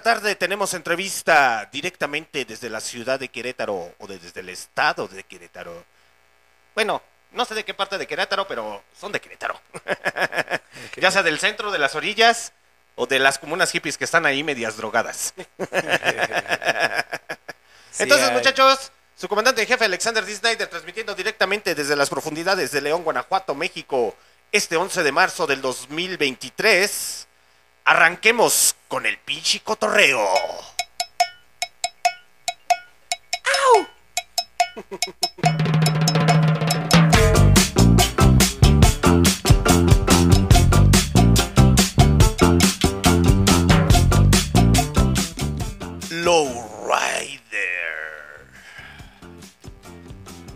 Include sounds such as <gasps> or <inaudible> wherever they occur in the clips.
Esta tarde tenemos entrevista directamente desde la ciudad de Querétaro o desde el estado de Querétaro. Bueno, no sé de qué parte de Querétaro, pero son de Querétaro. ya sea del centro, de las orillas o de las comunas hippies que están ahí medias drogadas. <laughs> Entonces, muchachos, su comandante en jefe Alexander D. Snyder transmitiendo directamente desde las profundidades de León, Guanajuato, México este 11 de marzo del 2023. Arranquemos con el pinche cotorreo. ¡Au!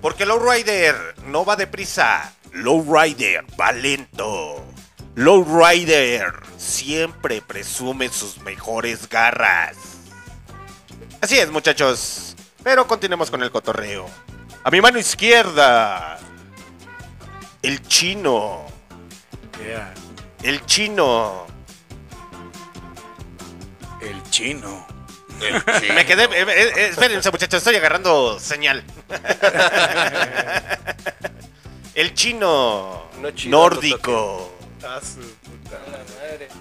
Porque Lowrider no va deprisa, Lowrider va lento. Lowrider siempre presume sus mejores garras. Así es, muchachos. Pero continuemos con el cotorreo. A mi mano izquierda. El chino. Yeah, El chino. el chino. Me quedé. eh, eh, eh, espérense, muchachos, estoy agarrando señal. <laughs> El chino No nórdico. Ah, su puta.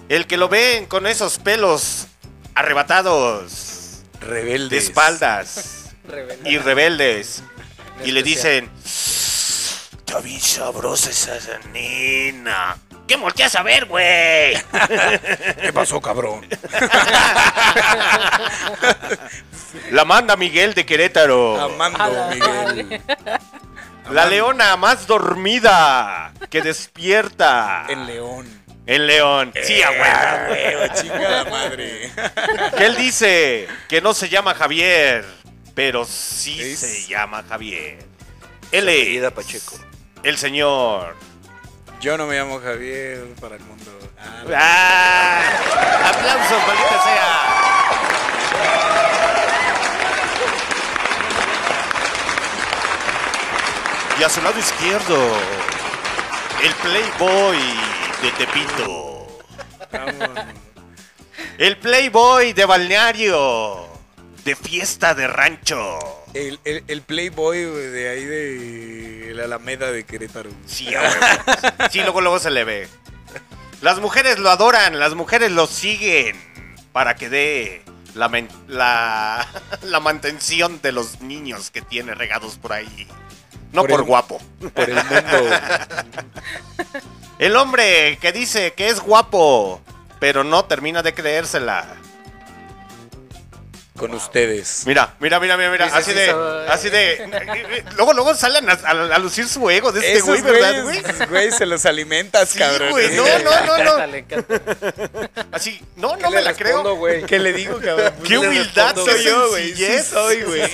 El que lo ven con esos pelos arrebatados de Rebeldes. espaldas Rebelde. y rebeldes. Y le dicen: Está bien sabrosa esa nena. ¿Qué volteas a ver, güey? <laughs> ¿Qué pasó, cabrón? La manda Miguel de Querétaro. La Miguel. La leona más dormida que despierta. El león. El león. Sí, a huevo. Huevo, chingada madre. Que él dice que no se llama Javier, pero sí Es- se llama Javier. Él Apellida es Pacheco. el señor. Yo no me llamo Javier para el mundo. Ah, ¡Ah! ¡Aplausos, maldita sea! Y a su lado izquierdo, el Playboy de Tepito. El Playboy de balneario. De fiesta de rancho. El, el, el Playboy de ahí de la Alameda de Querétaro. Sí, a huevo. Sí, luego, luego se le ve. Las mujeres lo adoran, las mujeres lo siguen para que dé la, la, <laughs> la mantención de los niños que tiene regados por ahí. No Por por, el- guapo. Por el mundo. El hombre que dice que es guapo, pero no termina de creérsela. con ustedes. Mira, mira, mira, mira, mira. Sí, sí, Así sí, de, así de. Luego, luego salen a, a- a lucir su ego de este Esos güey, ¿verdad, güey? güeyes, güey, se los alimentas, Sí, cabrón. güey, no, no, no, no. Así, no, ¿Qué no me la respondo, creo. güey? ¿Qué le digo, cabrón? Qué humildad, respondo, qué yo, güey. Sí sencillez. soy, güey. <laughs>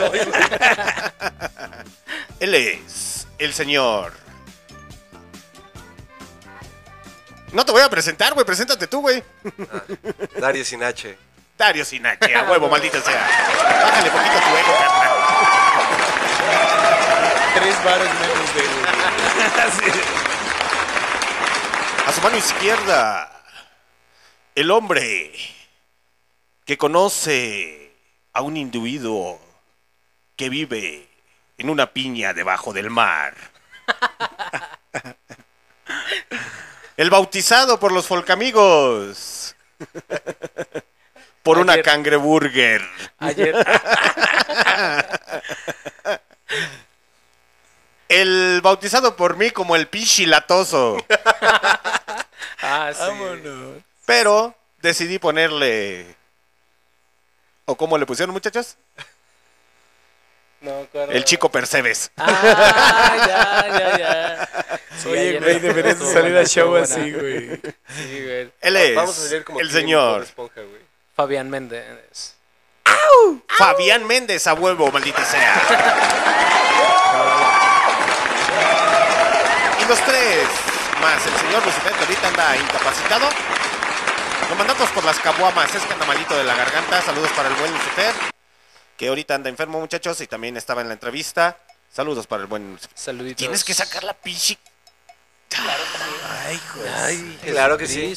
Él es el señor. No te voy a presentar, güey. Preséntate tú, güey. Dario sin H. Dario Sinache, a <laughs> huevo, maldita sea. Bájale poquito tu ego, carnal. Tres varos menos de güey. <laughs> A su mano izquierda, el hombre que conoce a un individuo que vive en una piña debajo del mar. El bautizado por los folcamigos. Por una cangreburger. Ayer. El bautizado por mí como el pichilatoso. Ah, sí. Vámonos. Pero decidí ponerle. ¿O cómo le pusieron, muchachos? No me acuerdo. El chico Percebes. Ah, ya, ya, ya. Sí, Oye, güey, deberías de salir a show buena. así, güey. Sí, güey. Él es Vamos a salir como el señor Esponja, güey. Fabián Méndez. Fabián Méndez a huevo, maldita sea. y los tres, más el señor Lucifer, que ahorita anda incapacitado. Lo mandamos por las caguamas, es que anda malito de la garganta. Saludos para el buen Lucifer, que ahorita anda enfermo, muchachos, y también estaba en la entrevista. Saludos para el buen. Saluditos. Tienes que sacar la pinche Ay, hijo. Ay, Claro que sí.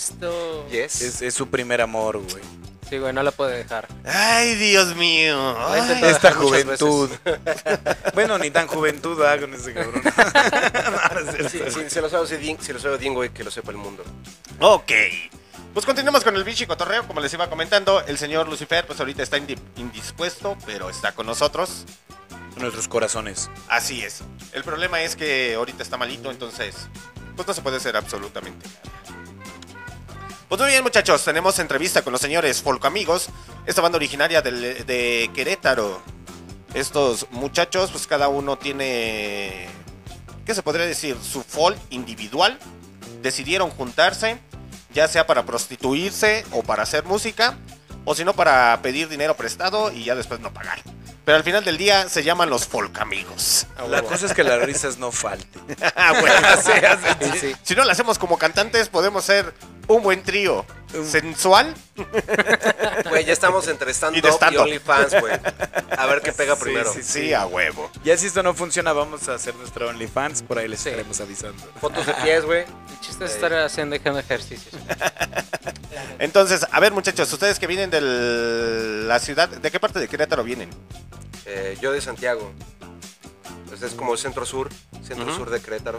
Yes. Es, es su primer amor, güey. Sí, güey, no la puede dejar. Ay, Dios mío. Esta juventud. <laughs> bueno, ni tan juventud, ah, con ese cabrón. <laughs> No, no es Sí, sí, se lo sabe Din- si lo sabe Dingo, güey, que lo sepa el mundo. Ok. Pues continuamos con el bichi cotorreo, como les iba comentando. El señor Lucifer, pues ahorita está indi- indispuesto, pero está con nosotros. Nuestros corazones. Así es. El problema es que ahorita está malito, entonces, pues no se puede hacer absolutamente nada. Pues muy bien, muchachos, tenemos entrevista con los señores Folco Amigos, esta banda originaria del- de Querétaro. Estos muchachos, pues cada uno tiene, ¿qué se podría decir? Su folk individual. Decidieron juntarse, ya sea para prostituirse o para hacer música, o si no para pedir dinero prestado y ya después no pagar. Pero al final del día se llaman los folk amigos. La cosa es que las risas no falten. <laughs> Ah, bueno, Sí, sí. Si no lo hacemos como cantantes, podemos ser un buen trío. Sensual Güey, ya estamos entre Y stand-up y, stand-up. OnlyFans, güey. A ver qué pega Sí, primero. sí, Sí, a huevo. Ya si esto no funciona, vamos a hacer nuestro OnlyFans. Por ahí les Sí. estaremos avisando. Fotos de pies, güey. El chiste es estar haciendo dejando ejercicios. <laughs> Entonces, a ver, muchachos, ustedes que vienen de la ciudad, ¿de qué parte de Querétaro vienen? Eh, yo de Santiago. Pues es como centro-sur, centro-sur de Querétaro.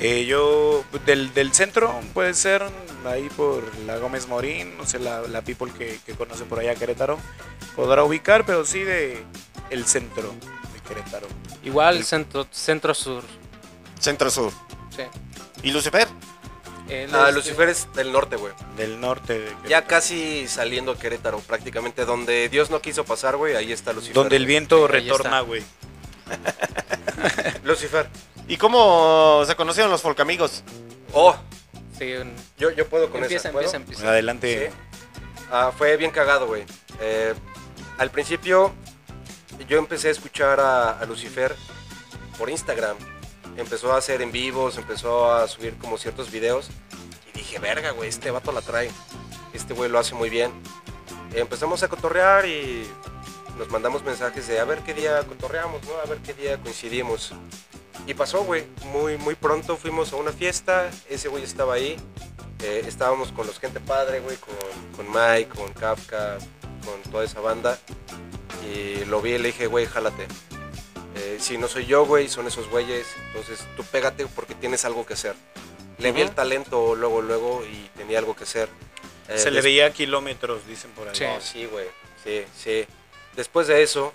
Eh, yo, del, del centro, puede ser ahí por la Gómez Morín, no sé, la, la people que, que conoce por allá Querétaro, podrá ubicar, pero sí de el centro de Querétaro. Igual centro, centro sur. Centro Sur. Sí. ¿Y Lucifer? Ah, Lucifer es del norte, güey. Del norte de Querétaro. Ya casi saliendo a Querétaro, prácticamente. Donde Dios no quiso pasar, güey, ahí está Lucifer. Donde el viento retorna, güey. <laughs> Lucifer. ¿Y cómo se conocieron los folk amigos? Oh, Sí, un- yo, yo puedo con empieza, esa. ¿puedo? empieza, empieza. Adelante. Sí. Ah, fue bien cagado, güey. Eh, al principio, yo empecé a escuchar a, a Lucifer por Instagram. Empezó a hacer en vivos, empezó a subir como ciertos videos. Y dije, verga, güey, este vato la trae. Este güey lo hace muy bien. Eh, empezamos a cotorrear y nos mandamos mensajes de a ver qué día cotorreamos, ¿no? A ver qué día coincidimos. Y pasó, güey. Muy, muy pronto fuimos a una fiesta. Ese güey estaba ahí. Eh, estábamos con los Gente Padre, güey, con, con Mike, con Kafka, con toda esa banda. Y lo vi y le dije, güey, jálate. Eh, si no soy yo, güey, son esos güeyes. Entonces tú pégate porque tienes algo que hacer. Le vi el talento luego, luego y tenía algo que hacer. Eh, Se le veía a kilómetros, dicen por ahí. Sí. no, sí, güey. Sí, sí. Después de eso,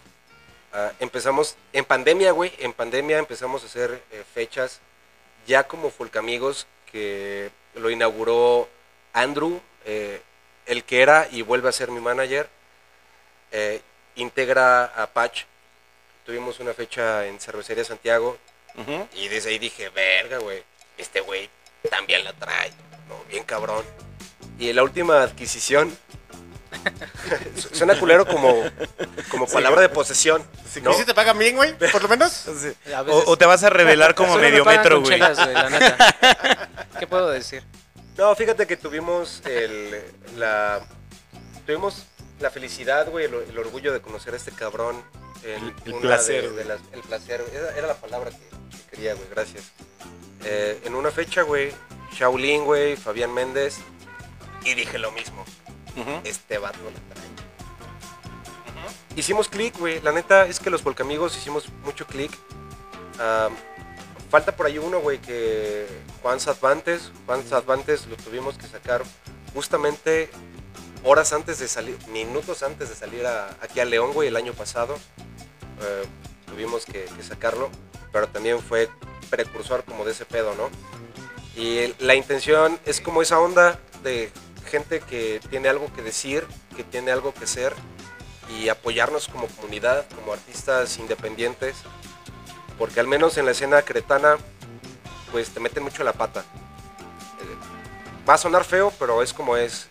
ah, empezamos, en pandemia, güey, en pandemia empezamos a hacer eh, fechas ya como Folcamigos, que lo inauguró Andrew, eh, el que era y vuelve a ser mi manager. eh, integra a Patch. Tuvimos una fecha en Cervecería Santiago y desde ahí dije, verga, güey, este güey también la trae, ¿no? Bien cabrón. Y la última adquisición, <laughs> suena culero como, como palabra de posesión, ¿no? ¿Y si te pagan bien, güey? ¿Por lo menos? <laughs> Sí. A O, veces- o te vas a revelar como Solo me medio pagan metro, con güey. chelas, güey, la neta. <laughs> ¿Qué puedo decir? No, fíjate que tuvimos el, la, tuvimos la felicidad, güey, el, el orgullo de conocer a este cabrón. El placer, de- güey. de las- el placer, era, era la palabra que, que quería, güey, gracias. Eh, en una fecha, güey, Shaolin, güey, Fabián Méndez, y dije lo mismo. Ujú. este vato la trae. Hicimos clic, güey. La neta es que los Volcamigos hicimos mucho clic. Falta por ahí uno, güey, que Juan Sadvantes. Juan Sadvantes lo tuvimos que sacar justamente horas antes de salir, minutos antes de salir a- aquí a León, güey, el año pasado. Eh, tuvimos que, que sacarlo, pero también fue precursor como de ese pedo, ¿no? Y la intención es como esa onda de gente que tiene algo que decir, que tiene algo que ser y apoyarnos como comunidad, como artistas independientes, porque al menos en la escena cretana, pues te meten mucho la pata. Eh, Va a sonar feo, pero es como es.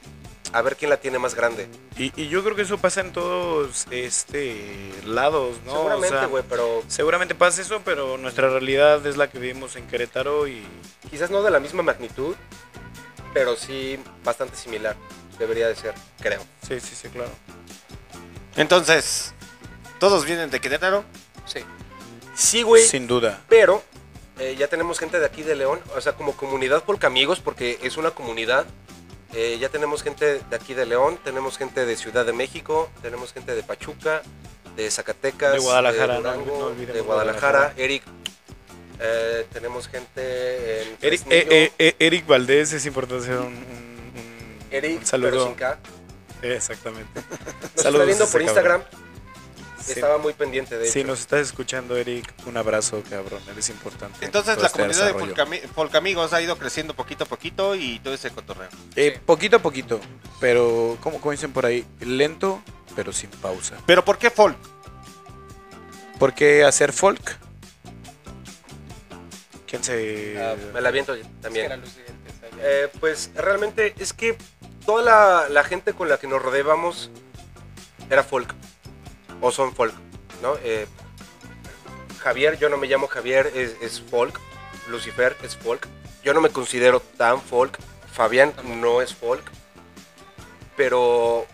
A ver quién la tiene más grande. Y, y yo creo que eso pasa en todos este lados, ¿no? O sea, pero seguramente pasa eso, pero nuestra realidad es la que vivimos en Querétaro y quizás no de la misma magnitud, pero sí bastante similar. Debería de ser, creo. sí, sí, sí, claro. Entonces, ¿todos vienen de Querétaro? Sí. Sí, güey. Sin duda. Pero eh, ya tenemos gente de aquí de León, o sea, como comunidad Polcamigos, porque es una comunidad. eh, ya tenemos gente de aquí de León, tenemos gente de Ciudad de México, tenemos gente de Pachuca, de Zacatecas, De Guadalajara, de, Durango, no de Guadalajara, Guadalajara. Eric. Eh, tenemos gente en Eric, eh, eh, eh, Eric Valdés es importante hacer un, un- un- Eric, un saludo. Eh, Exactamente. <laughs> Nos está viendo por Instagram. Sí. estaba muy pendiente de Si hecho. nos estás escuchando, Eric, un abrazo, cabrón. Eres importante. en Entonces la este comunidad de desarrollo. Folcami- Folcamigos ha ido creciendo poquito a poquito y todo ese cotorreo. Eh, Sí. Poquito a poquito, pero como, como dicen por ahí, lento, pero sin pausa. ¿Pero por qué folk? ¿Por qué hacer folk? ¿Quién se...? Ah, me la Es que también. luz. Eh, pues realmente es que toda la, la gente con la que nos rodeábamos era folk. o son folk, ¿no? Eh, Javier, yo no me llamo Javier, es, es folk. Lucifer es folk. Yo no me considero tan folk. Fabián no es folk. Pero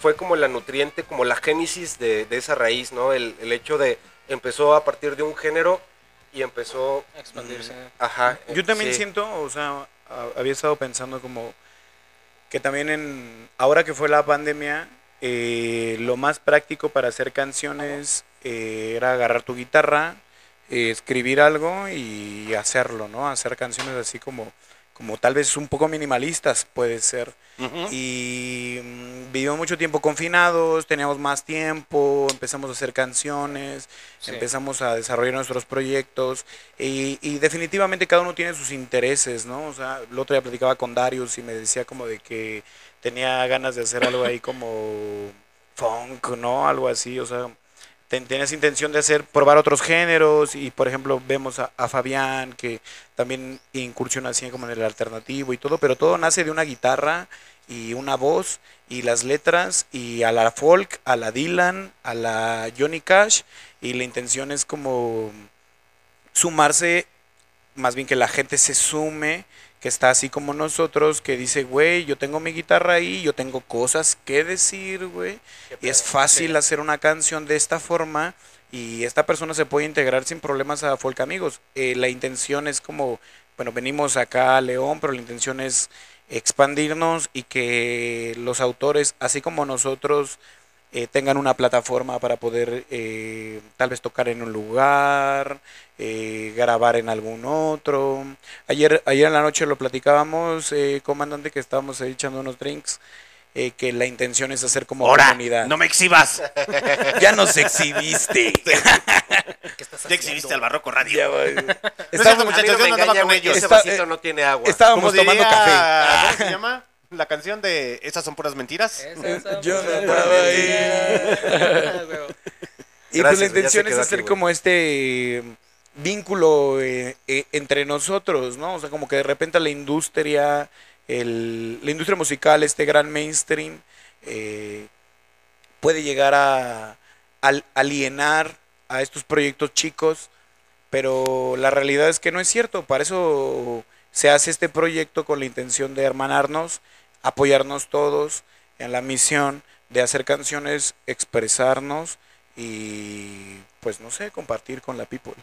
fue como la nutriente, como la génesis de, de esa raíz, ¿no? El, el hecho de empezó a partir de un género y empezó A expandirse. Ajá. Yo también sí. siento, o sea, había estado pensando como que también en ahora que fue la pandemia, eh, lo más práctico para hacer canciones eh, era agarrar tu guitarra, eh, escribir algo y hacerlo, ¿no? Hacer canciones así como, como tal vez un poco minimalistas, puede ser. Y mm, vivimos mucho tiempo confinados, teníamos más tiempo, empezamos a hacer canciones, Sí. empezamos a desarrollar nuestros proyectos y, y definitivamente cada uno tiene sus intereses, ¿no? O sea, el otro día platicaba con Darius y me decía como de que tenía ganas de hacer algo ahí como funk, ¿no? Algo así, o sea, tenías intención de hacer, probar otros géneros y por ejemplo vemos a, a Fabián que también incursiona así como en el alternativo y todo, pero todo nace de una guitarra y una voz y las letras y a la folk, a la Dylan, a la Johnny Cash y la intención es como sumarse, más bien que la gente se sume, que está así como nosotros, que dice, güey, yo tengo mi guitarra ahí, yo tengo cosas que decir, güey, y es fácil hacer una canción de esta forma y esta persona se puede integrar sin problemas a Folk Amigos. Eh, la intención es como, bueno, venimos acá a León, pero la intención es expandirnos y que los autores, así como nosotros, eh, tengan una plataforma para poder eh, tal vez tocar en un lugar, eh, grabar en algún otro. Ayer, ayer en la noche lo platicábamos, eh, comandante, que estábamos ahí echando unos drinks, eh, que la intención es hacer como Ahora, comunidad. no me exhibas. <laughs> Ya nos exhibiste. <laughs> Ya exhibiste al Barroco Radio. <laughs> No Estábamos- muchachos, yo no con ellos. Ese vasito eh, no tiene agua. estábamos tomando diría- café. ¿Cómo se llama? La canción de Esas son puras mentiras. Esas son Yo puras andaba ahí. Y pues la intención es hacer aquí, como este vínculo eh, eh, entre nosotros, ¿no? O sea, como que de repente la industria, el, la industria musical, este gran mainstream, eh, puede llegar a, al- alienar a estos proyectos chicos, pero la realidad es que no es cierto. Para eso se hace este proyecto con la intención de hermanarnos, apoyarnos todos en la misión de hacer canciones, expresarnos y pues no sé, compartir con la people.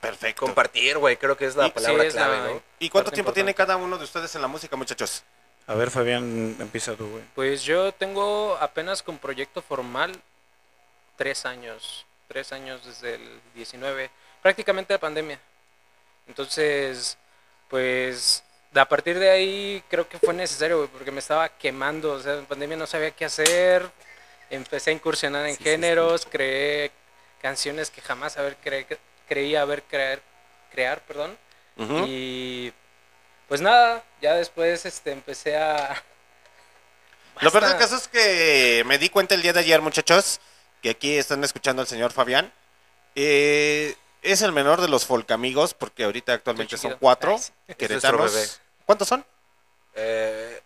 Perfecto. Compartir, güey, creo que es la Y- palabra sí, es clave, la- ¿no? ¿Y cuánto Parte tiempo tiene importante. cada uno de ustedes en la música, muchachos? A ver, Fabián, empieza tú, güey. Pues yo tengo apenas con proyecto formal tres años. Tres años desde el 19, prácticamente la pandemia. Entonces, pues a partir de ahí creo que fue necesario, güey, porque me estaba quemando. O sea, en pandemia no sabía qué hacer. Empecé a incursionar en géneros, creé canciones que jamás haber cre- creía haber creer, crear, perdón. Y pues nada, ya después este empecé a <laughs> Lo peor del caso es que me di cuenta el día de ayer, muchachos, que aquí están escuchando al señor Fabián. Eh, es el menor de los folk amigos, porque ahorita actualmente son cuatro Ay, sí. queretanos. nuestro bebé. ¿Cuántos son? Eh,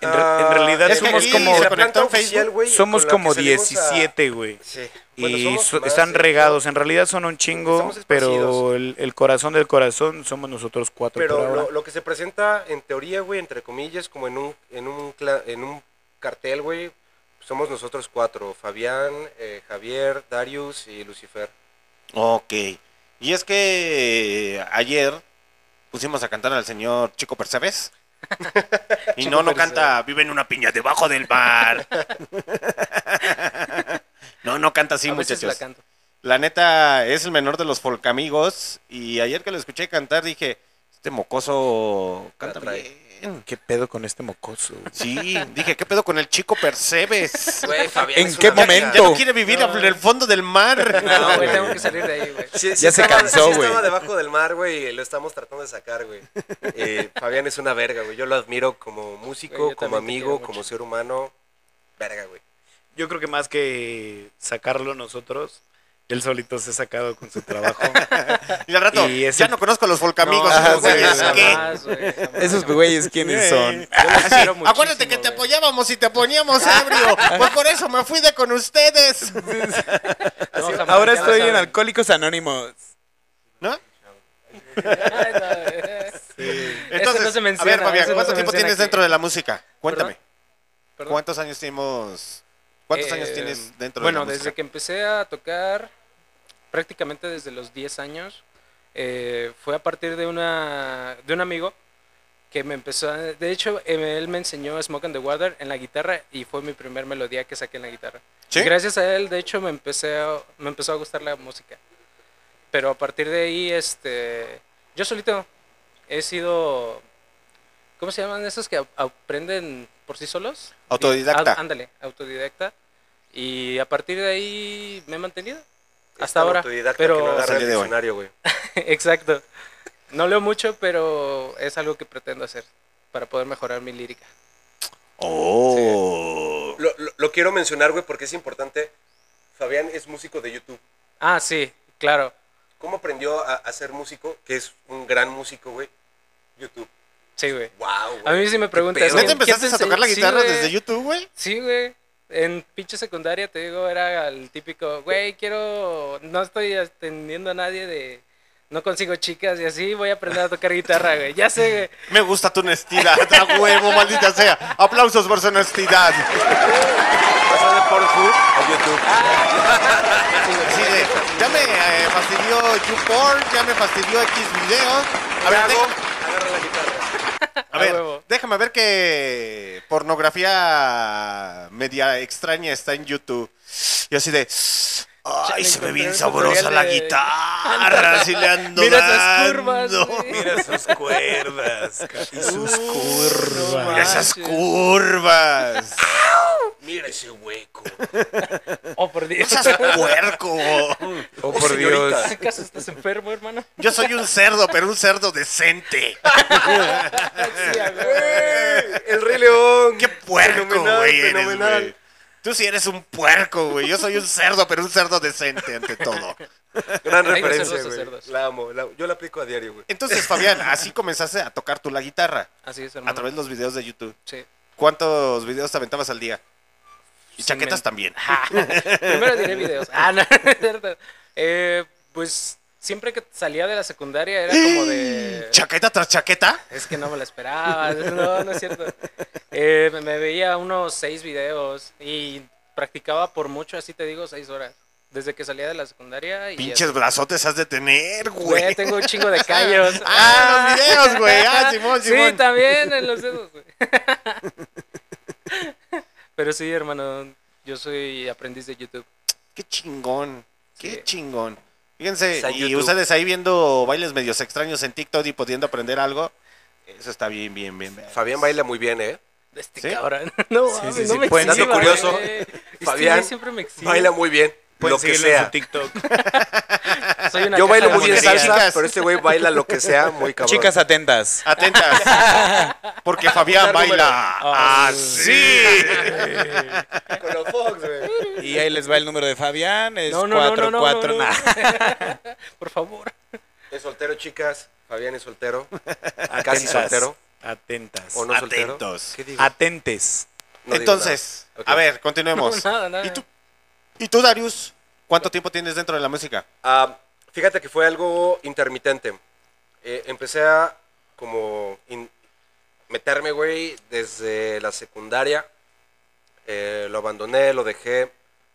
En re- en realidad es somos como- oficial, Facebook. güey, Somos con la como que salimos a- 17, güey. Sí. Bueno, Y somos so- más, están regados, en realidad son un chingo, pero el, el corazón del corazón somos nosotros cuatro por Pero ahora. lo, lo que se presenta en teoría, güey, entre comillas, como en un, en un, cla- en un cartel, güey, somos nosotros cuatro. Fabián, eh, Javier, Darius y Lucifer. Ok. Y es que eh, ayer pusimos a cantar al señor Chico Percebes. <laughs> y Chico no, no Percebes. canta, vive en una piña debajo del mar. <laughs> no, no canta así, a veces la muchachos. canto. La neta es el menor de los folk amigos. Y ayer que lo escuché cantar dije, este mocoso canta trae. Bien. ¿Qué pedo con este mocoso? güey? Sí, dije, ¿qué pedo con el chico Percebes? Güey, Fabián ¿En es qué una momento? Ya no quiere vivir No. en el fondo del mar. No, güey, tengo que salir de ahí, güey. Sí, sí Ya se estaba- cansó, sí güey. estaba debajo del mar, güey, y lo estamos tratando de sacar, güey. Eh, Fabián es una verga, güey. Yo lo admiro como músico, Güey, yo como también te amigo, quiero como mucho. ser humano. Verga, güey. Yo creo que más que sacarlo nosotros, Él solito se ha sacado con su trabajo. <laughs> Y al rato, Y ese- ya no conozco a los folcamigos. No, esos sí, güeyes, sí, ¿qué? jamás, güey, jamás, Esos jamás. güeyes, ¿quiénes son? Yo los <laughs> Acuérdate que te apoyábamos y te poníamos <laughs> ebrio. Pues por eso me fui de con ustedes. No, jamás, Ahora estoy en. Alcohólicos Anónimos. ¿No? Eh. Entonces, no se a ver, Fabián, no ¿cuánto tiempo tienes aquí. dentro de la música? Cuéntame. Perdón. ¿Cuántos años tenemos? ¿Cuántos años Eh, tienes dentro bueno, de la música? desde que empecé a tocar, prácticamente desde los 10 años, eh, fue a partir de, una, de un amigo que me empezó a- De hecho, eh, él me enseñó Smoke on the Water en la guitarra y fue mi primer melodía que saqué en la guitarra. Gracias a él, de hecho, me, empecé a- me empezó a gustar la música. Pero a partir de ahí, este, yo solito he sido... ¿Cómo se llaman esos que ap- aprenden por sí solos? Autodidacta. Ándale, autodidacta. Y a partir de ahí me he mantenido. Hasta ahora. Pero, que no Hasta el diccionario, güey. <laughs> exacto. No leo mucho, pero es algo que pretendo hacer para poder mejorar mi lírica. Oh. Lo, lo- lo quiero mencionar, güey, porque es importante. Fabián es músico de YouTube. Ah, sí, claro. ¿Cómo aprendió a, a ser músico? Que es un gran músico, güey. YouTube. Sí, güey. Wow, güey. A mí sí me preguntas. ¿quién- quién empezaste te a tocar la? Sí, guitarra desde YouTube, güey? Sí, güey. En pinche secundaria, te digo, era el típico, güey, quiero, no estoy atendiendo a nadie de, no consigo chicas y así, voy a aprender a tocar guitarra, güey. Ya sé, güey. Me gusta tu honestidad, a huevo, maldita sea. Aplausos por su honestidad. Pasó de Pornhub a YouTube. De, ya me eh, fastidió YouPorn, ya me fastidió X videos. A ver, hago? déjame, Agarra la guitarra. A ver, huevo. déjame ver qué pornografía media extraña está en YouTube. Y así de, ay, se ve bien sabrosa la de- guitarra, <laughs> así le ando Mira esas curvas, güey. Mira <laughs> sus cuerdas. Y sus No curvas. Mira esas curvas. Mira ese hueco. Oh, por Dios. No seas puerco. Oh, por señorita. Dios. ¿Acaso estás enfermo, hermano? Yo soy un cerdo, pero un cerdo decente. <laughs> Sí. El Rey León. Qué puerco, Fenomenal, güey, eres, fenomenal. güey. Tú sí eres un puerco, güey. Yo soy un cerdo, pero un cerdo decente ante todo. Gran Hay referencia, cerdos a güey. cerdos. La amo, la amo. Yo la aplico a diario, güey. Entonces, Fabián, así comenzaste a tocar tú la guitarra Así es, a hermano. través de los videos de YouTube. Sí. ¿Cuántos videos te aventabas al día? Y Sí, chaquetas men. también. <laughs> Primero diré videos. Ah, no, no <laughs> es cierto. Eh, pues siempre que salía de la secundaria era como de... <gasps> ¿Chaqueta tras chaqueta? Es que no me lo esperaba. No, no es cierto. Eh, me- veía unos seis videos y practicaba por mucho, así te digo, seis horas. Desde que salía de la secundaria y... Pinches brazotes has de tener, Güey, güey. tengo un chingo de callos. <laughs> Ah, los videos, güey. Ah, Simón, Sí, Simón. también en los dedos, güey. <laughs> Pero sí, hermano, yo soy aprendiz de YouTube. Qué chingón. Qué Sí. chingón. Fíjense, y YouTube. ustedes ahí viendo bailes medios extraños en TikTok y pudiendo aprender algo. Eso está bien, bien, bien. bien. Fabián baila muy bien, ¿eh? Este ¿Sí? cabrón. <laughs> No, Sí, sí, no sí, me Dato curioso, Fabián siempre me. Baila muy bien. Pueden lo que en sea. su TikTok. <laughs> Soy una Yo bailo muy bien salsa, pero este güey baila lo que sea muy cabrón. Chicas atentas. Atentas. <laughs> Porque Fabián baila Ah, así. Con los Fox, güey. Y ahí les va el número de Fabián. Es No, no, no, no, no, 44. no, no. <laughs> Por favor. Es soltero, chicas. Fabián es soltero. Atentas. Casi soltero. Atentas. ¿O no soltero? Atentos. ¿Qué digo? Atentes. No Entonces, a ver, continuemos. No, nada, nada. ¿Y tú, ¿Y tú, Darius? ¿Cuánto tiempo tienes dentro de la música? Ah, fíjate que fue algo intermitente. Eh, empecé a como in- meterme, güey, desde la secundaria. Eh, lo abandoné, lo dejé.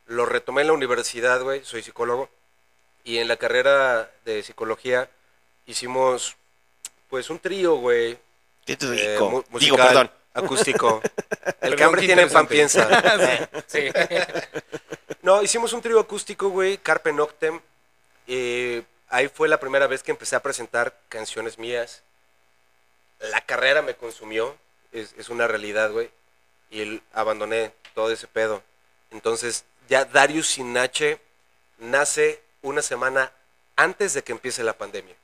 Lo retomé en la universidad, güey. Soy psicólogo. Y en la carrera de psicología hicimos, pues, un trío, güey. ¿Qué te eh, digo? perdón. Acústico. <laughs> El que hambre tiene pan piensa. <laughs> Sí. No, hicimos un trío acústico, güey, Carpe Noctem. Y ahí fue la primera vez que empecé a presentar canciones mías. La carrera me consumió, es, es una realidad, güey. Y el- abandoné todo ese pedo. Entonces, ya Darius Sinache nace una semana antes de que empiece la pandemia.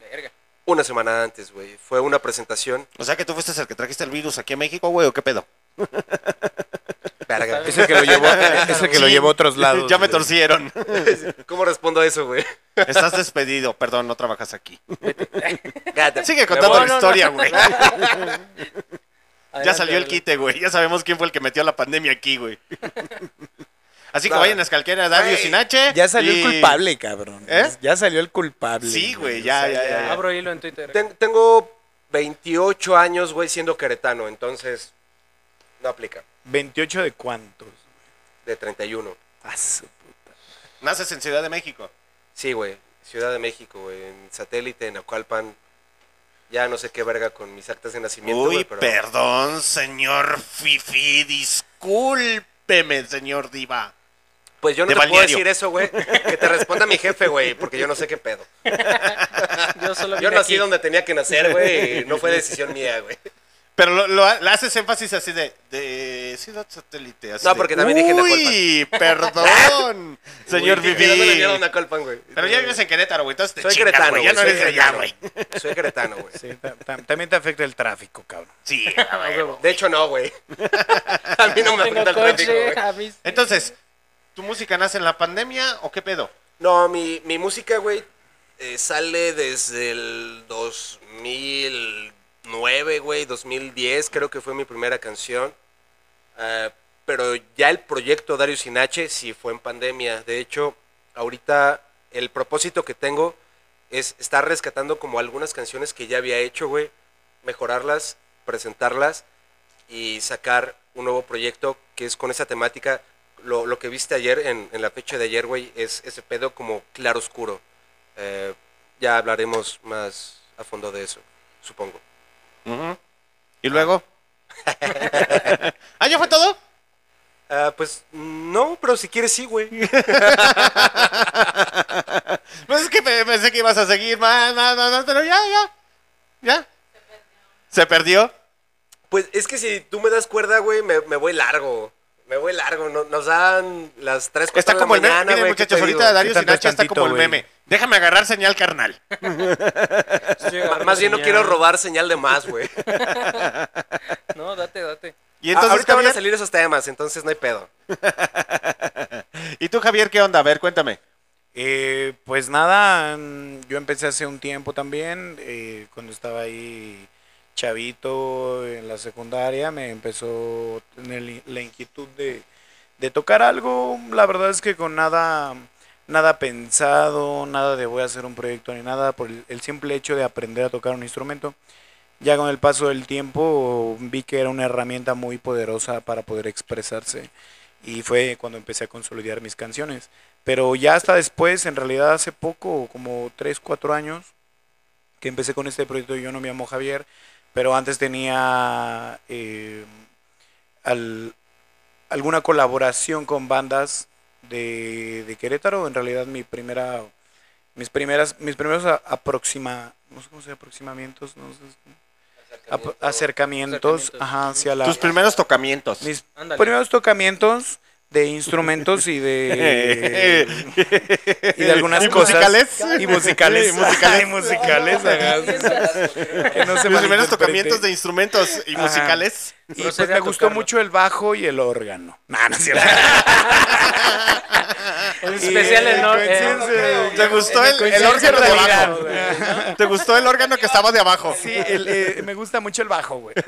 Verga. Una semana antes, güey. Fue una presentación. O sea que tú fuiste el que trajiste el virus aquí a México, güey, ¿o qué pedo? Verga. Es el que lo llevó, es el que lo llevó a otros lados. <laughs> Ya me güey. torcieron. <laughs> ¿Cómo respondo a eso, güey? Estás despedido. Perdón, no trabajas aquí. Sigue contando la historia, güey. Ya salió el quite, güey. Ya sabemos quién fue el que metió la pandemia aquí, güey. Así que No. vayan a escalquear a Dario sin H. Ya salió y- el culpable, cabrón. ¿Eh? Ya salió el culpable. Sí, güey, ya, ya, ya, ya. Abro hilo en Twitter. Ten- tengo 28 años, güey, siendo queretano, entonces no aplica. ¿28 de cuántos? De 31. A su puta. Naces en Ciudad de México. Sí, güey. Ciudad de México, güey. En satélite, en Acualpan. Ya no sé qué verga con mis actas de nacimiento, Uy, güey, pero... perdón, señor Fifi. Discúlpeme, señor Diva. Pues yo no de te puedo balneario. decir eso, güey. Que te responda mi jefe, güey, porque yo no sé qué pedo. Yo solo Yo nací aquí. donde tenía que nacer, güey, y no fue decisión mía, güey. Pero lo, lo- le haces énfasis así de, de ciudad satélite. así No, de, porque también dije Uy, perdón, <laughs> señor Uy, no güey. Pero ya vives en Querétaro, güey. Entonces te Soy chingas, queretano, güey. Ya no soy eres de allá, güey. Soy queretano, güey. Sí, ta- ta- también te afecta el tráfico, cabrón. Sí. <laughs> De hecho, no, güey. <laughs> A mí no me afecta el tráfico, güey. Entonces, ¿tu música nace en la pandemia o qué pedo? No, mi, mi música, güey, eh, sale desde el 2009, güey, 2010, creo que fue mi primera canción. Ah, pero ya el proyecto Dario Sinache sí fue en pandemia. De hecho, ahorita el propósito que tengo es estar rescatando como algunas canciones que ya había hecho, güey, mejorarlas, presentarlas y sacar un nuevo proyecto que es con esa temática. Lo, lo que viste ayer, en, en la fecha de ayer, güey, es ese pedo como claro oscuro. Eh, ya hablaremos más a fondo de eso, supongo. ¿Y luego? <laughs> ¿Ah, ya fue todo? Ah, pues no, pero si quieres sí, güey. <laughs> Pues es que pe- pensé que ibas a seguir más, más, más, más, pero ya, ya. Ya. ¿Se perdió? Pues es que si tú me das cuerda, güey, me, me voy largo. Me voy largo. No- nos dan las 3, 4 Está de la como el meme. mañana, Miren, güey. ¿qué muchachos, ahorita? Dario ¿Qué tanto Sinache es está como el meme. Déjame agarrar señal, carnal. Más bien no quiero robar señal de más, güey. No, date, date. Y entonces, Ahorita van a salir esos temas, entonces no hay pedo. <laughs> ¿y tú, Javier, qué onda? A ver, cuéntame. Eh, pues nada, yo empecé hace un tiempo también, eh, cuando estaba ahí chavito en la secundaria, me empezó a tener la inquietud de, tocar algo, la verdad es que con nada, nada pensado, nada de voy a hacer un proyecto ni nada, por el, simple hecho de aprender a tocar un instrumento. Ya con el paso del tiempo vi que era una herramienta muy poderosa para poder expresarse y fue cuando empecé a consolidar mis canciones. Pero ya hasta después, en realidad hace poco, como 3, 4 años, que empecé con este proyecto, yo no me llamo Javier, pero antes tenía eh, al- alguna colaboración con bandas de, de Querétaro. En realidad mi primera, mis primeras, mis primeros aproxima, no sé cómo se aproximamientos, no sé, acercamientos, Acercamientos. ajá, hacia la, Tus primeros tocamientos. mis primeros tocamientos de instrumentos y de <laughs> y de algunas ¿Y cosas musicales? y musicales Y musicales. Ay, musicales. Que no se Tus primeros malinterprete. tocamientos de instrumentos y Ajá. musicales. y pues me gustó mucho el bajo y el órgano no, no es cierto. <laughs> <laughs> En especial el no. Y, <laughs> eh, ¿Te gustó el, órgano de realidad, abajo? güey. ¿Te gustó el órgano que estaba de abajo? Sí, el, eh, me gusta mucho el bajo, güey. <laughs>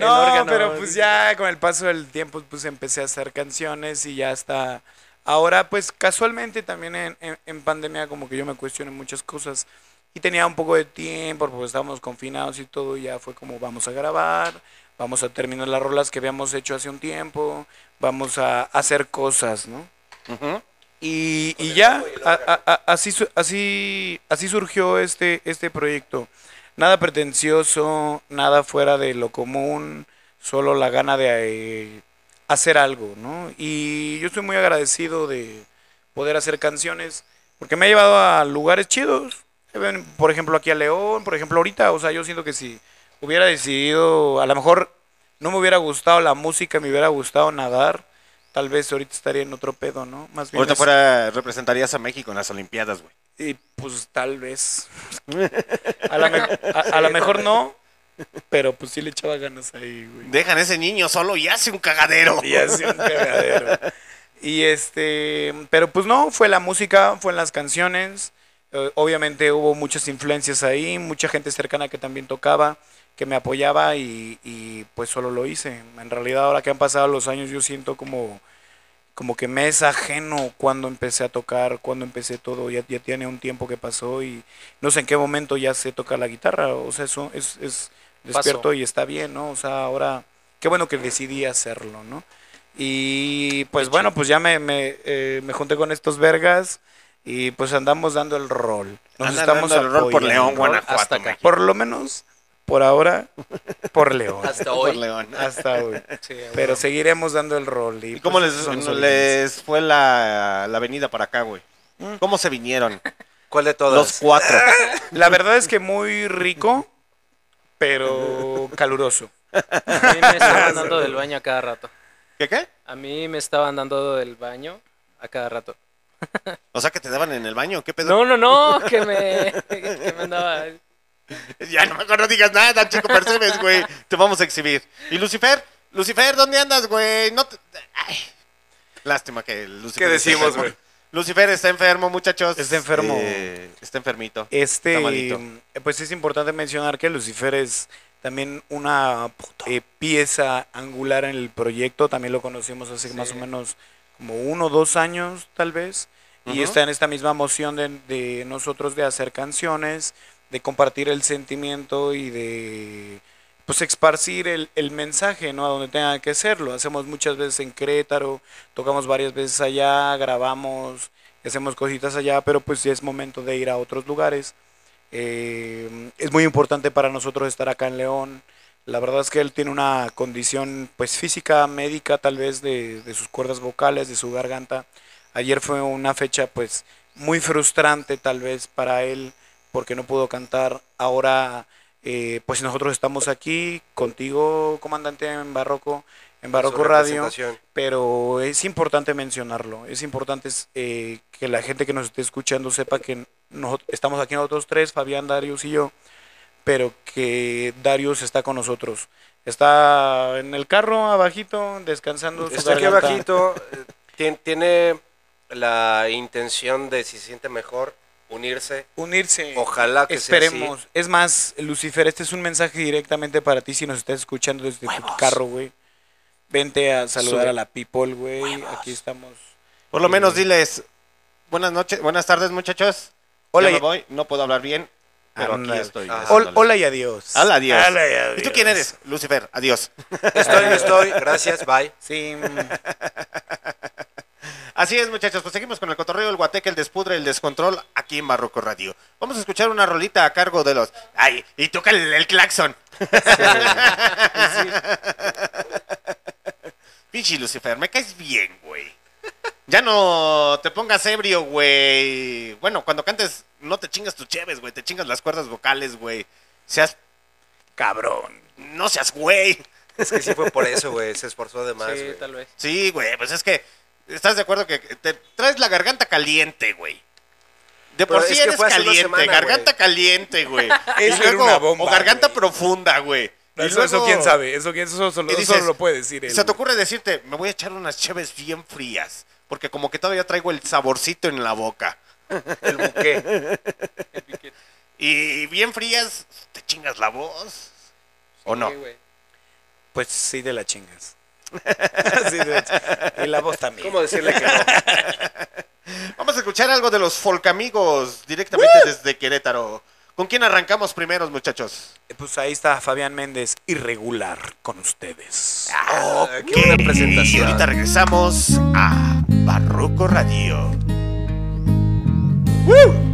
No, órgano, pero pues ya con el paso del tiempo pues empecé a hacer canciones y ya está. Ahora pues casualmente también en, en- en pandemia como que yo me cuestioné muchas cosas y tenía un poco de tiempo porque estábamos confinados y todo y ya fue como vamos a grabar, vamos a terminar las rolas que habíamos hecho hace un tiempo, vamos a hacer cosas, ¿no? Y, y ya, a- a- a- así, así, así surgió este, este proyecto. Nada pretencioso, nada fuera de lo común, solo la gana de eh, hacer algo, ¿no? Y yo estoy muy agradecido de poder hacer canciones, porque me ha llevado a lugares chidos. Por ejemplo, aquí a León, por ejemplo, ahorita, o sea, yo siento que si hubiera decidido, a lo mejor no me hubiera gustado la música, me hubiera gustado nadar, tal vez ahorita estaría en otro pedo, ¿no? Más bien Ahorita es- fuera representarías a México en las Olimpiadas, güey. y pues tal vez. A la, me- a- a mejor no, Pero pues sí le echaba ganas ahí, güey. Dejan a ese niño solo y hace un cagadero. Y hace un cagadero. Y este, pero pues no, fue la música, fue en las canciones. Eh, obviamente hubo muchas influencias ahí, mucha gente cercana que también tocaba, que me apoyaba y, y, pues solo lo hice. En realidad ahora que han pasado los años yo siento como, como que me es ajeno cuando empecé a tocar, cuando empecé todo, ya, ya tiene un tiempo que pasó y no sé en qué momento ya sé tocar la guitarra, o sea, eso es, es despierto y está bien, ¿no? O sea, ahora, qué bueno que decidí hacerlo, ¿no? Y pues bueno, pues ya me, me, eh, me junté con estos vergas y pues andamos dando el rol. Nos estamos dando el rol por. León, Guanajuato. Por lo menos, por ahora, por <laughs> León. Hasta Por hoy. León. Hasta hoy. Sí, Pero bueno. seguiremos dando el rol. ¿Y, ¿Y cómo pues, les, les fue la, la venida para acá, güey? Mm. ¿Cómo se vinieron? ¿Cuál de todas? Los cuatro. <laughs> La verdad es que muy rico, pero <laughs> caluroso. A mí me estaban dando del baño a cada rato. ¿Qué qué? A mí me estaban dando del baño a cada rato. O sea, que te daban en el baño, ¿qué pedo? No, no, no, que me, que me andaba... <laughs> Ya no mejor no digas nada, chico, percibes, güey. Te vamos a exhibir. ¿Y Lucifer? Lucifer, ¿dónde andas, güey? No te... Ay. Lástima que Lucifer. ¿Qué decimos, güey? Lucifer está enfermo, muchachos. Está enfermo. Eh, está enfermito. Este, Está malito. pues es importante mencionar que Lucifer es también una eh, pieza angular en el proyecto. También lo conocimos hace más o menos como uno o dos años, tal vez. Y está en esta misma moción de, de nosotros de hacer canciones, de compartir el sentimiento y de pues esparcir el, el mensaje, ¿no? A donde tenga que ser. Lo hacemos muchas veces en Querétaro, tocamos varias veces allá, grabamos, hacemos cositas allá, pero pues ya es momento de ir a otros lugares. Eh, es muy importante para nosotros estar acá en León. La verdad es que él tiene una condición pues física, médica tal vez de, de sus cuerdas vocales, de su garganta. Ayer fue una fecha pues muy frustrante tal vez para él porque no pudo cantar. Ahora eh, pues nosotros estamos aquí contigo, comandante en Barroco, en Barroco Su Radio pero es importante mencionarlo. Es importante eh, que la gente que nos esté escuchando sepa que nos- estamos aquí nosotros tres, Fabián, Darius y yo, pero que Darius está con nosotros. Está en el carro abajito, descansando. su Está aquí garganta. abajito. eh, tien- Tiene la intención de, si se siente mejor, unirse. Unirse. Ojalá que sea Esperemos. Es más, Lucifer, este es un mensaje directamente para ti si nos estás escuchando desde tu carro, güey. Vente a saludar Sube. a la people, güey. Aquí estamos. Por lo menos diles, buenas noches, buenas tardes, muchachos. Hola, ya me y- voy, no puedo hablar bien, pero aquí estoy. Haciéndoles. hola y adiós. Hola, adiós. Hola y adiós. ¿Y tú quién eres? Lucifer, adiós. Estoy, no estoy. <laughs> Gracias, bye. Sí. Así es, muchachos, pues seguimos con el cotorreo, el guateque, el despudre, el descontrol aquí en Barroco Radio. Vamos a escuchar una rolita a cargo de los... ¡Ay! Y toca el, el claxon. Pinche Lucifer, me caes bien, güey. Ya no te pongas ebrio, güey. Bueno, cuando cantes, no te chingas tus cheves, güey. Te chingas las cuerdas vocales, güey. Seas... Cabrón. No seas güey. Es que sí fue por eso, güey. Se esforzó de más, Sí, tal vez. Sí, güey, pues es que... ¿Estás de acuerdo que te traes la garganta caliente, güey? De por Pero sí es que eres fue hace una caliente, semana, garganta güey. caliente, güey. <laughs> Y Eso era luego- una bomba, O garganta güey. profunda, güey. Y Eso, eso luego- quién sabe, eso, quién- eso solo, y eso dices, solo lo puede decir él. Se te ocurre decirte, me voy a echar unas cheves bien frías, porque como que todavía traigo el saborcito en la boca. <laughs> El buque. Y bien frías, te chingas la voz. ¿O no? Sí, güey. Pues sí de la chingas. <laughs> Sí de chingas. Y la voz también. ¿Cómo decirle que no? <laughs> Vamos a escuchar algo de los folcamigos directamente desde Querétaro. ¿Con quién arrancamos primero, muchachos? Pues ahí está Fabián Méndez, irregular con ustedes. Ah, qué buena Y ahorita regresamos a Barroco Radio. He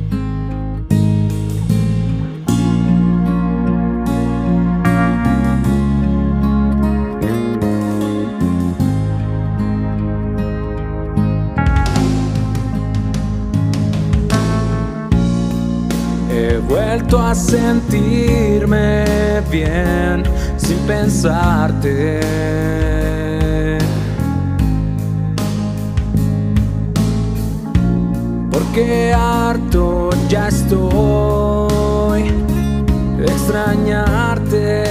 vuelto a sentirme bien sin pensarte. Porque harto ya estoy de extrañarte.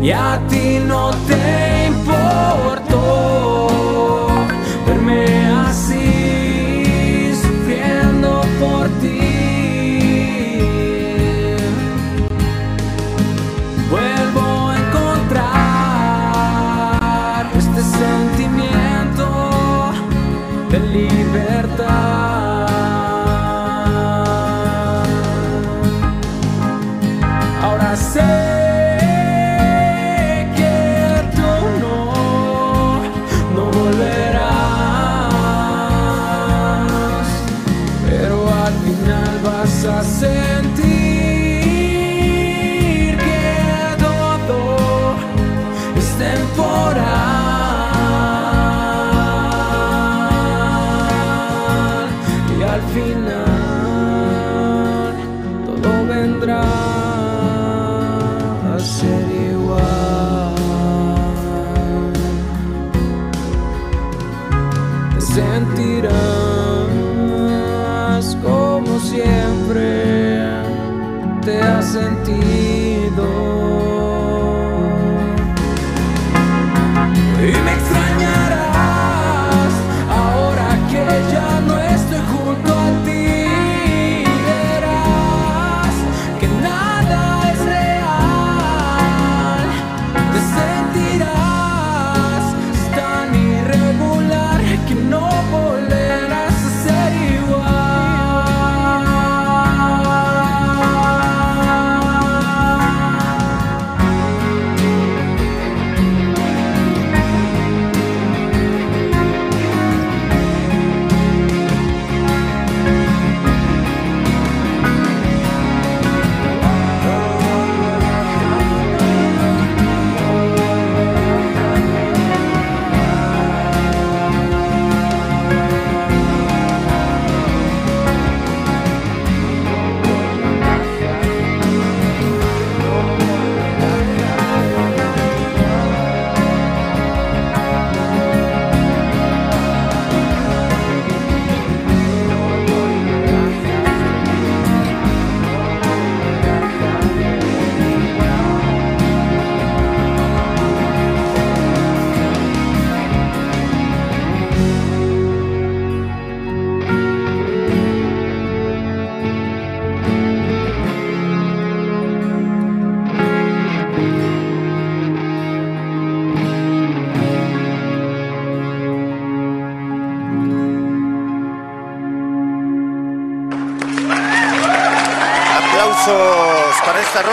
Y a ti no te importó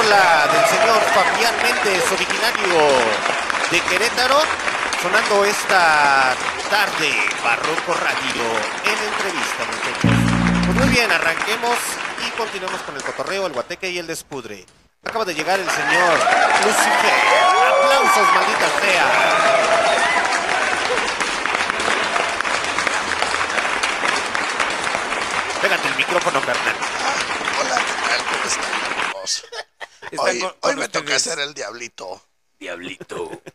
rola del señor Fabián Méndez, originario de Querétaro, sonando esta tarde Barroco Radio en entrevista, muchachos. Pues muy bien, arranquemos y continuemos con el cotorreo, el guateque y el despudre. Acaba de llegar el señor Lucifer. Aplausos, maldita sea. Pégate el micrófono, carnal. Hola, ¿qué tal? ¿Cómo estamos? Están Hoy, con- hoy con me toca ser el diablito. Diablito. <laughs>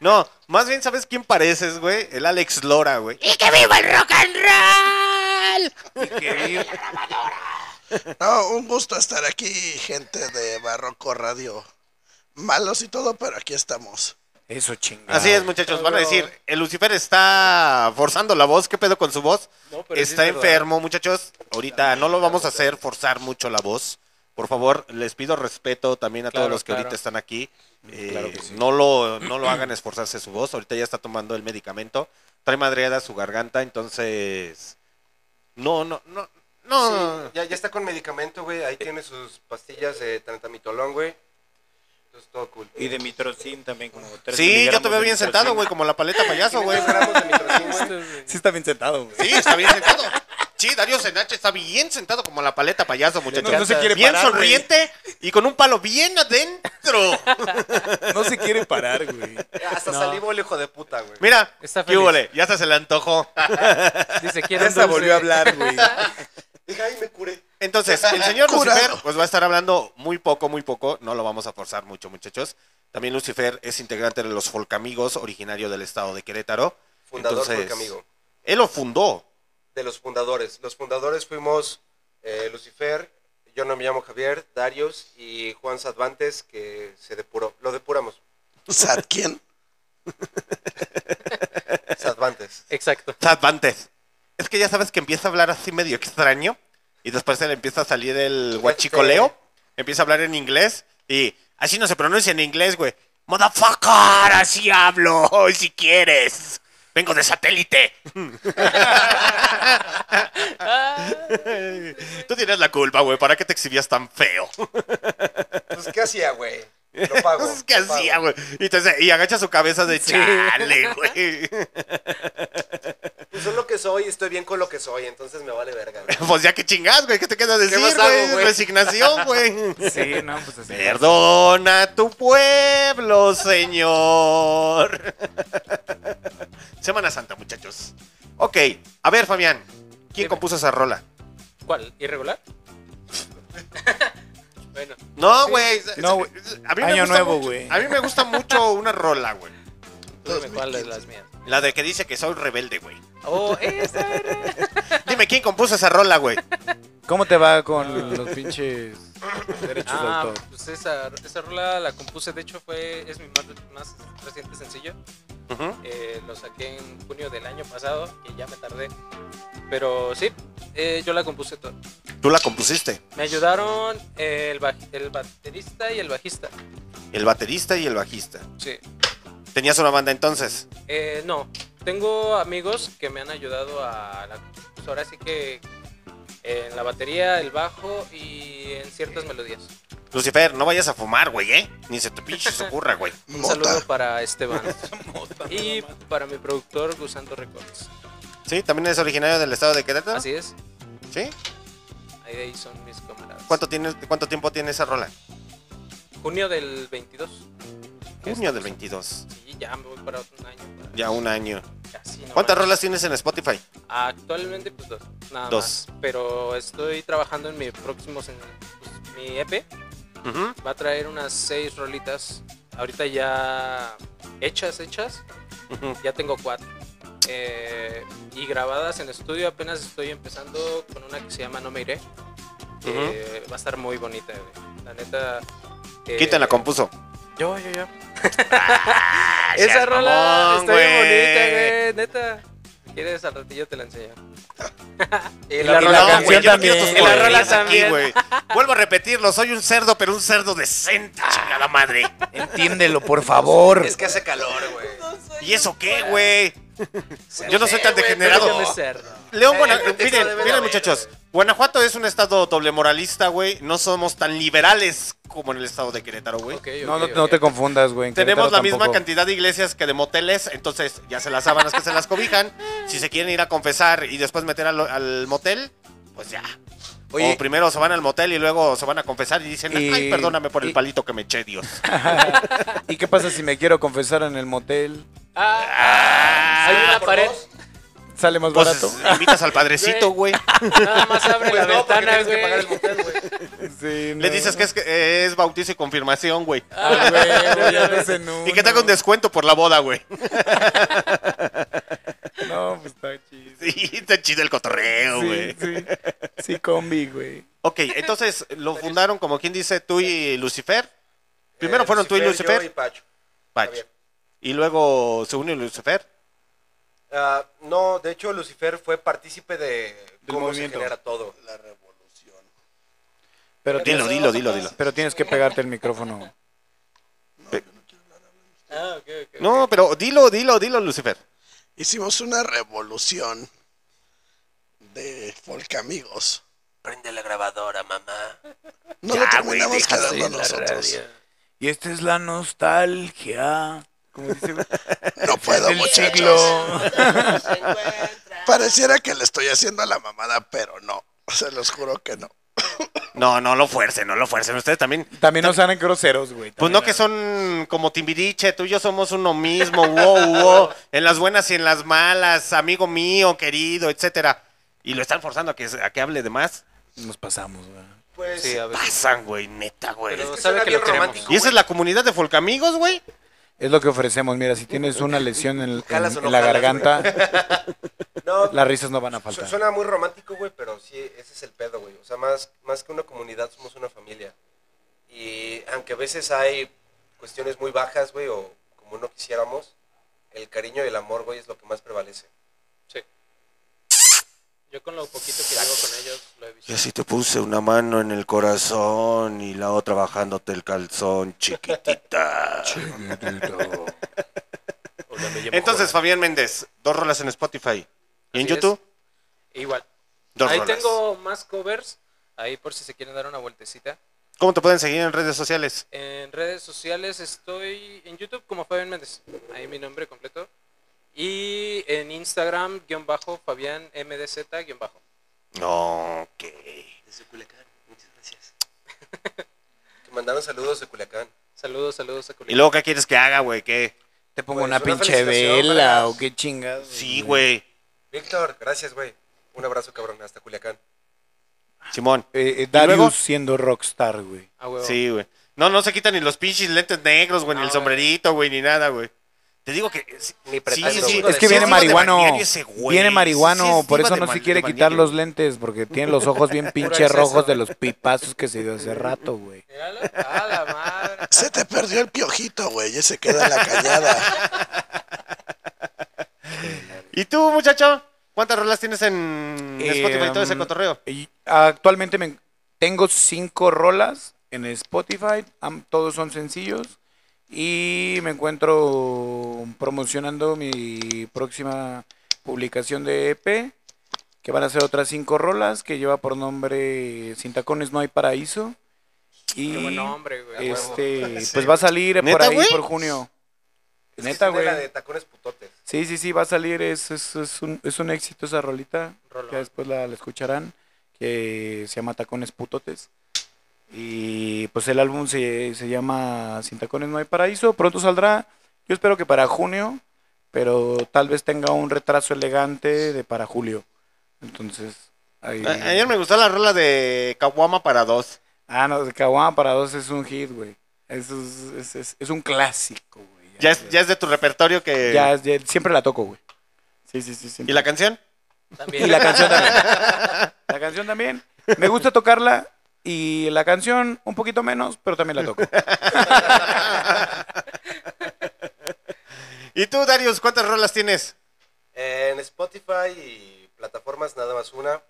No, más bien, ¿sabes quién pareces, güey? El Alex Lora, güey. No, un gusto estar aquí, gente de Barroco Radio. Malos y todo, pero aquí estamos. Eso chingado. Así es, muchachos. Van a decir, el Lucifer está forzando la voz. ¿Qué pedo con su voz? No, pero sí está es enfermo, muchachos. Ahorita no lo vamos a hacer forzar mucho la voz. Por favor, les pido respeto también a todos Claro, los que claro. ahorita están aquí. Eh, Claro que sí. no, lo, no lo hagan esforzarse su voz. Ahorita ya está tomando el medicamento. Trae madreada su garganta, entonces... No, no, no. No. Sí, ya, ya está con medicamento, güey. Ahí tiene sus pastillas de trantamitolón, güey. Entonces todo cool. Y de mitrocin también como tres Sí, yo te veo bien sentado, güey, como la paleta payaso, güey. 500 gramos de mitrocin, güey. Sí está bien sentado, güey. Sí, está bien sentado. Sí, Darío Senache está bien sentado como la paleta payaso, muchachos. No, no se quiere bien parar, güey. sonriente y con un palo bien adentro. <laughs> No se quiere parar, güey. Hasta No. salivo el hijo de puta, güey. Mira, Está ¿qué feliz. húbole? Ya hasta se le antojó. <laughs> Dice, quiero Ya dulce. volvió a hablar, güey. <laughs> Dije, ay, me curé. Entonces, el señor Curado. Lucifer pues va a estar hablando muy poco, muy poco. No lo vamos a forzar mucho, muchachos. También Lucifer es integrante de los Folcamigos, originario del estado de Querétaro. Fundador Entonces, Folcamigo. Él lo fundó. De los fundadores. Los fundadores fuimos eh, Lucifer, yo no me llamo Javier, Darius y Juan Sadvantes, que se depuró. Lo depuramos. ¿Sad quién? <laughs> Sadvantes. Exacto. Sadvantes. Es que ya sabes que empieza a hablar así medio extraño y después se le empieza a salir el guachicoleo. Empieza a hablar en inglés y así no se pronuncia en inglés, güey. Motherfucker, así hablo, <laughs> si quieres. Vengo de satélite. <laughs> Tú tienes la culpa, güey. ¿Para qué te exhibías tan feo? Pues, ¿qué hacía, güey? Lo pago. Pues, ¿Qué lo hacía, güey? Y, entonces- y agacha su cabeza de chale, güey. <laughs> Pues soy lo que soy y estoy bien con lo que soy, entonces me vale verga. güey. <laughs> Pues ya que chingas, güey. ¿Qué te queda decir, más hago, güey? güey? Resignación, <laughs> güey. Sí, no, pues así. Perdona a tu pueblo, Señor. Semana Santa, muchachos. Ok, a ver, Fabián. ¿Quién Dime. compuso esa rola? ¿Cuál? ¿Irregular? <laughs> bueno, No, Sí. güey. No, güey. A mí me Año gusta nuevo, mucho- güey. A mí me gusta mucho una rola, güey. dime cuál de las mías. La de que dice que soy rebelde, güey. Oh, esa. <laughs> Dime quién compuso esa rola, güey. ¿Cómo te va con los pinches derechos de Ah, autor? pues esa, esa rola la compuse, de hecho fue, es mi más, más reciente sencillo. Ujú. Eh, lo saqué en junio del año pasado, que ya me tardé. Pero sí, eh, yo la compuse todo. Tú la compusiste. Me ayudaron el, baj- el baterista y el bajista. El baterista y el bajista. Sí. ¿Tenías una banda entonces? Eh, no, tengo amigos que me han ayudado a la, pues ahora sí que en la batería, el bajo y en ciertas melodías. Lucifer, no vayas a fumar, güey, ¿eh? Ni se te pinche se ocurra, güey. <laughs> Un Mota. saludo para Esteban <laughs> y para mi productor Gusando Records. ¿Sí? ¿También es originario del estado de Querétaro? Así es, ¿Sí? ahí, ahí son mis camaradas. ¿Cuánto, tiene, ¿Cuánto tiempo tiene esa rola? Junio del 22. Junio del 22. Sí, ya me voy para un año. para- Ya un año. casi, no ¿Cuántas rolas tienes en Spotify? Actualmente, pues dos. Nada Dos. más. Pero estoy trabajando en mi próximo. sen- pues, mi EP Ujú. va a traer unas seis rolitas. Ahorita ya hechas, hechas. Ujú. Ya tengo cuatro. Eh, y grabadas en estudio. Apenas estoy empezando con una que se llama No Me Iré. que Va a estar muy bonita. La neta. eh, ¿Quién te la compuso? Yo, yo, yo. Ah, <laughs> Esa rola mamón, está bien bonita, güey. Neta. Quieres, al ratillo te la enseño. <laughs> Y la rola No, canción yo no también. Y la rola también. güey. Vuelvo a repetirlo, soy un cerdo, pero un cerdo decente, chingada madre. <laughs> Entiéndelo, por favor. Es que hace calor, güey. ¿Y eso qué, güey? Yo no soy tan degenerado. pero- Llame cerdo. León, Eh, miren, miren muchachos. Guanajuato es un estado doble moralista, güey. No somos tan liberales como en el estado de Querétaro, güey. Ok, No, ok, no, te confundas, güey. en Tenemos la misma cantidad de iglesias que de moteles, entonces ya se las sábanas que se las cobijan. <laughs> Si se quieren ir a confesar y después meter al, al motel, pues ya. Oye. o primero se van al motel y luego se van a confesar y dicen, Y- ay, perdóname por el palito que me eché, Dios. <laughs> ¿Y qué pasa si me quiero confesar en el motel? Ah, hay una pared. dos. ¿Sale más Pues barato? <laughs> invitas al padrecito, güey. <laughs> Nada más abre Pues la no, ventana, tienes que pagar el güey. motel, güey. Sí, Le dices que es, que eh, es bautizo y confirmación, güey. Ah, güey, <laughs> ya ves en Y que te haga un uno. descuento por la boda, güey. No, pues está chido. Sí, está chido el cotorreo, güey. Sí, sí. Sí, combi, güey. Ok, entonces lo fundaron como quien dice tú y Lucifer. Primero Eh, fueron tú y yo Lucifer. y Pacho. Y luego se unió Lucifer. Ah, no, de hecho Lucifer fue partícipe de cómo movimiento. se genera todo. La revolución. Pero Dilo, tienes, dilo, dilo, dilo. pero tienes que pegarte el micrófono. Ah, ok, ok. No, pero dilo, dilo, dilo, Lucifer. Hicimos una revolución de folk amigos. Prende la grabadora, mamá. No Ya, lo güey, terminamos quedando la nosotros. radio. Y esta es la nostalgia. Como dice, güey. <laughs> No puedo, del muchachos. siglo. <laughs> Pareciera que le estoy haciendo a la mamada, pero no. <laughs> Se los juro que no. No, no lo fuercen, no lo fuercen. Ustedes también. También no sean groseros, güey. Pues no que son como Timbiriche, tú y yo somos uno mismo, wow, wow, en las buenas y en las malas, amigo mío, querido, etcétera. Y lo están forzando a que, a que hable de más. Nos pasamos, güey. Pues Sí, a veces. Pasan, güey, neta, güey. Pero que sabe suena que lo bien queremos. romántico. ¿Y esa es la comunidad de Folcamigos, güey? Es lo que ofrecemos. Mira, si tienes una lesión en, el- ¿Jalas en- o no en la jalas, garganta, <laughs> no, las risas no van a faltar. suena muy romántico, güey, pero sí, ese es el pedo, güey. O sea, más, más que una comunidad, somos una familia. Y aunque a veces hay cuestiones muy bajas, güey, o como no quisiéramos, el cariño y el amor, güey, es lo que más prevalece. Yo con lo poquito que llevo con ellos lo he visto. Y así te puse una mano en el corazón y la otra bajándote el calzón, <laughs> chiquitita. Entonces. Fabián Méndez, dos rolas en Spotify. ¿Y en Así es. YouTube? Igual. Dos Ahí rolas. tengo más covers. Ahí por si se quieren dar una vueltecita. ¿Cómo te pueden seguir en redes sociales? En redes sociales estoy en YouTube como Fabián Méndez. Ahí mi nombre completo. Y en Instagram, guion bajo, Fabián MDZ, guion bajo. Ok. Desde Culiacán, muchas gracias. <laughs> Te mandaron saludos de Culiacán. Saludos, saludos a ¿Y Culiacán. luego qué quieres que haga, güey? ¿Qué? Te pongo Pues, una una pinche vela o qué chingados. Sí, güey. Víctor, gracias, güey. Un abrazo, cabrón, hasta Culiacán. Simón. Eh, eh, luego? Darius siendo rockstar, güey. A huevo. Sí, güey. No, no se quitan ni los pinches lentes negros, güey, ni el güey. sombrerito, güey, ni nada, güey. Te digo que... Sí, pretexto, sí. güey. Es que viene marihuano. Viene marihuano, sí, por eso no se quiere quitar los lentes, porque tiene los ojos bien <laughs> pinche exceso. rojos de los pipazos que se dio hace rato, güey. Míralo. A la madre. Se te perdió el piojito, güey. Ese queda en la cañada. <laughs> ¿Y tú, muchacho? ¿Cuántas rolas tienes en Eh, Spotify y todo ese um, cotorreo? Y actualmente me, tengo cinco rolas en Spotify, todos son sencillos. Y me encuentro promocionando mi próxima publicación de EP, que van a ser otras cinco rolas, que lleva por nombre Sin tacones no hay paraíso. Y Qué buen nombre, güey. este, <laughs> pues va a salir por ¿Neta, ahí güey? por junio. Es Neta, es de la güey. de tacones putotes. Sí, sí, sí, va a salir, es, es, es un, es un éxito esa rolita, Rolón. que después la, la escucharán, que se llama Tacones Putotes. Y pues el álbum se, se llama Sin Tacones No Hay Paraíso, pronto saldrá, yo espero que para junio, pero tal vez tenga un retraso elegante de para julio. Entonces, ahí... A- Ayer me gustó la rola de Kawama para dos. Ah, no, de Kawama para dos es un hit, güey. Es, es, es- es un clásico, güey. Ya es, ya es de tu repertorio que... ya ya- siempre la toco, güey. Sí, sí, sí. ¿Y la canción? También. Y la canción también. La canción también. Me gusta tocarla y la canción un poquito menos, pero también la toco. <laughs> ¿Y tú, Darius, cuántas rolas tienes? En Spotify y plataformas nada más una.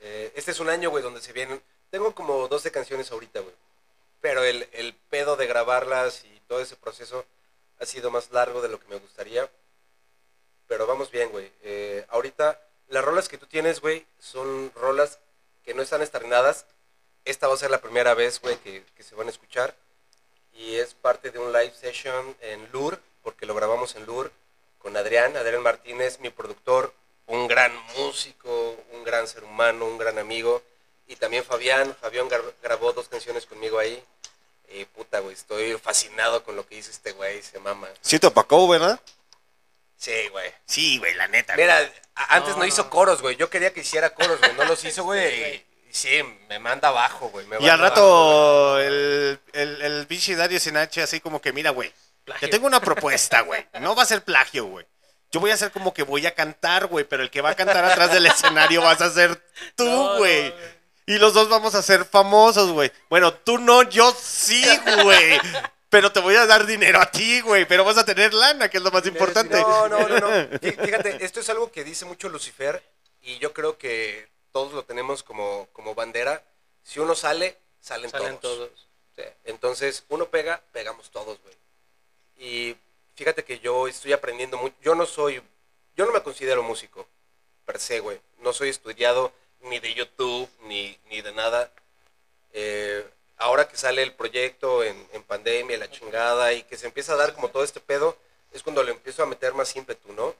Eh, este es un año, güey, donde se vienen... Tengo como 12 canciones ahorita, güey. Pero el, el pedo de grabarlas y todo ese proceso ha sido más largo de lo que me gustaría. Pero vamos bien, güey. Eh, ahorita, las rolas que tú tienes, güey, son rolas que no están estrenadas. Esta va a ser la primera vez, güey, que, que se van a escuchar. Y es parte de un live session en Lur, porque lo grabamos en Lur con Adrián, Adrián Martínez, mi productor, un gran músico, un gran ser humano, un gran amigo. Y también Fabián, Fabián gra- grabó dos canciones conmigo ahí. Y puta, güey, estoy fascinado con lo que hizo este güey, se mama. Sí te opacó, ¿verdad? Sí, güey. Sí, güey, la neta. Mira, antes no, No, hizo coros, güey. Yo quería que hiciera coros, güey. No los hizo, <laughs> güey. Y, y sí, me manda abajo, güey. me Y al rato el, el, el pinche Darius en H así como que, mira, güey, Plagio. tengo una propuesta, güey. No va a ser plagio, güey. Yo voy a hacer como que voy a cantar, güey, pero el que va a cantar atrás del escenario vas a ser tú, No, no, güey. y los dos vamos a ser famosos, güey. Bueno, tú no, yo sí, güey. Pero te voy a dar dinero a ti, güey. Pero vas a tener lana, que es lo más importante. No, no, no, no. <laughs> Fí- Fíjate, esto es algo que dice mucho Lucifer y yo creo que todos lo tenemos como, como bandera. Si uno sale, salen, Salen todos. todos. Sí. Entonces, uno pega, pegamos todos, güey. Y fíjate que yo estoy aprendiendo mucho. Yo no soy, yo no me considero músico, per se, güey. No soy estudiado ni de YouTube, ni, ni de nada. Eh, ahora que sale el proyecto en, en pandemia, la chingada, y que se empieza a dar como todo este pedo, es cuando le empiezo a meter más ímpetu, ¿no?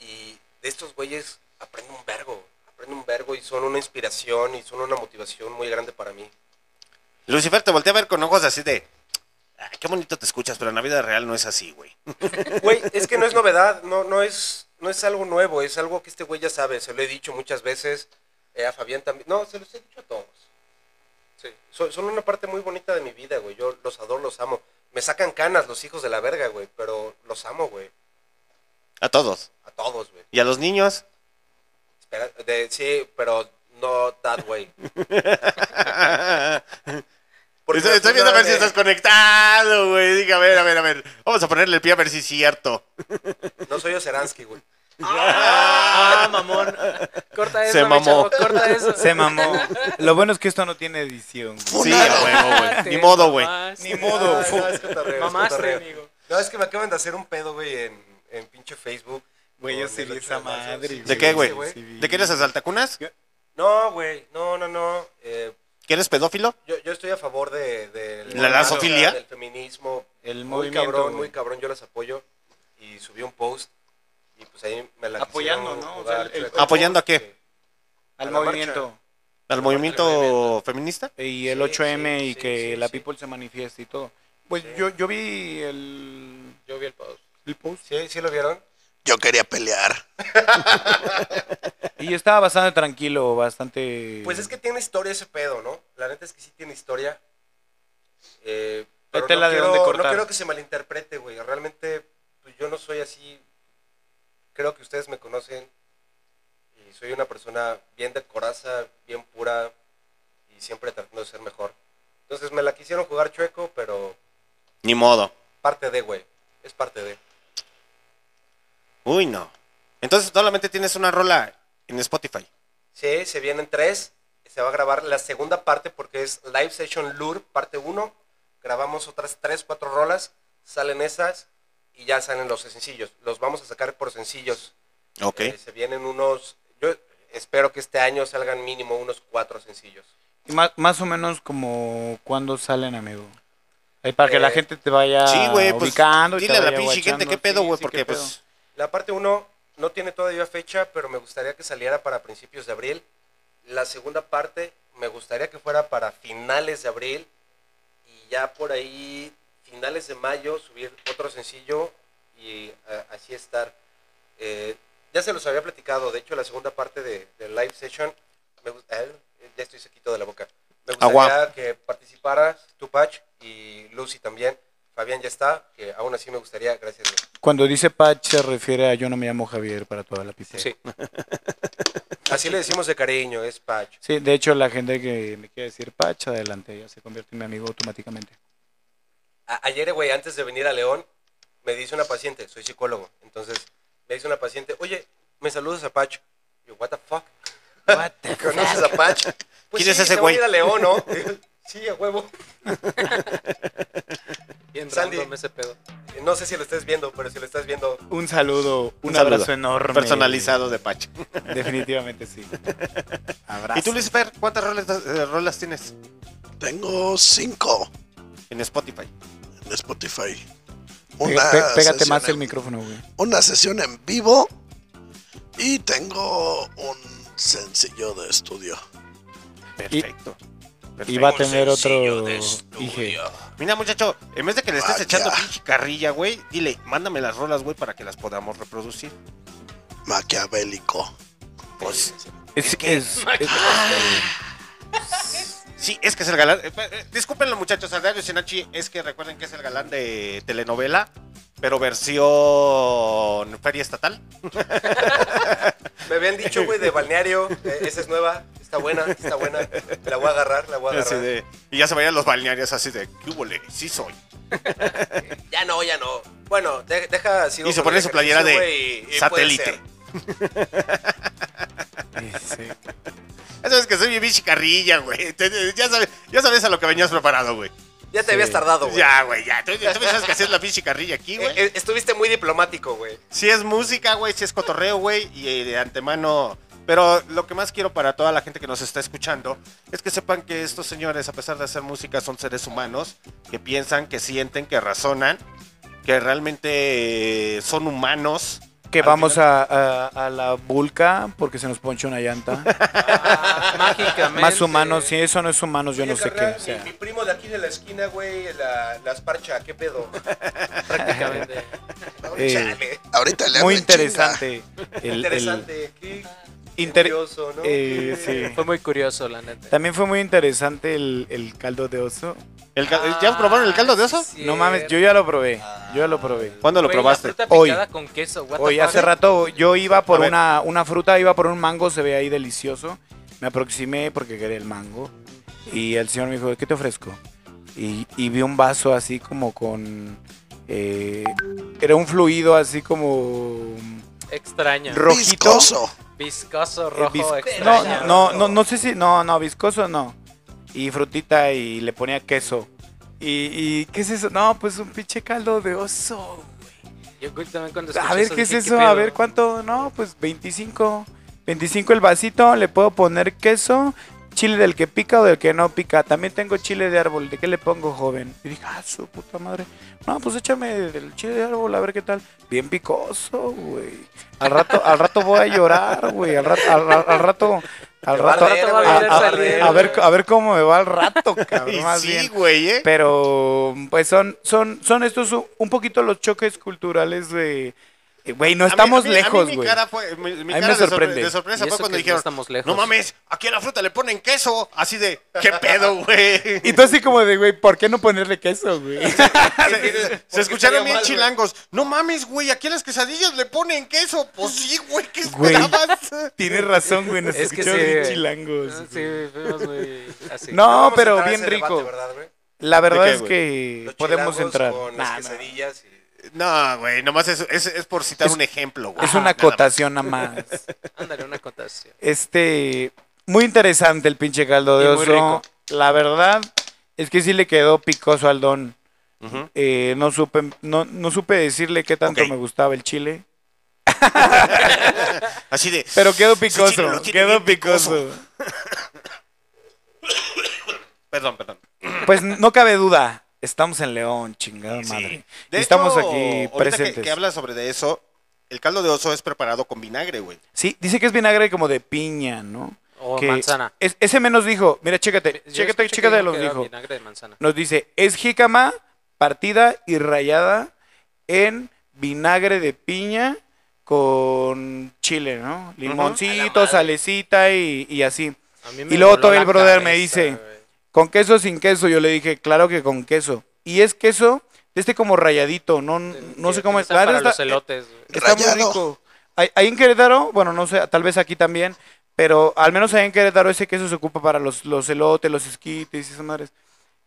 Y de estos güeyes aprendo un vergo, aprendo un vergo y son una inspiración y son una motivación muy grande para mí. Lucifer te volteé a ver con ojos así de. "Ay, qué bonito te escuchas, pero en la vida real no es así, güey. <laughs> Güey, es que no es novedad, no, no, es, no es algo nuevo, es algo que este güey ya sabe, se lo he dicho muchas veces, eh, a Fabián también, no, se los he dicho a todos. Sí, son, son una parte muy bonita de mi vida, güey, yo los adoro, los amo. Me sacan canas los hijos de la verga, güey, pero los amo, güey, A todos. a todos, güey. ¿Y a los niños? De- sí, pero no that way. <laughs> Estoy, viendo a ver si estás conectado, güey. Diga, a ver, a ver, a ver. Vamos a ponerle el pie a ver si es cierto. No soy Oceransky, güey. <laughs> Ah, mamón. Corta eso, Se mamó. chavo, corta eso. Se mamó. Lo bueno es que esto no tiene edición. güey. Sí, a huevo, güey. Ni modo, güey. Ni modo. Ay, no, es cotorreo, es Mamaste, amigo. No, es que me acaban de hacer un pedo, güey, en, en pinche Facebook. Güey, yo sí el vi esa madre, ¿De qué, güey? ¿De qué eres asaltacunas? No, güey, no, no, no. Eh, ¿Que eres pedófilo? yo, yo estoy a favor de, de ¿La lazofilia? del feminismo. El muy movimiento, cabrón, güey. muy cabrón, yo las apoyo. Y subí un post y pues ahí me la Apoyando, ¿no? O sea, el- chueco. ¿Apoyando a qué? Sí. Al A movimiento. ¿Al movimiento feminista? Y el Sí, 8M sí, y sí, que sí, la sí. people se manifieste y todo. Pues Sí. yo, yo vi el, Yo vi el post. el post. ¿Sí, ¿Sí lo vieron? Yo quería pelear. <laughs> Y estaba bastante tranquilo, bastante... Pues es que tiene historia ese pedo, ¿no? La neta es que sí tiene historia. Eh, pero no, de quiero, dónde no quiero que se malinterprete, güey. Realmente, pues yo no soy así. Creo que ustedes me conocen. Y soy una persona bien de coraza, bien pura. Y siempre tratando de ser mejor. Entonces me la quisieron jugar chueco, pero Ni modo. parte de, güey. Es parte de. Uy, no. Entonces solamente tienes una rola en Spotify. Sí, se vienen tres. Se va a grabar la segunda parte porque es Live Session Lure, parte 1. Grabamos otras tres, cuatro rolas. Salen esas y ya salen los sencillos. Los vamos a sacar por sencillos. Ok. Eh, se vienen unos. Yo espero que este año salgan mínimo unos cuatro sencillos. Y más, más o menos como cuando salen, amigo. Ahí para que la Eh, gente te vaya Sí, güey, pues ubicando. y te dile a la pinche gente qué pedo, güey, sí, porque pues... La parte 1 no tiene todavía fecha, pero me gustaría que saliera para principios de abril. La segunda parte me gustaría que fuera para finales de abril. Y ya por ahí, finales de mayo, subir otro sencillo y a- así estar. Eh, ya se los había platicado, de hecho la segunda parte de, de Live Session, me eh, ya estoy sequito de la boca. Me Agua. gustaría que participaras Tupac y Lucy también. Fabián ya está, que aún así me gustaría, gracias. Cuando dice Patch se refiere a yo no me llamo Javier para toda la pista. Sí. <laughs> Así le decimos de cariño, es Patch. Sí, de hecho la gente que me quiere decir Patch, adelante, ya se convierte en mi amigo automáticamente. A- ayer, güey, antes de venir a León, me dice una paciente, soy psicólogo, entonces me dice una paciente, oye, me saludas a Patch. Yo, what the fuck? <laughs> ¿Conoces a Patch? Pues ¿Quién es sí, ese se va a güey? ir a León, ¿no? <laughs> sí, a huevo. Bien Sandy. random ese pedo. No sé si lo estás viendo, pero si lo estás viendo, Un saludo, un, Un saludo. abrazo enorme. Personalizado de Pacho. Definitivamente sí. <laughs> Abrazo. ¿Y tú, Lucifer, cuántas rolas, eh, rolas tienes Tengo cinco en Spotify? en Spotify. Pe- Una pe- pégate más el micrófono, güey. Una sesión en vivo y tengo un sencillo de estudio. Perfecto. Y va a tener otro IG. Mira, muchacho, en vez de que le estés Vaya. echando pinche carrilla, güey, dile, mándame las rolas, güey, para que las podamos reproducir. Maquiavélico. Pues, Es que es, es- sí, es que es el galán. eh, eh, discúlpenlo, muchachos, Ardario Sinachi, es que recuerden que es el galán de telenovela, pero versión feria estatal. me habían dicho, güey, de <laughs> balneario, eh, esa es nueva, está buena, está buena, la voy a agarrar, la voy a Así agarrar. de- y ya se vayan los balnearios así de, ¿qué hubo, le? Sí soy. <laughs> Ya no, ya no. Bueno, de- deja, sigo Y se pone su playera de y- y satélite. sí. Ya sabes que soy mi bichi carrilla, güey. Ya sabes, ya sabes a lo que venías preparado, güey. Ya te habías tardado, güey. Ya, güey, ya. Tú, tú me sabes que haces la carrilla aquí, güey. Eh, eh, estuviste muy diplomático, güey. Si es música, güey, si es cotorreo, güey, y eh, de antemano. Pero lo que más quiero para toda la gente que nos está escuchando es que sepan que estos señores, a pesar de hacer música, son seres humanos que piensan, que sienten, que razonan, que realmente eh, son humanos. Que Al vamos final- a, a- a la vulca porque se nos poncha una llanta. <laughs> Ah, mágicamente. Más humanos, si eso no es humanos, yo Oye, no sé qué. carnal, o sea. mi, primo de aquí de la esquina, güey, la, las parcha, ¿qué pedo? <laughs> Prácticamente. Eh, chale. Ahorita le Muy interesante. el- Interesante. Qué Inter- curioso, ¿no? eh, sí. <laughs> Fue muy curioso, la neta. También fue muy interesante el, el caldo de oso. El cal- ¿Ya probaron el caldo de oso? No mames, yo ya lo probé. Yo ya lo probé. ¿Cuándo lo probaste? fruta Hoy. con queso, fuck? hace rato yo iba A por ver. una, una fruta, iba por un mango, se ve ahí delicioso. Me aproximé porque quería el mango. Y el señor me dijo, ¿qué te ofrezco? y, y vi un vaso así como con... eh, era un fluido así como Extraño. rojito. Viscoso. Viscoso, Eh, rojo, vis- extraño. no, no, no, no sé si, no, no, viscoso no. Y frutita y le ponía queso. Y, y ¿qué es eso? No, pues un pinche caldo de oso. Yo también cuando A ver, ¿qué es eso? A ver, ¿cuánto? No, pues 25. 25 el vasito, le puedo poner queso, chile del que pica o del que no pica. También tengo chile de árbol, ¿de qué le pongo, joven? Y dije, ah, su puta madre. No, pues échame del chile de árbol, a ver qué tal. Bien picoso, güey. Al rato, al rato voy a llorar, güey. Al rato, al, al- al rato, al Te va a rato, arder, a, a- a a- ver, a ver cómo me va al rato, <laughs> cabrón, más sí, bien. güey, ¿eh? Pero, pues son, son, son estos un poquito los choques culturales de. Eh, Güey, no estamos a mí- a mí lejos, mi güey. cara fue, mi, mi A mí cara me de sorpre- sorprende. De, sorpresa Y fue cuando no dijeron, estamos lejos. no mames, aquí a la fruta le ponen queso. Así de, ¿qué <laughs> pedo, güey? Y tú así como de, güey, ¿por qué no ponerle queso, güey? <laughs> se, se escucharon bien mal, chilangos. No mames, güey, aquí a las quesadillas le ponen queso. Pues sí, güey, ¿qué esperabas? Tienes razón, güey, nos Es que escucharon sí. bien chilangos. Ah, Sí, fuimos muy así. No, pero bien rico. debate, ¿verdad, güey? La verdad qué, es que podemos entrar. Con Nah, las nah. quesadillas y... No, güey, nomás es, es, es por citar Es- un ejemplo, güey. Es una Nada más. acotación nada más. Ándale, una acotación. Este, muy interesante el pinche caldo de Y oso. La verdad es que sí le quedó picoso al don. Eh, no supe, no, no supe decirle qué tanto me gustaba el chile. <laughs> Así de, Pero quedó picoso, quedó picoso. <coughs> perdón, perdón. Pues no cabe duda, estamos en León, chingada Sí. madre. De Y estamos hecho, aquí presentes. Que, que hablas sobre de eso, el caldo de oso es preparado con vinagre, güey. Sí, dice que es vinagre como de piña, ¿no? O Que manzana. es- ese menos dijo, mira, chécate, Yo chécate, chécate era dijo. vinagre de manzana. Nos dice, es jícama partida y rayada en vinagre de piña con chile, ¿no? Limoncito, salecita y, y así. A mí me Y luego todo el brother me dice. ¿Con queso o sin queso? Yo le dije, claro que con queso. Y es queso de este como rayadito, no, no sé cómo es. La para neta los está, elotes, güey. está muy rico. Ahí, ahí en Querétaro, bueno, no sé, tal vez aquí también, pero al menos ahí en Querétaro ese queso se ocupa para los, los elotes, los esquites y esas madres.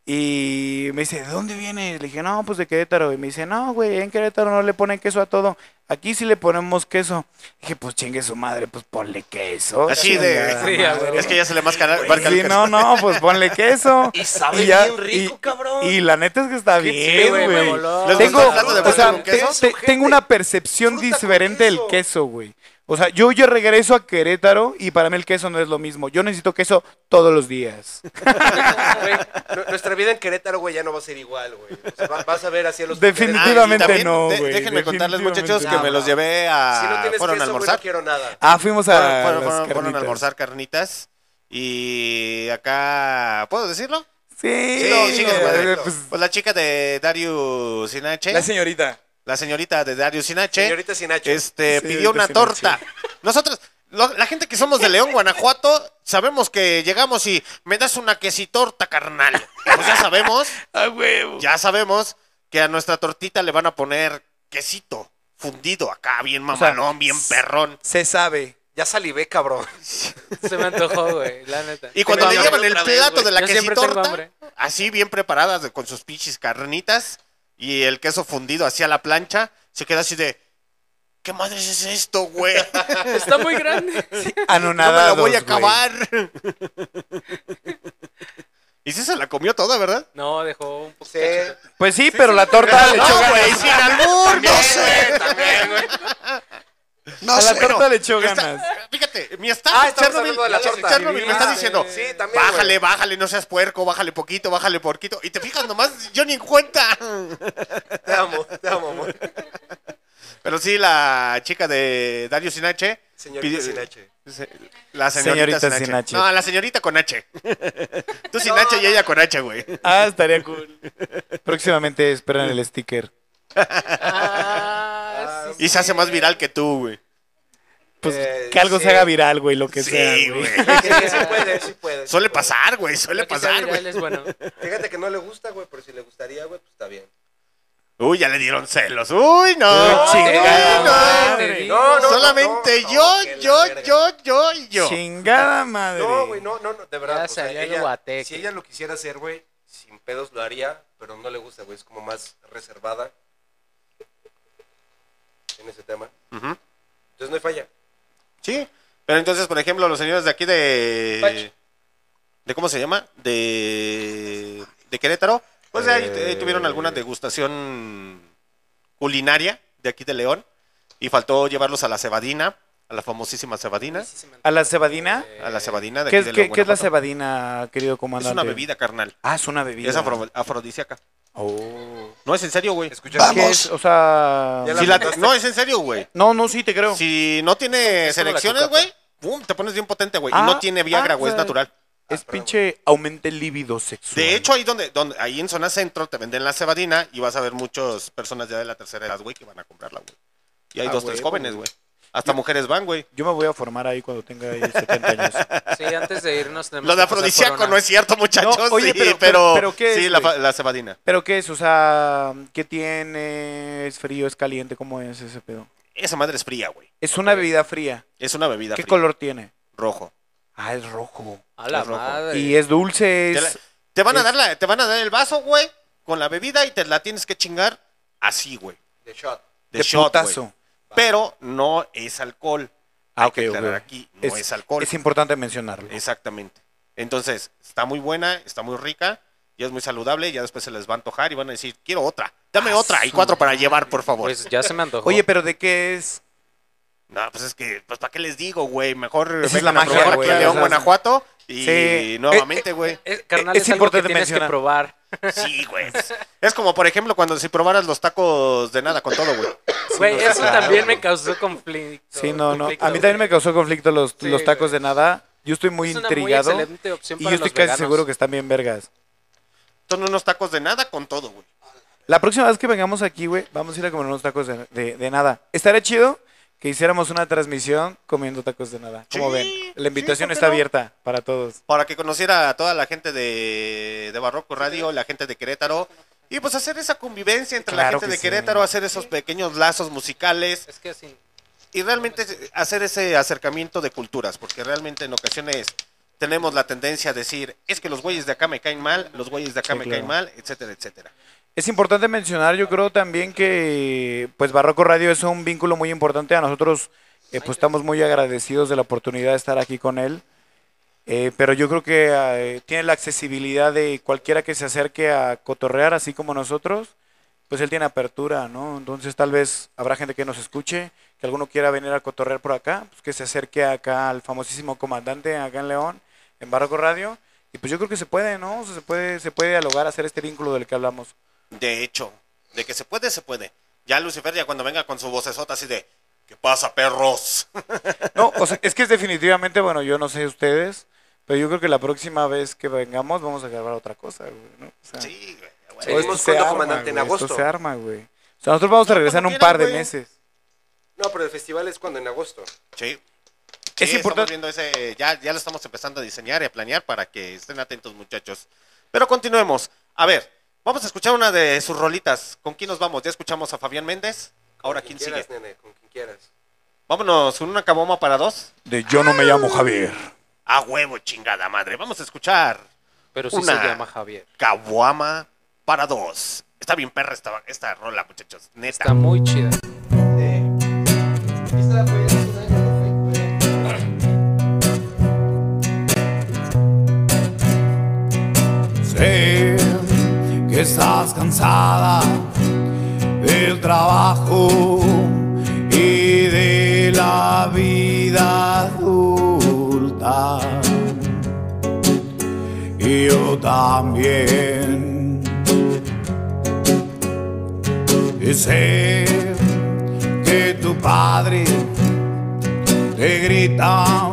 Y me dice, ¿de dónde viene? Le dije, no, pues de Querétaro. Y me dice, no, güey, en Querétaro no le ponen queso a todo. Aquí sí le ponemos queso. dije, pues chingue su madre, pues ponle queso. Así de, Sí, a madre". ver. es que ya se le más cara, marca Sí, no, no, pues ponle queso. <laughs> Y sabe ya- bien rico, y- cabrón. Y la neta es que está bien, güey, me güey. voló. ¿Les Tengo, o sea, te- te- tengo una percepción Fruta diferente del queso, güey. O sea, yo ya regreso a Querétaro y para mí el queso no es lo mismo. Yo necesito queso todos los días. <laughs> Güey, nuestra vida en Querétaro, güey, ya no va a ser igual, güey. O sea, va- vas a ver así a los Definitivamente. Ah, también, no, de- güey, déjenme contarles, muchachos, que me los llevé a... Si no tienes fueron queso, a güey, almorzar. no quiero nada. Ah, fuimos a Fueron, fueron- las fueron- fueron a almorzar carnitas. Y acá... ¿Puedo decirlo? Sí, Sí, no, no, madre. pues, Pues la chica de Darius Sinache, la señorita. La señorita de Darius Sinache, Señorita Sinacho. este, Sí, pidió una Sinache. torta. Nosotros, lo- la gente que somos de León, Guanajuato, sabemos que llegamos y me das una quesitorta, carnal. Pues ya sabemos, <laughs> A huevo. ya sabemos que a nuestra tortita le van a poner quesito fundido acá, bien sea, mamalón, bien perrón. Se sabe. Ya salivé, cabrón. Se me antojó, güey, la neta. Y cuando Tengo le hambre llevan el otra vez, plato güey. de la Yo siempre tengo quesitorta, hambre. así bien preparadas de- con sus pinches carnitas y el queso fundido así a la plancha, se queda así de, ¿qué madres es esto, güey? <laughs> Está muy grande. <laughs> <laughs> No me la Anonadados, voy a güey. acabar. y sí se la comió toda, ¿verdad? No, dejó un poco. Sí. Pues sí, pero la torta le echó No, güey, sin albur, no sé. No A la sé. torta le echó Está- ganas. fíjate, mi staff Ah, Chernobyl, de la torta. Chernobyl me está Sí, diciendo, Sí, también, bájale, bájale, no seas puerco, bájale poquito, bájale poquito. Y te fijas nomás, yo ni en cuenta. <laughs> Te amo, te amo, amor. Pero sí, la chica de Dario Sinache. Señorita Sinache. se- La señorita, Señorita Sinache. Sinache. No, la señorita con H. <laughs> Tú sin H y ella con H, güey. Ah, estaría cool. Próximamente esperan el sticker. Ah, sí, Y se hace más viral que tú, güey. Pues Eh, que algo sí. se haga viral, güey, lo que Sí, sea, güey. güey. Sí, sí <laughs> puede, sí puede. sí Suele pasar, güey, suele Lo que sea pasar, viral güey. es bueno. <laughs> Fíjate que no le gusta, güey, pero si le gustaría, güey, pues está bien. Uy, ya le dieron celos. Uy, no. Uy, chingada Uy, no. madre. No, no, Solamente no, no, yo, yo, yo, yo y yo. Chingada madre. No, güey, no, no, no, de verdad. O sea, ella- si ella lo quisiera hacer, güey, sin pedos lo haría, pero no le gusta, güey. Es como más reservada en ese tema. Entonces no hay falla. Sí, pero entonces, por ejemplo, los señores de aquí de... Pach. ¿De cómo se llama? De... De Querétaro. Pues ahí, Eh. ahí tuvieron alguna degustación culinaria de aquí de León. Y faltó llevarlos a la cebadina, a la famosísima cebadina. ¿A la cebadina? A la cebadina de ¿Qué aquí es, de qué, León, qué es la cebadina, querido Es comandante? una bebida, carnal. Ah, es una bebida. Es afro- afrodisíaca. Oh. No, es en serio, güey. ¿Qué es? O sea... Ya la- Si la- mataste. no, es en serio, güey. No, no, sí, te creo. Si no tiene la selecciones, güey, pum, te pones bien potente, güey. Ah, y no tiene Viagra, ah, güey, es natural. Es Ah, pinche aumenta el líbido sexual. De hecho, ahí donde, donde, ahí en zona centro te venden la cebadina y vas a ver muchas personas ya de la tercera edad, güey, que van a comprarla, güey. Y hay Ah, dos, tres jóvenes, güey. Hasta mujeres van, güey. Yo me voy a formar ahí cuando tenga ahí 70 años. Sí, antes de irnos tenemos Lo de que pasar afrodisíaco no es cierto, muchachos. No, oye, sí, pero- pero, pero- pero ¿qué sí, es, la, güey? fa- la cebadina. ¿Pero qué es? O sea, ¿qué tiene? ¿Es frío? ¿Es caliente? ¿Cómo es ese pedo? Esa madre es fría, güey. Es una bebida fría. Es una bebida ¿Qué fría. color tiene? Rojo. Ah, es rojo. A la Es rojo. madre. Y es dulce, Te, la- es... te van a es- dar la, te van a dar el vaso, güey, con la bebida y te la tienes que chingar así, güey. De shot. De, de shot, güey. putazo. Pero no es alcohol. Ah, Hay ok, que ok. aclarar aquí, no es, alcohol. Es importante mencionarlo. Exactamente. Entonces, está muy buena, está muy rica, y es muy saludable, ya después se les va a antojar y van a decir, quiero otra, dame Ah, otra, y cuatro para llevar, por favor. Pues ya se me antojó. Oye, pero ¿de qué es? no, pues es que, pues ¿para qué les digo, güey? Mejor Esa es la magia, güey, aquí en León, o sea, Guanajuato, y Sí. nuevamente, güey. Eh, carnal, es es, algo que importante tienes mencionar. que probar. Sí, güey. Es como, por ejemplo, cuando si probaras los tacos de nada con todo, güey. Güey, no, eso claro, también me causó conflicto. Sí, no, no. A mí también me causó conflicto los, Sí, los tacos güey. de nada. Yo estoy muy Es una muy intrigado. excelente opción y para yo estoy los casi veganos. seguro que están bien vergas. Son unos tacos de nada con todo, güey. La próxima vez que vengamos aquí, güey, vamos a ir a comer unos tacos de, de- de nada. Estaría chido que hiciéramos una transmisión comiendo tacos de nada. ¿Cómo Sí, ven? La invitación sí, ¿por qué está no? abierta para todos. Para que conociera a toda la gente de, de Barroco Radio, la gente de Querétaro. Y pues hacer esa convivencia entre la gente que de sí. Querétaro, hacer esos pequeños lazos musicales. Es que sí. y realmente hacer ese acercamiento de culturas, porque realmente en ocasiones tenemos la tendencia a decir, es que los güeyes de acá me caen mal, los güeyes de acá Sí, me claro. caen mal, etcétera, etcétera. Es importante mencionar, yo creo también que pues Barroco Radio es un vínculo muy importante. A nosotros eh, pues estamos muy agradecidos de la oportunidad de estar aquí con él. Eh, pero yo creo que eh, tiene la accesibilidad de cualquiera que se acerque a cotorrear así como nosotros, pues él tiene apertura, ¿no? Entonces tal vez habrá gente que nos escuche, que alguno quiera venir a cotorrear por acá, pues que se acerque acá al famosísimo comandante acá en León, en Barroco Radio. Y pues yo creo que se puede, ¿no? O sea, se puede, se puede dialogar, hacer este vínculo del que hablamos. De hecho, de que se puede, se puede. Ya Lucifer, ya cuando venga con su vocesota así de, ¿qué pasa, perros? <laughs> No, o sea, es que es definitivamente, bueno, yo no sé ustedes, pero yo creo que la próxima vez que vengamos vamos a grabar otra cosa, güey, ¿no? O sea, Sí, güey. o Seguimos esto se cuando, arma, comandante, en güey, agosto. Esto se arma, güey. O sea, nosotros vamos a regresar en un par de güey. meses. No, pero el festival es cuando en agosto. Sí. Es importante- viendo ese, ya, ya lo estamos empezando a diseñar y a planear para que estén atentos, muchachos. Pero continuemos. A ver, vamos a escuchar una de sus rolitas. ¿Con quién nos vamos? Ya escuchamos a Fabián Méndez. Ahora, Con ¿quién quien sigue? quieras, nene, con quien quieras. Vámonos con una caboma para dos. De yo no me llamo Javier. A huevo, chingada madre. Vamos a escuchar Pero sí Una. se llama Javier. Caguama para dos. Está bien perra esta, esta rola, muchachos. Neta. Está muy chida. Estás cansada del trabajo y de la vida adulta. Y yo también. Sé que tu padre te grita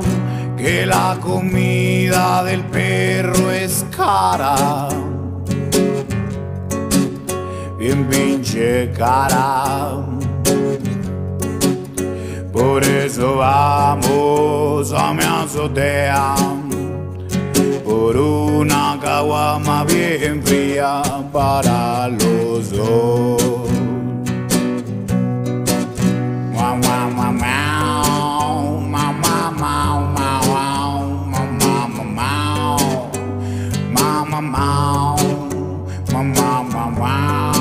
que la comida del perro es cara. Cara. Por eso vamos a mi azotea por una caguama bien fría para los dos. Wow.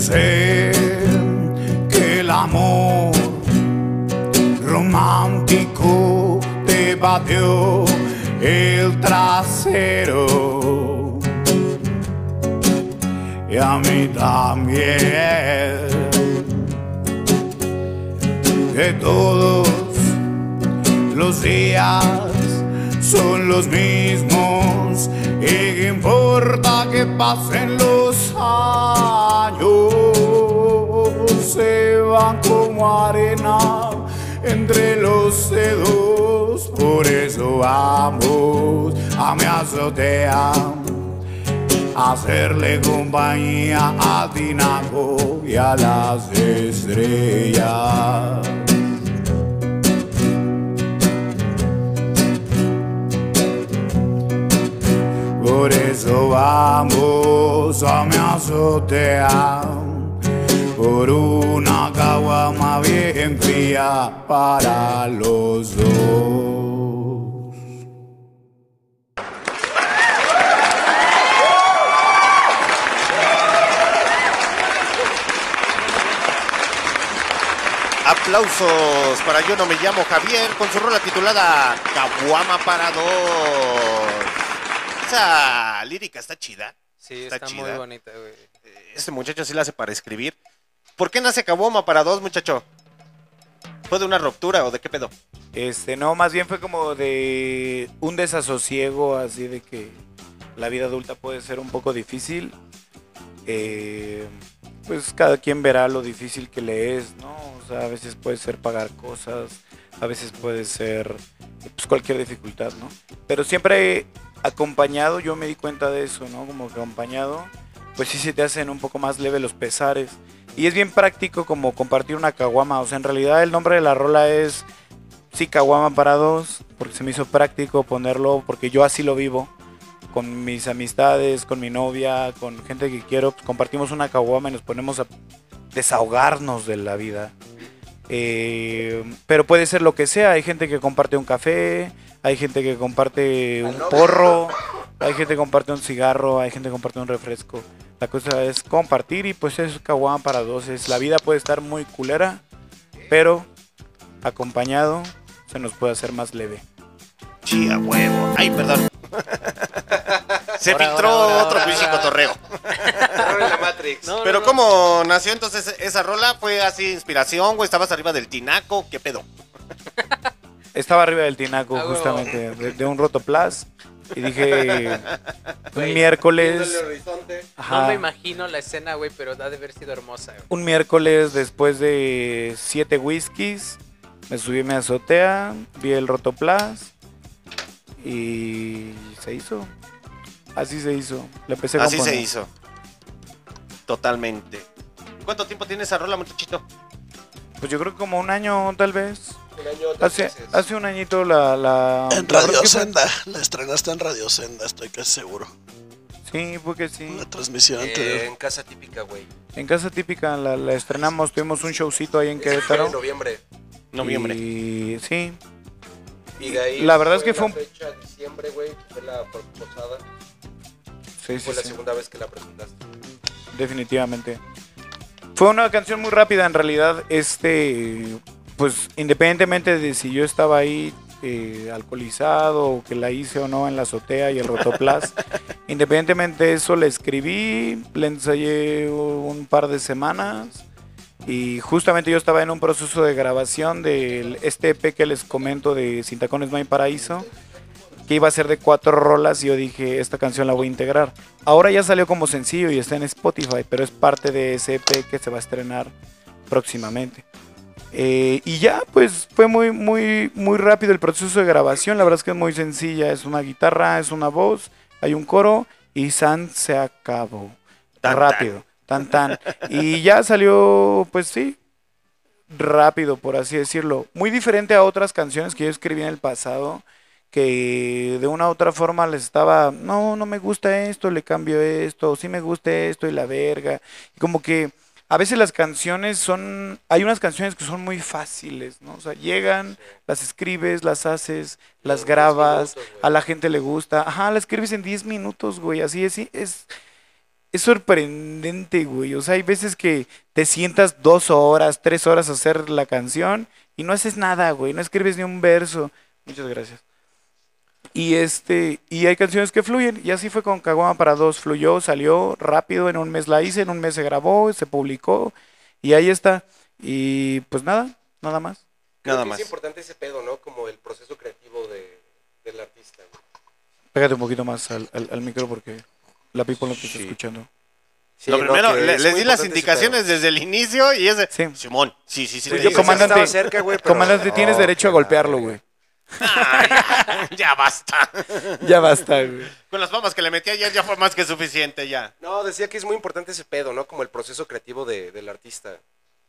Dice que el amor romántico te batió el trasero. Y a mí también. Que todos los días son los mismos y que importa que pasen los años se van como arena entre los dedos. Por eso vamos a mi azotea hacerle compañía a Tinaco y a las estrellas Por eso vamos a mi azotea por una caguama bien fría para los dos. Aplausos para Yo no me llamo Javier con su rola titulada Caguama para dos. Esa lírica está chida. Sí, Está está, muy bonita, güey. Este muchacho sí la hace para escribir. ¿Por qué nace Caguama para dos, muchacho? ¿Fue de una ruptura o de qué pedo? Este, no, más bien fue como de un desasosiego, así de que la vida adulta puede ser un poco difícil. Eh, pues cada quien verá lo difícil que le es, ¿no? O sea, a veces puede ser pagar cosas, a veces puede ser pues, cualquier dificultad, ¿no? Pero siempre acompañado, yo me di cuenta de eso, ¿no? Como acompañado, pues sí se te hacen un poco más leve los pesares. Y es bien práctico como compartir una caguama. O sea, en realidad el nombre de la rola es sí caguama para dos, porque se me hizo práctico ponerlo, porque yo así lo vivo. Con mis amistades, con mi novia, con gente que quiero, pues, compartimos una caguama y nos ponemos a desahogarnos de la vida. Eh, pero puede ser lo que sea, hay gente que comparte un café, hay gente que comparte un porro, hay gente que comparte un cigarro, hay gente que comparte un refresco. La cosa es compartir y pues es caguama para dos. Es, la vida puede estar muy culera, pero acompañado se nos puede hacer más leve. Chía huevo. Ay, perdón. <laughs> Se Ahora, filtró ahora, ahora, otro pinche cotorreo. Error en la Matrix. No, Pero no, no. ¿cómo nació entonces esa rola? ¿Fue así inspiración, güey? ¿Estabas arriba del tinaco? ¿Qué pedo? Estaba arriba del tinaco Ah, justamente, de, de un rotoplas. Y dije, <laughs> un miércoles, ajá, No me imagino la escena, güey, pero ha de haber sido hermosa, un miércoles después de siete whiskies, me subí a mi azotea, vi el rotoplas y se hizo. Así se hizo. Le empecé a Así se hizo. Totalmente. ¿Cuánto tiempo tiene esa rola, muchachito? Pues yo creo que como un año tal vez. Un año, Hace, hace un añito la... la En la Radio fue- Senda. La estrenaste en Radio Senda, estoy casi seguro. Sí, porque sí. Una transmisión Eh, anterior. en casa típica, güey. En Casa Típica la, la estrenamos, tuvimos un showcito ahí en Fue en Querétaro. noviembre. Noviembre. Y sí, Y de ahí La verdad es que la fue un- fecha diciembre, güey, fue la posada. sí, sí, Fue la sí, segunda vez que la presentaste. definitivamente. Fue una canción muy rápida en realidad, este, pues independientemente de si yo estaba ahí eh, alcoholizado o que la hice o no en la azotea y el rotoplas, <laughs> independientemente de eso la escribí, la ensayé un par de semanas y justamente yo estaba en un proceso de grabación del este EP que les comento de Sin Tacones No hay Paraíso, que iba a ser de cuatro rolas y yo dije, esta canción la voy a integrar. Ahora ya salió como sencillo y está en Spotify, pero es parte de ese EP que se va a estrenar próximamente. Eh, y ya, pues fue muy, muy, muy rápido el proceso de grabación. La verdad es que es muy sencilla. Es una guitarra, es una voz, hay un coro y San se acabó. Tan, rápido, tan tan. Y ya salió, pues sí, rápido, por así decirlo. Muy diferente a otras canciones que yo escribí en el pasado, que de una u otra forma les estaba, no, no me gusta esto, le cambio esto, sí me gusta esto y la verga. Y como que a veces las canciones son, hay unas canciones que son muy fáciles, ¿no? O sea, llegan, las escribes, las haces, las En 10 grabas, a la gente le gusta, ajá, la escribes en 10 minutos, güey, así es, es, es sorprendente, güey, o sea, hay veces que te sientas dos horas, tres horas a hacer la canción y no haces nada, güey, no escribes ni un verso, muchas gracias. Y este, y hay canciones que fluyen, y así fue con Caguama para dos, fluyó, salió rápido, en un mes la hice, en un mes se grabó, se publicó, y ahí está. Y pues nada, nada más. Creo Nada que más. Es importante ese pedo, ¿no? Como el proceso creativo de, del artista. güey. Pégate un poquito más al, al- al micro porque la people no te está Sí. escuchando. Sí, Lo primero, que le- es les muy di las importante ese indicaciones desde el inicio y es de... Sí. Simón, sí, sí, sí. Pues yo digo. comandante, estaba cerca, güey, pero- Comandante, tienes No, derecho a golpearlo, güey. Ya basta. <laughs> Ya basta, güey. Con las papas que le metí ayer ya fue más que suficiente ya. No, decía que es muy importante ese pedo, ¿no? Como el proceso creativo de- del artista.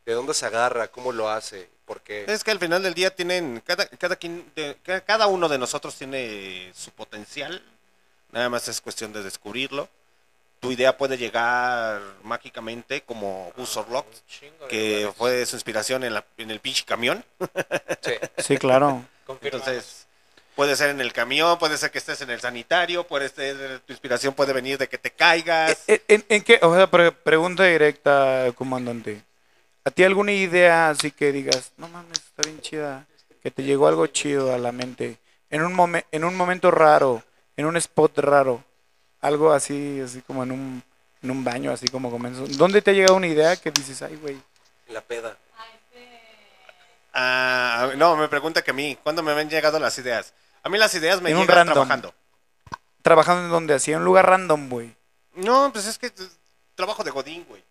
De dónde se agarra, cómo lo hace, por qué. Es que al final del día tienen, cada, cada, quien, de- ca- cada uno de nosotros tiene su potencial, nada más es cuestión de descubrirlo. Tu idea puede llegar mágicamente como Gus Chingo de que fue su inspiración en, la- en el pinche camión. Sí, <laughs> Sí, claro. Entonces, puede ser en el camión, puede ser que estés en el sanitario, puede ser, tu inspiración puede venir de que te caigas. ¿En, en- en qué? O sea, pre- pregunta directa, comandante. ¿A ti alguna idea así que digas, no mames, está bien chida, que te llegó algo chido a la mente, en un, momen- en un momento raro, en un spot raro, algo así, así como en un, en un baño, así como comenzó? ¿Dónde te ha llegado una idea que dices, ay, güey? En la peda. Ah, no, me pregunta que a mí, ¿cuándo me han llegado las ideas? A mí las ideas me En un llegan random. trabajando. Trabajando en donde hacía, en un lugar random, güey. No, pues es que trabajo de Godín, güey.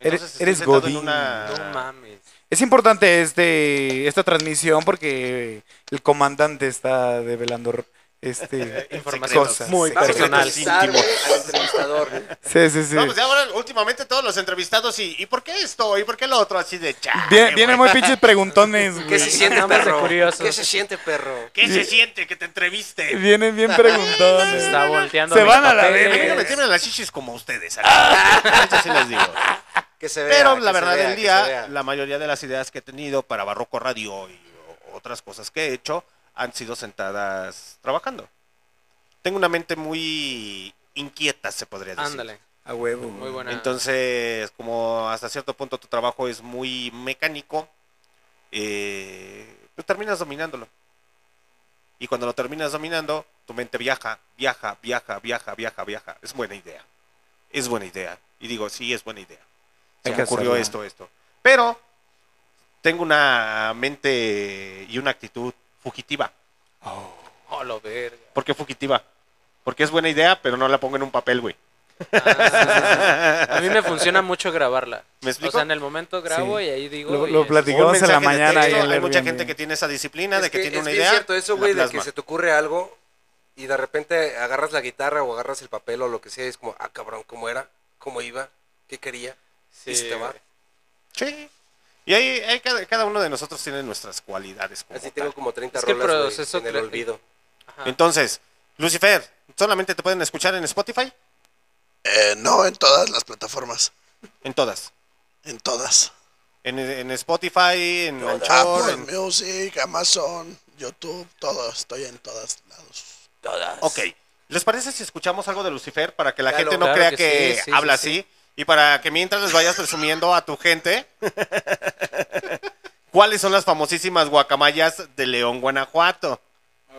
Eres- estoy eres sentado en Godín. una- No mames. Es importante este, esta transmisión porque el comandante está develando este, <laughs> Información cosas. muy personal. al entrevistador. Sí, sí, sí. No, pues ahora últimamente todos los entrevistados y, ¿y por qué esto? ¿Y por qué lo otro? Así de chale, Bien- vienen muy pinches preguntones, ¿Qué güey. se siente, perro? curiosos. ¿Qué se siente, perro? ¿Qué se siente que te entreviste? Vienen bien preguntones. Está volteando. Se van a la papeles. A mí no me tiemblan las chichis como ustedes. Eso sí les digo. Que se vea. Pero la se verdad del se día, la mayoría de las ideas que he tenido para Barroco Radio y otras cosas que he hecho han sido sentadas trabajando. Tengo una mente muy inquieta, se podría decir. Ándale. A huevo. Muy buena. Entonces, como hasta cierto punto tu trabajo es muy mecánico, eh, pues terminas dominándolo. Y cuando lo terminas dominando, tu mente viaja, viaja, viaja, viaja, viaja, viaja. Es buena idea. Es buena idea. Y digo, sí, es buena idea. Se me ocurrió hacerla. esto, esto. Pero tengo una mente y una actitud fugitiva. Oh, lo verga. ¿Por qué fugitiva? Porque es buena idea, pero no la pongo en un papel, güey. Ah, A mí me funciona mucho grabarla. ¿Me explico? O sea, en el momento grabo Sí. y ahí digo. Lo- y lo es- Un en la mañana texto, en hay mucha gente que tiene esa disciplina de Es que, tiene es una idea. cierto eso, güey, de que se te ocurre algo y de repente agarras la guitarra o agarras el papel o lo que sea y es como, ah, cabrón, ¿cómo era? ¿Cómo iba? ¿Qué quería? Sí, y se te va. Sí. Y ahí, ahí cada, cada uno de nosotros tiene nuestras cualidades. como Así tal. tengo como 30 Es que rolas, en el olvido. Ajá. Entonces, Lucifer, ¿solamente te pueden escuchar en Spotify? Eh, no en todas las plataformas. En todas. En todas. En, en Spotify, en Anchor, Apple en- Music, Amazon, YouTube, todo. Estoy en todos lados. Todas. Ok. ¿Les parece si escuchamos algo de Lucifer para que la Claro. gente no Claro crea que que, sí, sí, habla sí, así? Y para que mientras les vayas presumiendo a tu gente <laughs> cuáles son las famosísimas guacamayas de León, Guanajuato.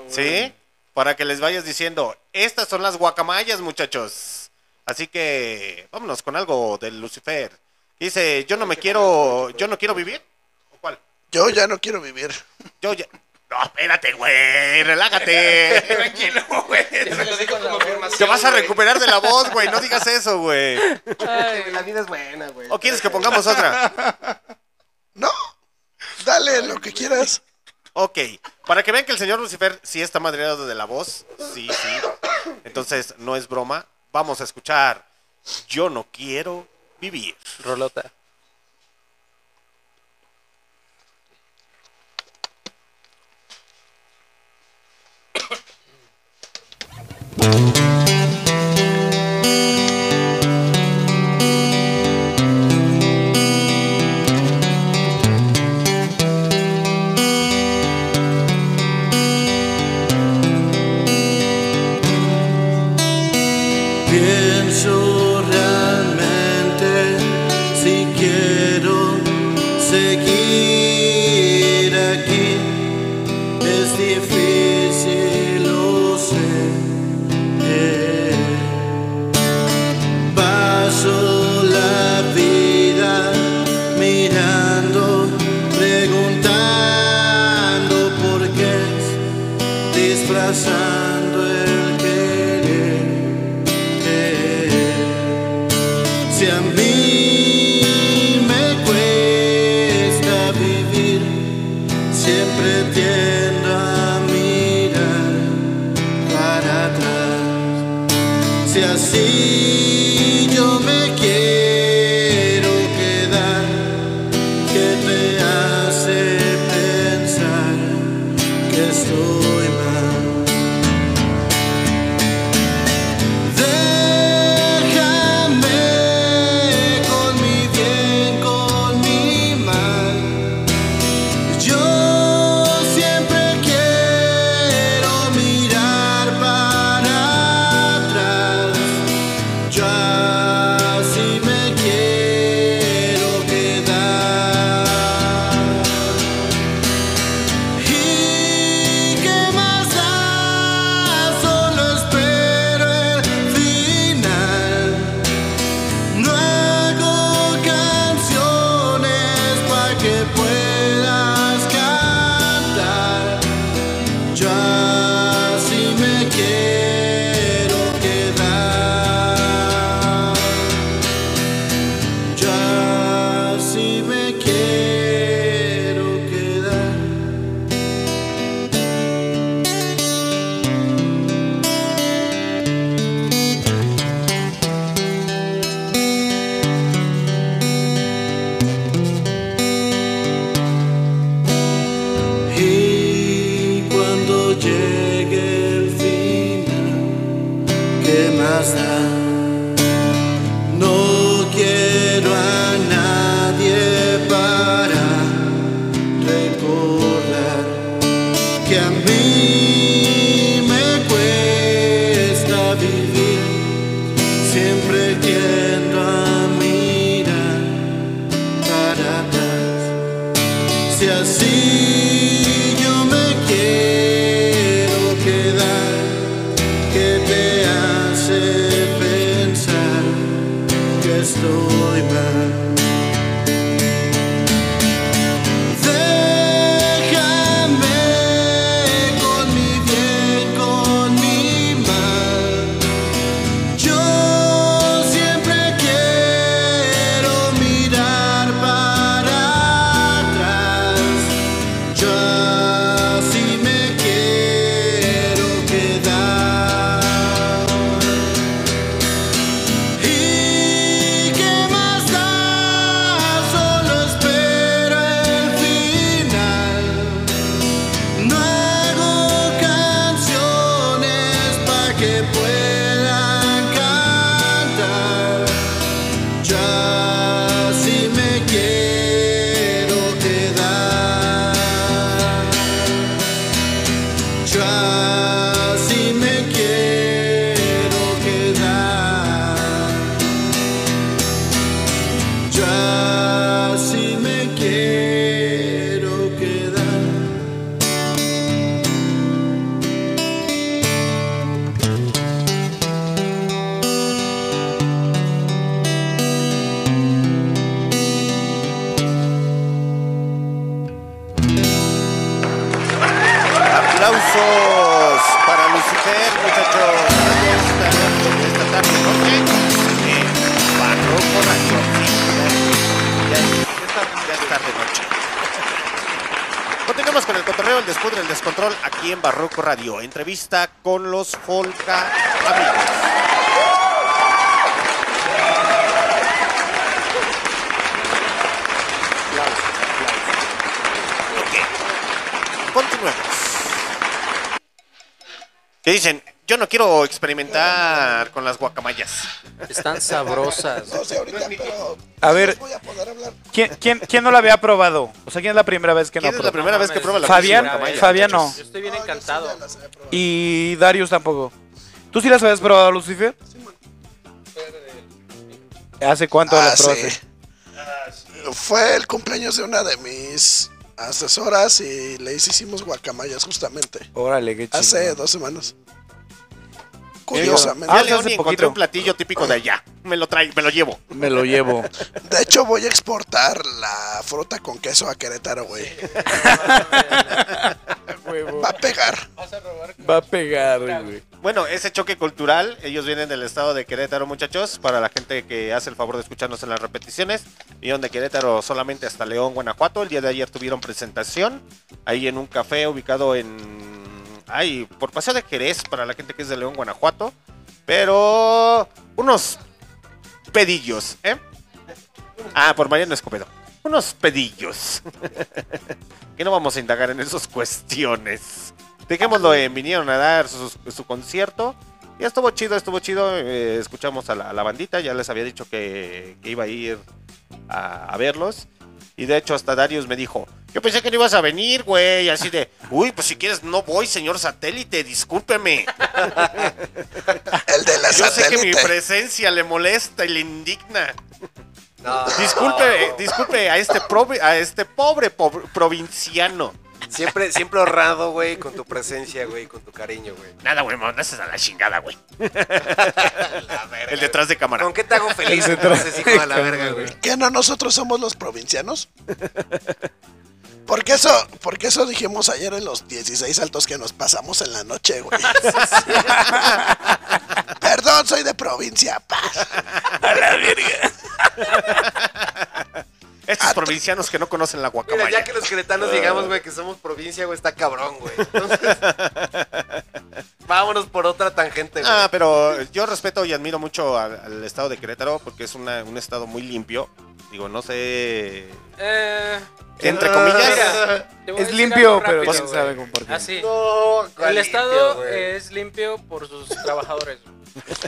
¿Sí? Para que les vayas diciendo, estas son las guacamayas, muchachos. Así que vámonos con algo del Lucifer. Dice, yo no me quiero, yo no quiero vivir. ¿O cuál? Yo ya no quiero vivir. Yo ya... No, espérate, güey, relájate. <laughs> Tranquilo, güey. Te vas a recuperar de la voz, güey. No digas eso, güey. La vida es buena, güey. ¿O quieres que pongamos otra? <laughs> No. Dale lo que quieras. Ok. Para que vean que el señor Lucifer sí está madreado de la voz. Sí, sí. Entonces, no es broma. Vamos a escuchar Yo no quiero vivir. Rolota. en Barroco Radio. Entrevista con los Folca Amigos. Que dicen, yo no quiero experimentar con las guacamayas. Están sabrosas. No sé ahorita, pero... A ver, ¿Quién, no la había probado? O sea, ¿quién es la primera vez que no ¿Quién la probó? Fabián, Fabián, no. Estoy bien encantado. Ah, y Darius tampoco. ¿Tú sí las habías probado, Lucifer? ¿Hace cuánto Ah, las probaste? Ah, Fue el cumpleaños de una de mis asesoras y le hicimos guacamayas justamente. Órale, qué chido. Hace dos semanas. Curiosamente. Ah, León y encontré un platillo típico de allá. Me lo traigo, me lo llevo. Me lo llevo. De hecho, voy a exportar la fruta con queso a Querétaro, güey. Va a pegar. Va a pegar, güey. Bueno, ese choque cultural, ellos vienen del estado de Querétaro, muchachos, para la gente que hace el favor de escucharnos en las repeticiones. Vinieron de Querétaro solamente hasta León, Guanajuato. El día de ayer tuvieron presentación ahí en un café ubicado en Ay, por Paseo de Jerez, para la gente que es de León, Guanajuato. Pero. Unos pedillos, ¿eh? Ah, por Mariano Escobedo. Unos pedillos. <laughs> que no vamos a indagar en esas cuestiones. Dejémoslo en, vinieron a dar su, su concierto. Y estuvo chido, estuvo chido. eh, escuchamos a la, bandita, ya les había dicho que, iba a ir a verlos. Y de hecho hasta Darius me dijo, yo pensé que no ibas a venir, güey. Así de, uy, pues si quieres no voy, señor satélite, discúlpeme. <laughs> El de la Yo sé que mi presencia le molesta y le indigna. No, Disculpe, disculpe a este, provi- a este pobre pobre provinciano. Siempre, siempre honrado, güey, con tu presencia, güey, con tu cariño, güey. Nada, güey, me mandaste a la chingada, güey. <laughs> El detrás de cámara. ¿Con qué te hago feliz entonces, hijo de la verga, güey? ¿Qué no nosotros somos los provincianos? Porque eso, porque eso dijimos ayer en los 16 saltos que nos pasamos en la noche, güey. <laughs> Perdón, soy de provincia. pa. Estos provincianos que no conocen la Mira, guacamaya. ya que los queretanos digamos, güey, que somos provincia, güey, está cabrón, güey. Entonces, <laughs> vámonos por otra tangente, güey. Ah, pero yo respeto y admiro mucho al, al estado de Querétaro porque es una- un estado muy limpio. Digo, no sé. Eh, Entre comillas. mira, <laughs> Es limpio, pero rápido, quién güey. sabe qué. Así. No, El ¿cuál estado es limpio por sus trabajadores.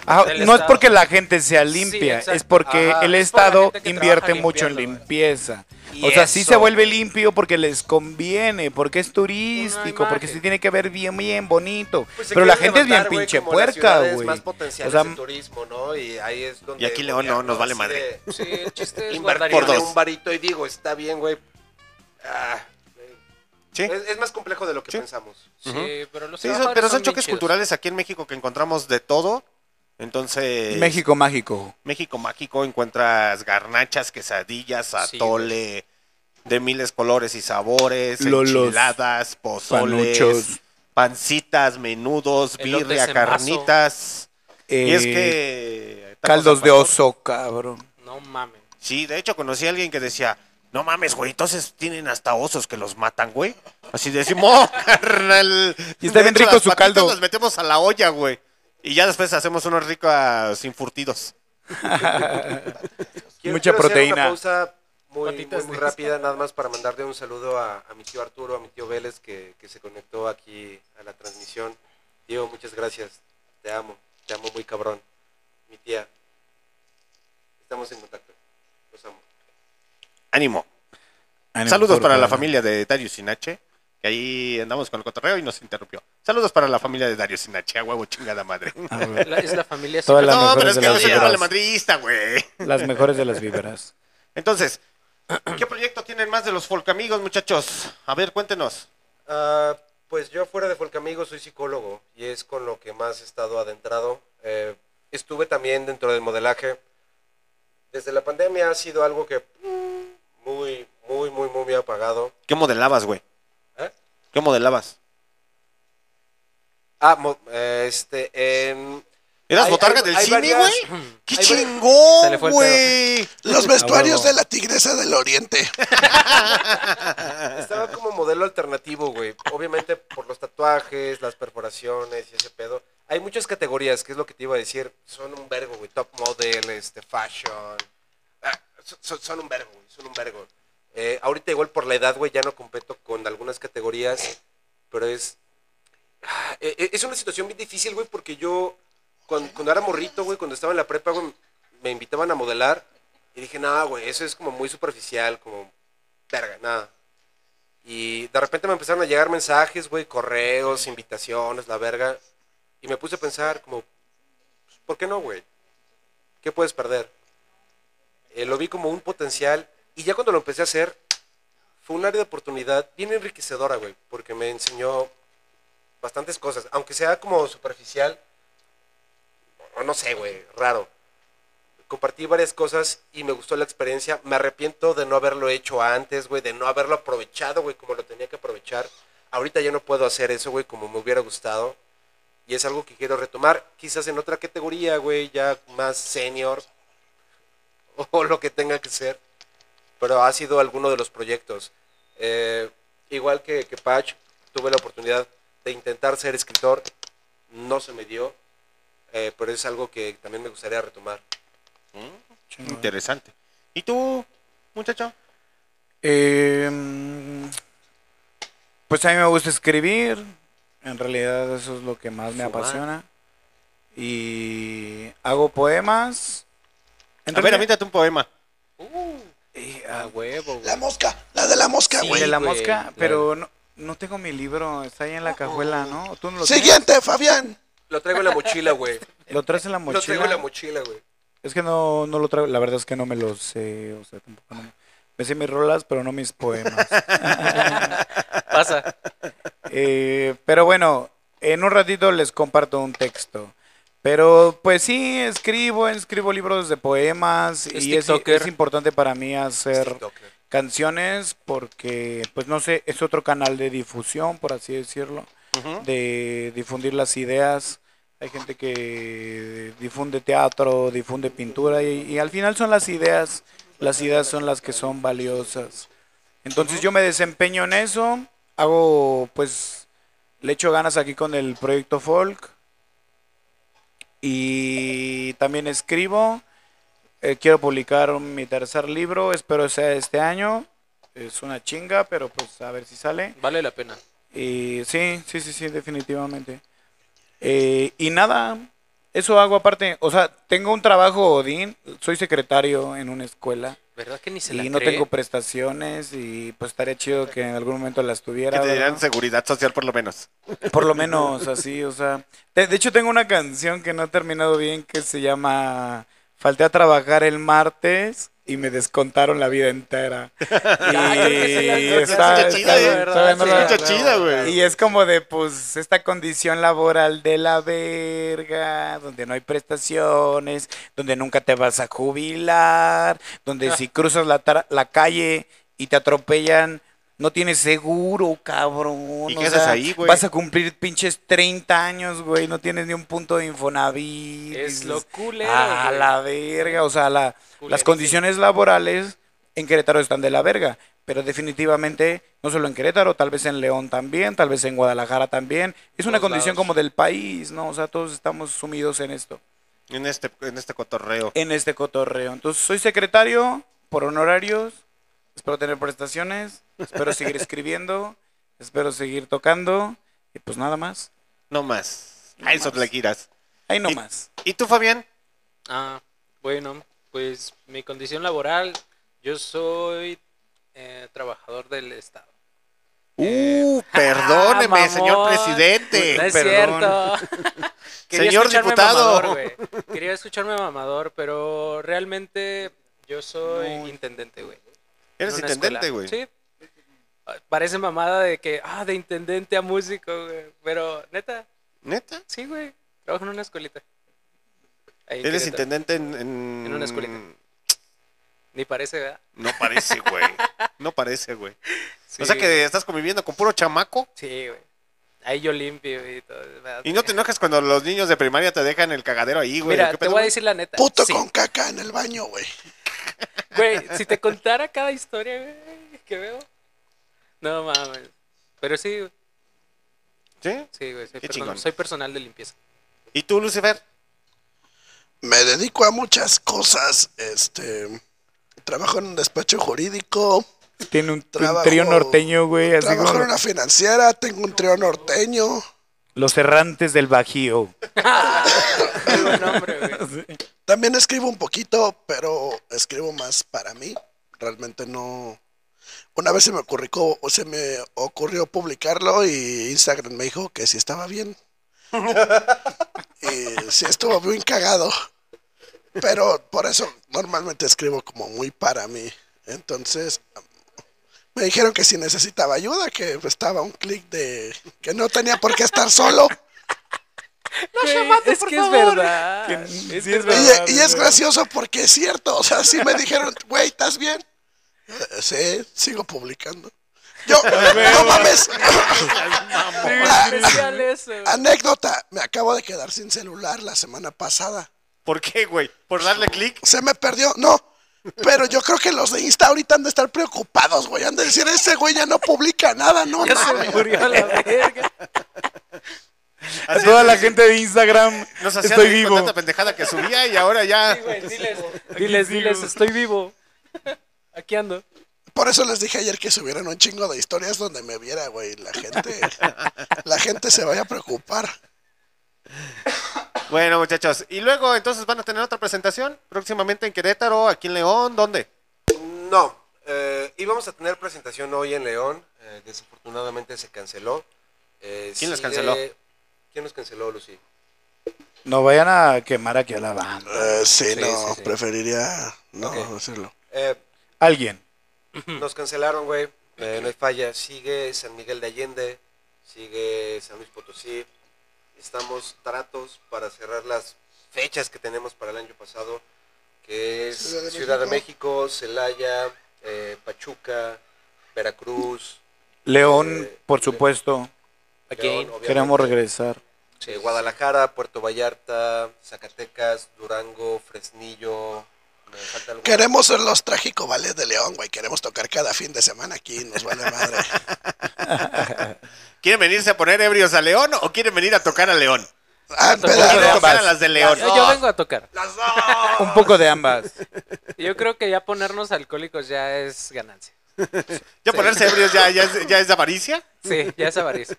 Ah, no es porque la gente sea Sí, limpia, es porque Ajá. el Es Estado invierte mucho en limpieza. O sea, sí se eso. vuelve limpio porque les conviene, porque es turístico, porque se tiene que ver bien, bien bonito. Pues Pero la gente es bien pinche puerca, güey. más O potenciales sea, en turismo, ¿no? Y ahí es donde... Y aquí León no, nos vale madre. Sí, el chiste es por dos. un varito y digo, está bien, güey. Ah, Sí. es, es más complejo de lo que Sí. pensamos. Sí, pero los Sí, son- pero son choques chidos. culturales aquí en México que encontramos de todo. Entonces. México mágico. México mágico encuentras garnachas, quesadillas, Sí, atole, de miles colores y sabores, Lolos, enchiladas, pozoles, panuchos. pancitas, menudos, birria, carnitas. y es Eh, que... Caldos al de oso, cabrón. No mames. Sí, de hecho conocí a alguien que decía, no mames, güey, entonces tienen hasta osos que los matan, güey. Así decimos, <laughs> carnal. Y está De bien hecho, rico las su caldo. Los metemos a la olla, güey. Y ya después hacemos unos ricos sin furtidos. <laughs> Quiero- Mucha quiero hacer proteína. Una pausa muy, muy, rápida, nada más para mandarle un saludo a, a mi tío Arturo, a mi tío Vélez, que, que se conectó aquí a la transmisión. Tío, muchas gracias. Te amo, te amo muy cabrón. Mi tía. Estamos en contacto. Los amo. Ánimo. Ánimo, Saludos para la familia de Darius Sinache, que ahí andamos con el cotorreo y nos interrumpió. Saludos para la familia de Darius Sinache, a huevo chingada madre. <laughs> A ver, La- es la familia. Todas las no, pero mejores es de que soy yo vale madrista, güey. Las mejores de las víveras. <laughs> Entonces, ¿qué proyecto tienen más de los folk amigos, muchachos? A ver, cuéntenos. Ah, pues yo fuera de Folcamigo soy psicólogo y es con lo que más he estado adentrado. Eh, estuve también dentro del modelaje. Desde la pandemia ha sido algo que mm, muy, muy, muy, muy apagado. ¿Qué modelabas, güey? ¿Qué modelabas? Ah, mo- eh, este, en... ¿Eras hay- botarga hay- del hay cine, varias- güey? <laughs> ¡Qué hay varias- Se le chingón, fue el güey! Los <laughs> vestuarios huevo. de la tigresa del oriente. <laughs> Estaba como modelo alternativo, güey. Obviamente por los tatuajes, las perforaciones y ese pedo. Hay muchas categorías, que es lo que te iba a decir. Son un vergo, güey. Top model, este, fashion. Ah, son- son, son un vergo, güey. Son un vergo. Eh, ahorita igual por la edad, güey, ya no competo con algunas categorías. Pero es... ah, eh, eh, Es una situación bien difícil, güey, porque yo... Cuando, cuando era morrito, güey, cuando estaba en la prepa, güey, me invitaban a modelar. Y dije, nada, güey, eso es como muy superficial, como... Verga, nada. Y de repente me empezaron a llegar mensajes, güey, correos, invitaciones, la verga. Y me puse a pensar como, pues, ¿por qué no, güey? ¿Qué puedes perder? Eh, lo vi como un potencial. Y ya cuando lo empecé a hacer, fue un área de oportunidad bien enriquecedora, güey. Porque me enseñó bastantes cosas. Aunque sea como superficial, o no sé, güey, raro. Compartí varias cosas y me gustó la experiencia. Me arrepiento de no haberlo hecho antes, güey, de no haberlo aprovechado, güey, como lo tenía que aprovechar. ahorita ya no puedo hacer eso, güey, como me hubiera gustado. Y es algo que quiero retomar, quizás en otra categoría, güey, ya más senior. <laughs> O lo que tenga que ser. Pero ha sido alguno de los proyectos. Eh, igual que, que Patch, tuve la oportunidad de intentar ser escritor. No se me dio. eh, pero es algo que también me gustaría retomar. Interesante. ¿Y tú, muchacho? Eh, mm, pues a mí me gusta escribir. En realidad eso es lo que más me Fumar. apasiona. Y hago poemas. En A ver, un poema. Eh, A ah, huevo, güey. La mosca, la de la mosca, Sí, güey. de la güey, mosca, claro. pero no, no tengo mi libro, está ahí en la cajuela, ¿no? ¿Tú no lo tienes? Siguiente, Fabián. Lo traigo en la mochila, güey. ¿Lo traes en la Lo mochila? traigo en la mochila, güey. Es que no, no lo traigo, la verdad es que no me lo sé, o sea, tampoco no me... Me sé mis rolas, pero no mis poemas. Pasa. Eh, pero bueno, en un ratito les comparto un texto. Pero pues sí, escribo, escribo libros de poemas Es y es, es importante para mí hacer TikToker. canciones porque, pues no sé, es otro canal de difusión, por así decirlo, de difundir las ideas. Hay gente que difunde teatro, difunde pintura y, y al final son las ideas, las ideas son las que son valiosas. Entonces yo me desempeño en eso, hago pues, le echo ganas aquí con el proyecto folk y también escribo. Eh, quiero publicar mi tercer libro, espero sea este año. Es una chinga, pero pues a ver si sale. Vale la pena. Y sí, sí, sí, sí, definitivamente. Eh, y nada, eso hago aparte. O sea, tengo un trabajo, Odín. Soy secretario en una escuela. ¿Verdad que ni se la Y no cree? tengo prestaciones y pues estaría chido que en algún momento las Que tuviera. te ¿verdad? dirán seguridad social por lo menos. Por lo menos así, o sea. De, de hecho, tengo una canción que no he terminado bien que se llama Falté a trabajar el martes y me descontaron la vida entera. <laughs> Y está, chida, ¿eh? güey. y es como de, pues, esta condición laboral de la verga, donde no hay prestaciones, donde nunca te vas a jubilar, donde si cruzas la calle y te atropellan, no tienes seguro, cabrón. ¿Y o qué haces sea, ahí, güey? Vas a cumplir pinches 30 años, güey, no tienes ni un punto de Infonavit. Es lo culero, A güey. la verga, o sea, la- las condiciones laborales en Querétaro están de la verga, pero definitivamente no solo en Querétaro, tal vez en León también, tal vez en Guadalajara también. Es una condición lados. como del país, ¿no? O sea, todos estamos sumidos en esto, En este, en este cotorreo. en este cotorreo. Entonces, soy secretario por honorarios, espero tener prestaciones, espero seguir escribiendo, espero seguir tocando y pues nada más. No más. No A eso más. le quieras. Ahí no Y- más. ¿Y tú, Fabián? Ah, bueno, pues mi condición laboral, yo soy eh, trabajador del Estado. Uh, <laughs> perdóneme, mamón. señor presidente. No es Perdón. cierto. <laughs> Quería Señor escucharme diputado. mamador. Quería escucharme mamador, pero realmente yo soy intendente, güey. Eres en una intendente, güey. Sí. Parece mamada de que, ah, de intendente a músico, güey. Pero, neta, ¿Neta? sí, güey. Trabajo en una escuelita. Ahí en Eres Querétaro. intendente en, en... En una escuelita. Ni parece, ¿verdad? No parece, güey. No parece, güey. Sí, <laughs> O sea que estás conviviendo con puro chamaco. Sí, güey. Ahí yo limpio y todo. ¿verdad? Y no te enojes cuando los niños de primaria te dejan el cagadero ahí, güey. Mira, ¿Qué te pedo, voy a güey? decir la neta. Puto sí. con caca en el baño, güey. Güey, si te contara cada historia, güey, que veo. No mames. Pero sí, güey. ¿Sí? Sí, güey. Soy, Qué person- chingón. soy personal de limpieza. ¿Y tú, Lucifer? Me dedico a muchas cosas. Este. Trabajo en un despacho jurídico. Tiene un, un Trabajo- trío norteño, güey, así Trabajo en como una financiera. Tengo un trío norteño. los errantes del Bajío. <laughs> Qué buen nombre, güey. <laughs> También escribo un poquito, pero escribo más para mí. Realmente no. Una vez se me ocurrió, se me ocurrió publicarlo y Instagram me dijo que si estaba bien. y sí estuvo bien cagado. Pero por eso normalmente escribo como muy para mí. Entonces me dijeron que si necesitaba ayuda, que estaba un clic de que no tenía por qué estar solo. <laughs> Güey, es que es verdad. Que- Es sí es verdad. Y, verdad, y es güey. gracioso porque es cierto. O sea, sí me dijeron, güey, ¿estás bien? Eh, Sí, sigo publicando. Yo, <laughs> no mames. <laughs> Especial eso. Anécdota, me acabo de quedar sin celular la semana pasada. ¿Por qué, güey? ¿Por darle clic? Se me perdió, no. Pero yo creo que los de Insta ahorita han de estar preocupados, güey. Han de decir, ese güey ya no publica nada, no Ya se murió a la verga. A toda la gente de Instagram, Nos hacía estoy reír con vivo. tanta pendejada que subía y ahora ya... Diles, <laughs> diles, estoy vivo. Aquí ando. Por eso les dije ayer que subieran un chingo de historias donde me viera, güey. La gente, la gente se vaya a preocupar. Bueno, muchachos. Y luego, entonces, ¿van a tener otra presentación? Próximamente en Querétaro, aquí en León, ¿dónde? No, eh, íbamos a tener presentación hoy en León, eh, desafortunadamente se canceló. Eh, ¿Quién los sigue- canceló? ¿Quién nos canceló, Lucy? No vayan a quemar aquí a la banda. Eh, sí, Sí, no, sí, sí. preferiría no Ok. decirlo. Eh, Alguien. <clears throat> nos cancelaron, güey, eh, no hay falla. Sigue San Miguel de Allende, sigue San Luis Potosí. Estamos tratos para cerrar las fechas que tenemos para el año pasado, que es Ciudad Ciudad de México, Celaya, eh, Pachuca, Veracruz, León, Eh, por supuesto. Queremos regresar. Sí, Guadalajara, Puerto Vallarta, Zacatecas, Durango, Fresnillo. Me falta algo. Queremos ser los trágicos vales de León, güey. Queremos tocar cada fin de semana aquí, nos vale madre. <laughs> ¿Quieren venirse a poner ebrios a León o quieren venir a tocar a León? Ah, Tocar peda- ¿Quieren de tocar a ambas. las de León? Yo, yo vengo a tocar. Un poco de ambas. Yo creo que ya ponernos alcohólicos ya es ganancia. <laughs> ¿Ya ponerse ebrios ya, ya, es, ya es de avaricia? Sí, ya es avaricia.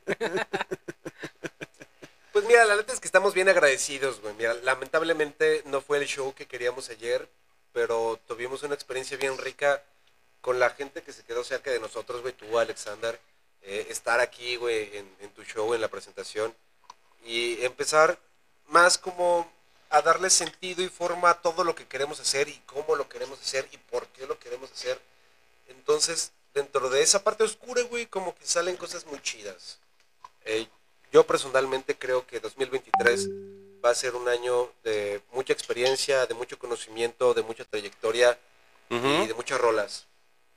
Pues mira, la neta es que estamos bien agradecidos, güey. Mira, lamentablemente no fue el show que queríamos ayer, pero tuvimos una experiencia bien rica con la gente que se quedó cerca de nosotros, güey. Tú, Alexander, eh, estar aquí, güey, en, en tu show, en la presentación, y empezar más como a darle sentido y forma a todo lo que queremos hacer y cómo lo queremos hacer y por qué lo queremos hacer. Entonces, dentro de esa parte oscura, güey, como que salen cosas muy chidas. Eh, yo personalmente creo que 2023 va a ser un año de mucha experiencia, de mucho conocimiento, de mucha trayectoria y de muchas rolas.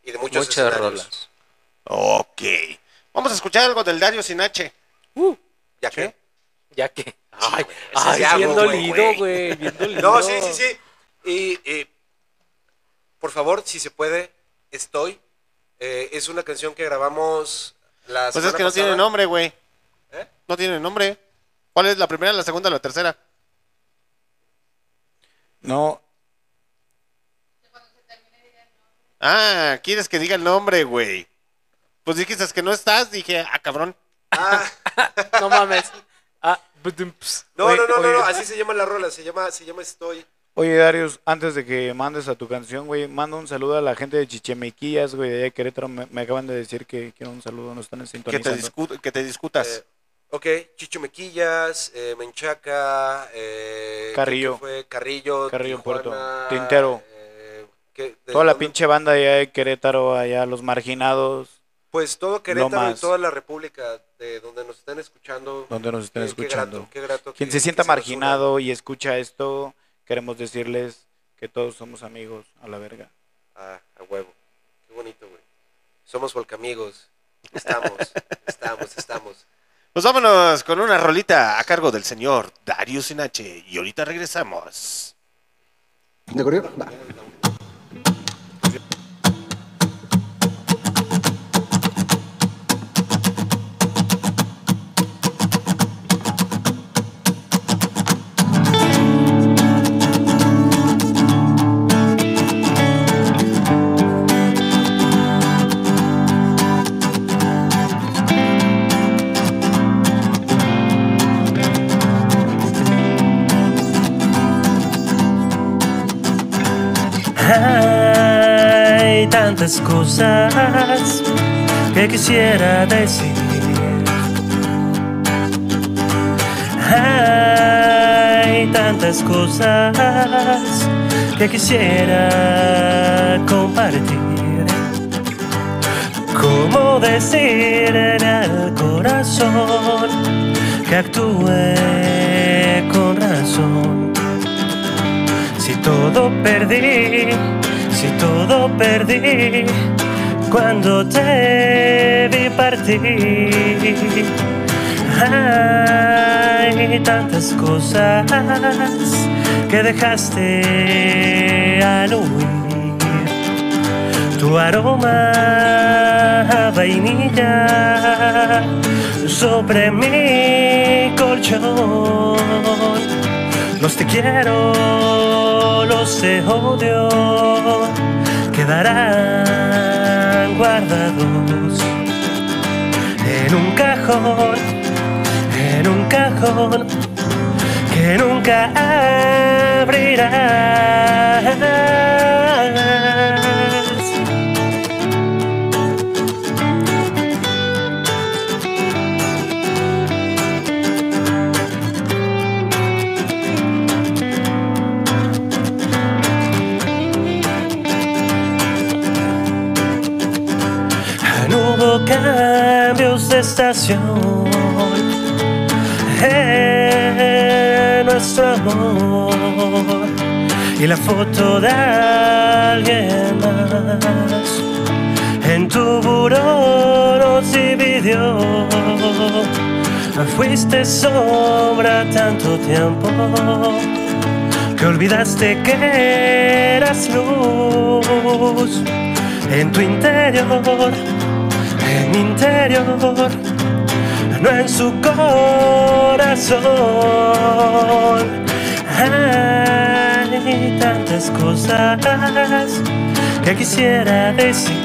Y de muchos Muchas escenarios. rolas. Ok. Vamos a escuchar algo del Dario Sinache. ¿Ya que? Ya que. Ay, ese ay, es bien dolido, güey. No, sí, sí, sí. Y, y, por favor, si se puede, estoy. Eh, es una canción que grabamos la Pues es que no pasada. tiene nombre, güey. ¿Eh? No tiene nombre. ¿Cuál es la primera, la segunda o la tercera? No, Ah, ¿quieres que diga el nombre, güey? Pues dijiste que no estás, dije, ah, cabrón. Ah, <laughs> No mames. Ah, no, Oye, no, no, no, oye. no, así se llama la rola, se llama, se llama Estoy. Oye, Darius, antes de que mandes a tu canción, güey, manda un saludo a la gente de Chichemequillas, güey, de allá de Querétaro. Me, me acaban de decir que quiero un saludo, nos están Que te, sintonizando. discu- que te discutas. Eh, ok, Chicho Mequillas, eh, Menchaca, eh, Carrillo. ¿qué fue? Carrillo, Carrillo, Tijuana, Puerto. Tintero. eh, ¿qué- de Toda la dónde? pinche banda allá de Querétaro, allá, los marginados, Pues todo Querétaro y toda la República, de donde nos están escuchando. donde nos estén qué escuchando. grato, qué grato Quien que- se que sienta marginado y escucha esto, queremos decirles que todos somos amigos a la verga. Ah, a huevo. Qué bonito, güey. Somos volcamigos. Estamos, <laughs> estamos, estamos. Pues vámonos con una rolita a cargo del señor Dario Sinache. Y ahorita regresamos. ¿De corrido? Va. Tantas cosas que quisiera decir. Hay tantas cosas que quisiera compartir. ¿Cómo decirle al corazón que actúe con razón? Si todo perdí, si todo perdí, cuando te vi partir. Hay tantas cosas que dejaste al huir. Tu aroma vainilla sobre mi colchón. Los te quiero, los te odio, quedarán guardados en un cajón, en un cajón que nunca abrirás. En nuestro amor. Y la foto de alguien más. En tu buró nos dividió. Fuiste sombra tanto tiempo. Que olvidaste que eras luz. En tu interior, en mi interior en su corazón. Hay tantas cosas que quisiera decir.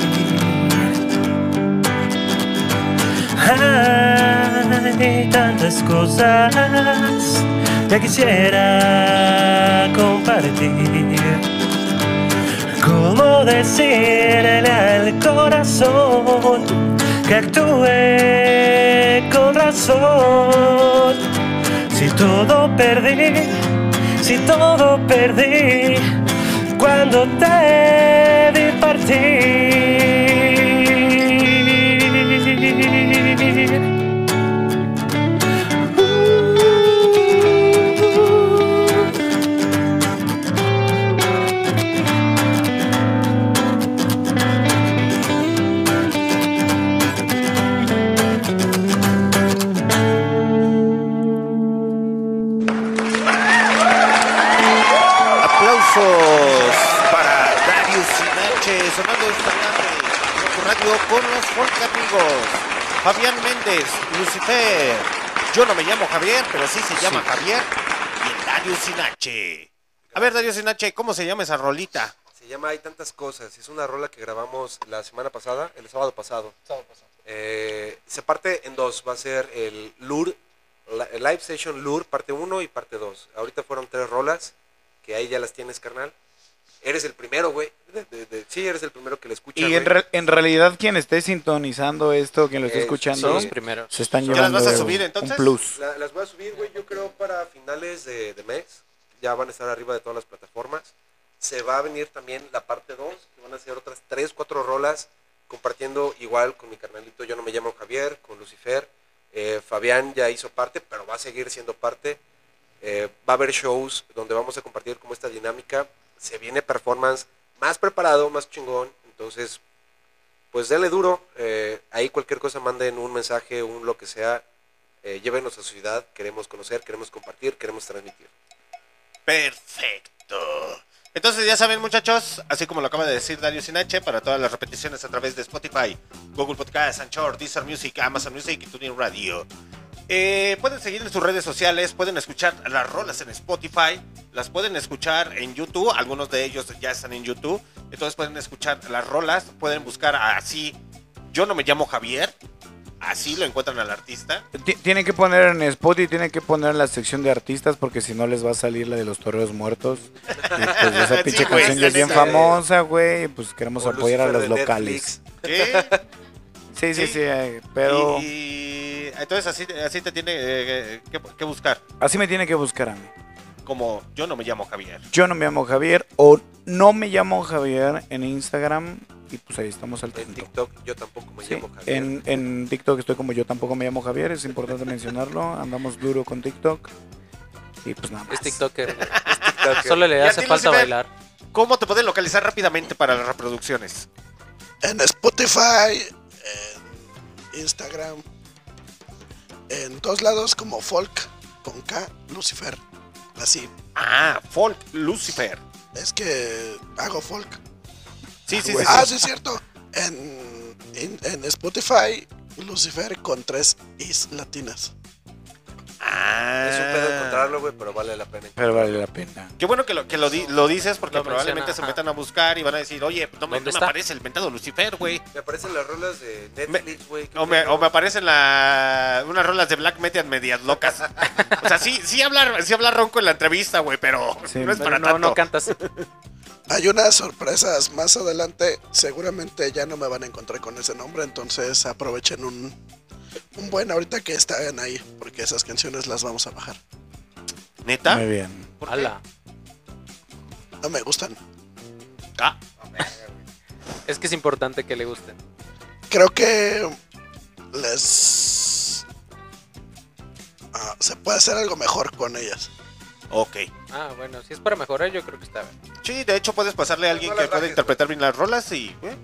Hay tantas cosas que quisiera compartir. ¿Cómo decirle al corazón que actúe Si todo perdí, si todo perdí, cuando te vi partir. Con los folk amigos. Fabián Méndez, Lucifer. Yo no me llamo Javier, pero sí se llama Javier. Y el Darius Sinache. A ver, Darius Sinache, ¿cómo se llama esa rolita? Se llama Hay tantas cosas. Es una rola que grabamos la semana pasada, el sábado pasado. Eh, se parte en dos. Va a ser el Lure, el Live Session Lure, parte 1 y parte 2. Ahorita fueron tres rolas, que ahí ya las tienes, carnal. Eres el primero, güey. De- de- de- sí, eres el primero que la escucha. Y en, re- en realidad quien esté sintonizando esto, quien lo esté Eh, escuchando, son los primeros. se están ¿Ya las llevando vas a subir, un entonces? plus. La- las voy a subir, güey, yo creo para finales de, de mes. Ya van a estar arriba de todas las plataformas. Se va a venir también la parte 2, que van a ser otras 3, 4 rolas, compartiendo igual con mi carnalito, yo no me llamo Javier, con Lucifer. Eh, Fabián ya hizo parte, pero va a seguir siendo parte. Eh, va a haber shows donde vamos a compartir como esta dinámica. Se viene performance más preparado, más chingón. Entonces, pues denle duro. Eh, ahí cualquier cosa manden un mensaje, un lo que sea. Eh, llévenos a su ciudad. Queremos conocer, queremos compartir, queremos transmitir. Perfecto. Entonces ya saben muchachos, así como lo acaba de decir Dario Sinache, para todas las repeticiones a través de Spotify, Google Podcast, Anchor, Deezer Music, Amazon Music y TuneIn Radio. Eh, pueden seguir en sus redes sociales, pueden escuchar las rolas en Spotify, las pueden escuchar en YouTube, algunos de ellos ya están en YouTube, entonces pueden escuchar las rolas, pueden buscar así, yo no me llamo Javier, así lo encuentran al artista. Ti- Tienen que poner en Spotify, tienen que poner en la sección de artistas porque si no les va a salir la de los toreros muertos. Y pues esa <laughs> Sí, pinche güey, canción ya es bien famosa, güey. Pues queremos O apoyar a los locales. ¿Qué? Sí, sí, Sí. sí, eh, pero Y, y entonces así, así te tiene eh, que, que buscar, así me tiene que buscar a mí. como yo no me llamo Javier. Yo no me llamo Javier o no me llamo Javier en Instagram y pues ahí estamos al En tanto. TikTok yo tampoco me Sí, llamo Javier. en, en TikTok estoy como yo tampoco me llamo Javier, es importante <laughs> mencionarlo, andamos duro con TikTok y pues nada más. <laughs> Es TikToker. TikToker. Solo le ¿Y a hace falta Lucifer? bailar. ¿Cómo te pueden localizar rápidamente para las reproducciones? En Spotify, en Instagram, en todos lados como Folk con K, Lucifer. Así. Ah, Folk Lucifer. Es que hago folk. Sí, sí, sí. Ah, sí. es cierto. En, en, en Spotify, Lucifer con tres is latinas. Ah. Es un pedo encontrarlo, güey, pero vale la pena. Pero vale la pena. Qué bueno que lo, que lo, di- lo dices porque Lo probablemente menciona, se ajá. metan a buscar y van a decir, oye, no me, no ¿Dónde me está? aparece el mentado Lucifer, güey. Me aparecen las rolas de Netflix, güey. ¿qué O me, pedo? o me aparecen la, unas rolas de Black Metal medias locas. O sea, sí, sí hablar, sí hablar ronco en la entrevista, güey, pero Sí, no es Pero para no, tanto. no cantas. Hay unas sorpresas más adelante. Seguramente ya no me van a encontrar con ese nombre. Entonces aprovechen un, un buen ahorita que están ahí. Porque esas canciones las vamos a bajar. ¿Neta? Muy bien. Ala. No me gustan. Ah, Es que es importante que le gusten. Creo que les... ah, se puede hacer algo mejor con ellas. ok. Ah, bueno, si es para mejorar, yo creo que está bien. Sí, de hecho puedes pasarle a alguien No que pueda interpretar bien las rolas y ¿eh?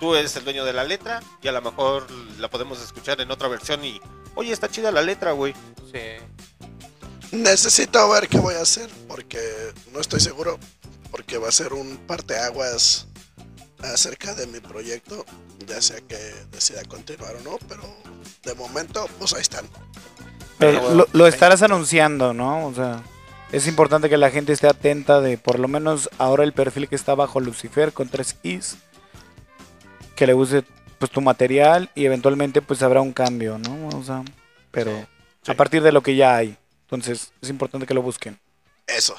Tú eres el dueño de la letra y a lo mejor la podemos escuchar en otra versión y, oye, está chida la letra, güey. Sí. Necesito ver qué voy a hacer porque no estoy seguro. Porque va a ser un parteaguas acerca de mi proyecto. Ya sea que decida continuar o no. Pero de momento, pues ahí están. Pero lo, lo estarás anunciando, ¿no? O sea, es importante que la gente esté atenta de por lo menos ahora el perfil que está bajo Lucifer con tres is. Que le use pues tu material y eventualmente pues habrá un cambio, ¿no? O sea, pero Sí. a partir de lo que ya hay. Entonces es importante que lo busquen. Eso.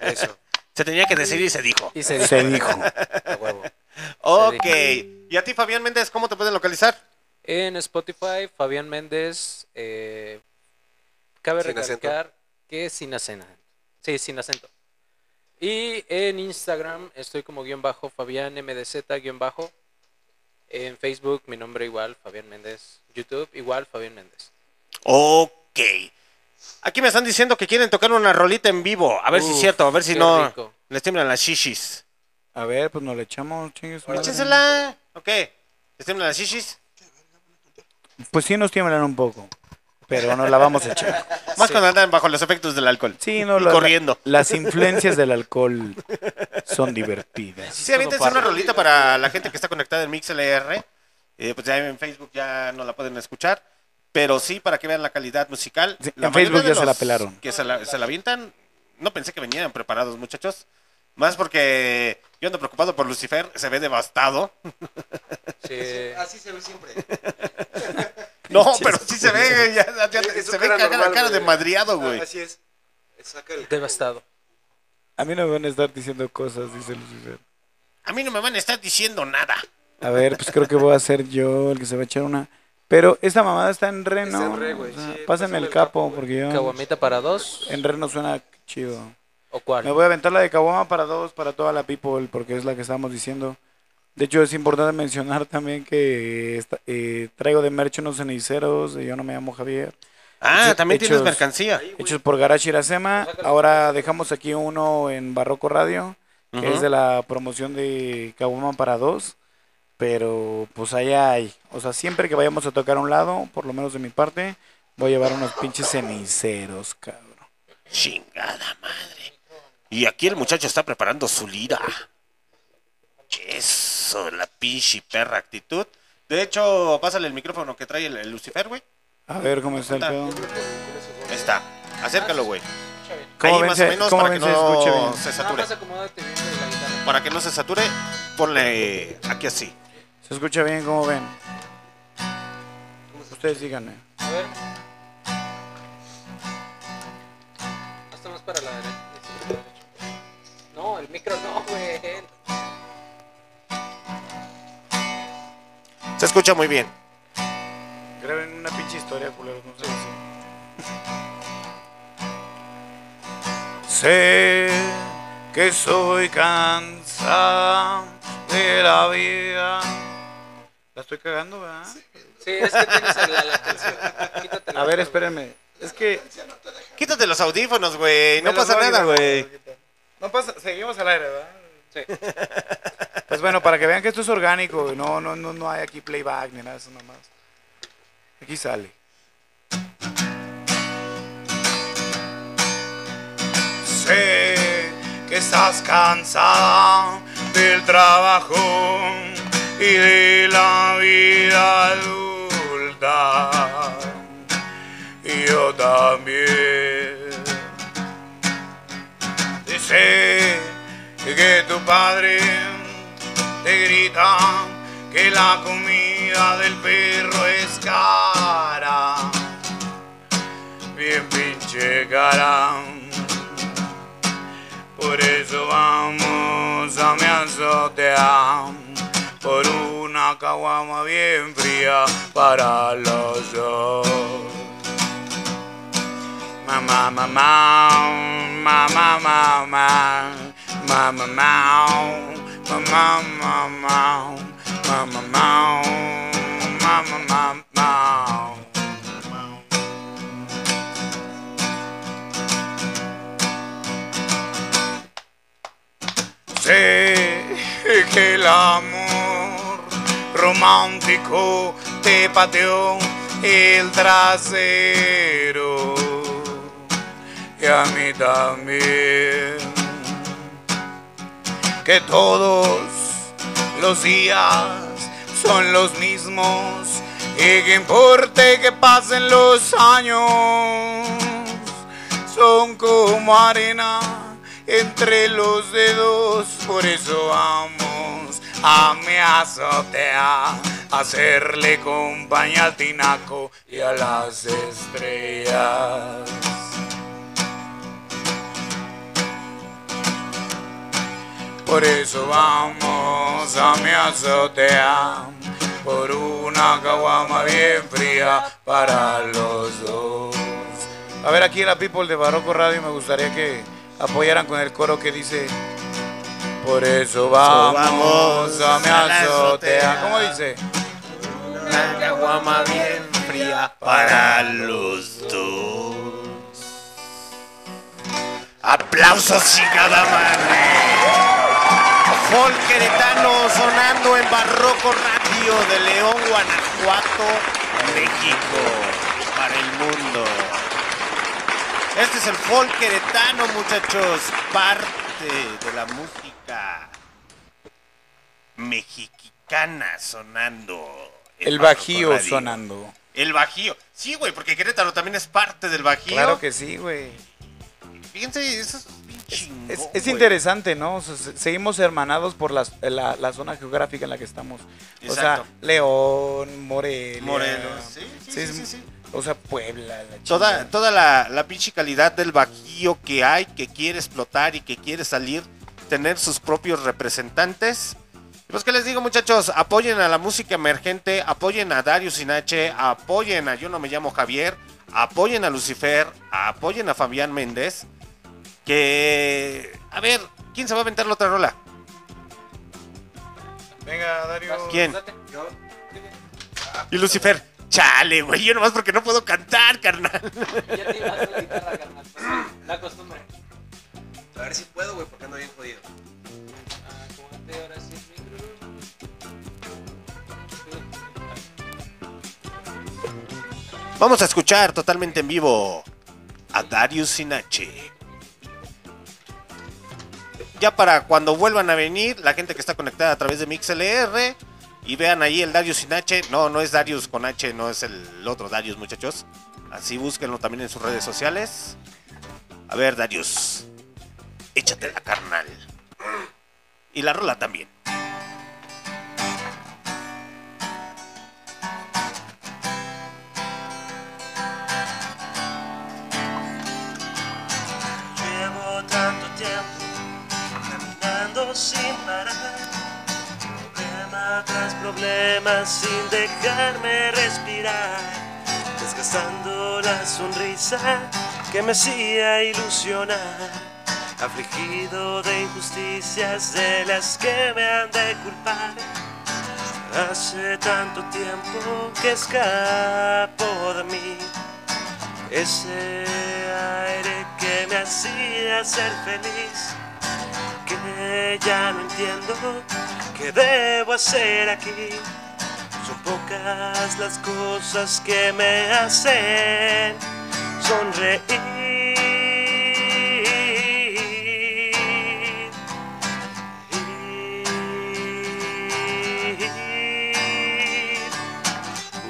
Eso. Se tenía que decir y se dijo. Y se Se dijo. A huevo. Ok. ¿Y a ti, Fabián Méndez, cómo te pueden localizar? En Spotify, Fabián Méndez. eh, cabe Sin recalcar que es sin acento. Sí, sin acento. Y en Instagram estoy como guion bajo Fabián MDZ guion bajo. En Facebook mi nombre igual, Fabián Méndez. YouTube igual, Fabián Méndez. Ok. Aquí me están diciendo que quieren tocar una rolita en vivo. A ver si es cierto, a ver si no rico. les tiemblan las shishis. A ver, pues nos le echamos, chingue su madre. Échensela. Ok. ¿Les tiemblan las shishis? Pues sí nos tiemblan un poco. Pero nos la vamos a echar. Más cuando andan bajo los efectos del alcohol. Sí, no, Y la- corriendo. las influencias del alcohol son divertidas. Sí, aviéntense una rolita para la gente que está conectada en MixLR. Eh, pues ya en Facebook ya no la pueden escuchar. Pero sí, para que vean la calidad musical. Sí, La en Facebook ya se la pelaron. Que se la, se la avientan. No pensé que venían preparados, muchachos. Más porque yo ando preocupado por Lucifer. Se ve devastado. Sí. Así se ve siempre. <laughs> No, pero sí se ve. Ya, se ve cara cara, normal, cara de güey. madriado, güey. Ah, Así es. Saca el... Devastado. A mí no me van a estar diciendo cosas, dice Lucifer. A mí no me van a estar diciendo nada. A ver, pues creo que voy a ser yo el que se va a echar una. Pero esta mamada está en re, Está re, güey, O sea, sí, pásenme pásame el el capo, capo, güey. porque yo... Caguamita para dos. En re no suena chido. ¿O cuál? Me voy a aventar la de Caguama para dos, para toda la people, porque es la que estábamos diciendo. De hecho, es importante mencionar también que esta- eh, traigo de merch unos ceniceros, y yo no me llamo Javier. Ah, Hechos- también tienes hechos- mercancía. Hechos por Garachi Iracema. Ahora dejamos aquí uno en Barroco Radio, que Ujú. es de la promoción de Caguama para dos. Pero pues allá hay. O sea, siempre que vayamos a tocar a un lado, por lo menos de mi parte, voy a llevar unos pinches ceniceros, cabrón. Chingada madre. Y aquí el muchacho está preparando su lira. Eso, la pinche perra actitud. De hecho, pásale el micrófono que trae el, el Lucifer, güey. A ver cómo está el pedo. Ahí está. Acércalo, güey. ¿Cómo Ahí ven más se- o menos cómo para ven que se escuche no bien? se Nada sature. más acomódate bien de la guitarra. Para que no se sature, ponle aquí así. ¿Se escucha bien? ¿Cómo ven? Ustedes díganme. A ver. Hasta más para la derecha. sí, para la derecha. No, el micro no, güey. Escucha muy bien. Graben una pinche historia, culeros, no sé Sé que soy cansada de la vida. La estoy cagando, ¿verdad? Sí, es que tienes la, la canción. Quítate la A ver, espérenme. Es que. Quítate los audífonos, güey. No pasa nada, güey. No pasa, seguimos al aire, ¿verdad? Sí. Pues bueno, para que vean que esto es orgánico, no, no, no, no hay aquí playback ni nada de eso nomás. Aquí sale. Sé que estás cansada del trabajo y de la vida adulta. Y yo también. Sé que tu padre te grita que la comida del perro es cara. Bien pinche cara. Por eso vamos a mi azotea por una caguama bien fría para los dos. Mamá, mamá, mamá, mamá, mamá, mamá, mamá, mamá, mamá, mamá, mamá. Sé que el amor romántico te pateó el trasero y a mí también. Que todos los días son los mismos. Y que importe que pasen los años, son como arena entre los dedos, por eso vamos a mi azotea a hacerle compañía al tinaco y a las estrellas. Por eso vamos a mi azotea por una caguama bien fría para los dos. A ver aquí en la People de Barroco Radio me gustaría que apoyaran con el coro que dice Por eso vamos, vamos a mi azotea. ¿Cómo dice? Una caguama bien fría para los dos. Aplausos chingada madre. Folk queretano sonando en Barroco Radio de León, Guanajuato, México, para el mundo. Este es el folk queretano, muchachos, parte de la música mexicana sonando. El Barroco bajío Radio. sonando. El bajío. Sí, güey, porque Querétaro también es parte del bajío. Claro que sí, güey. Fíjense, eso es chingón, Es, es interesante, ¿no? O sea, se- seguimos hermanados por las- la, la zona geográfica en la que estamos. O sea. León, Morelia. Morelos, sí, sí, sí, sí, sí. O sea, Puebla. la Toda, toda la, la pinche calidad del bajío que hay, que quiere explotar y que quiere salir, tener sus propios representantes. Pues que les digo muchachos, apoyen a la música emergente, apoyen a Darius Sinache, apoyen a Yo no me llamo Javier, apoyen a Lucifer, apoyen a Fabián Méndez. Que... A ver, ¿quién se va a aventar la otra rola? Venga, Dario. ¿Quién? Y Lucifer, chale, güey, yo nomás porque no puedo cantar, carnal. Ya te ibas a la guitarra, carnal. pues, La costumbre. A ver si puedo, güey, porque ando bien jodido. Ah, acomódate ahora sí el micro. Vamos a escuchar totalmente en vivo a Darius Sinache. Ya para cuando vuelvan a venir, la gente que está conectada a través de MixLR y vean ahí el Darius Sinache. No, no es Darius con H, no es el otro Darius, muchachos. Así búsquenlo también en sus redes sociales. A ver, Darius, échate la carnal. Y la rola también. Tras problema sin dejarme respirar, desgastando la sonrisa que me hacía ilusionar, afligido de injusticias de las que me han de culpar. Hace tanto tiempo que escapo de mí ese aire que me hacía ser feliz, ya no entiendo qué debo hacer aquí. Son pocas las cosas que me hacen sonreír.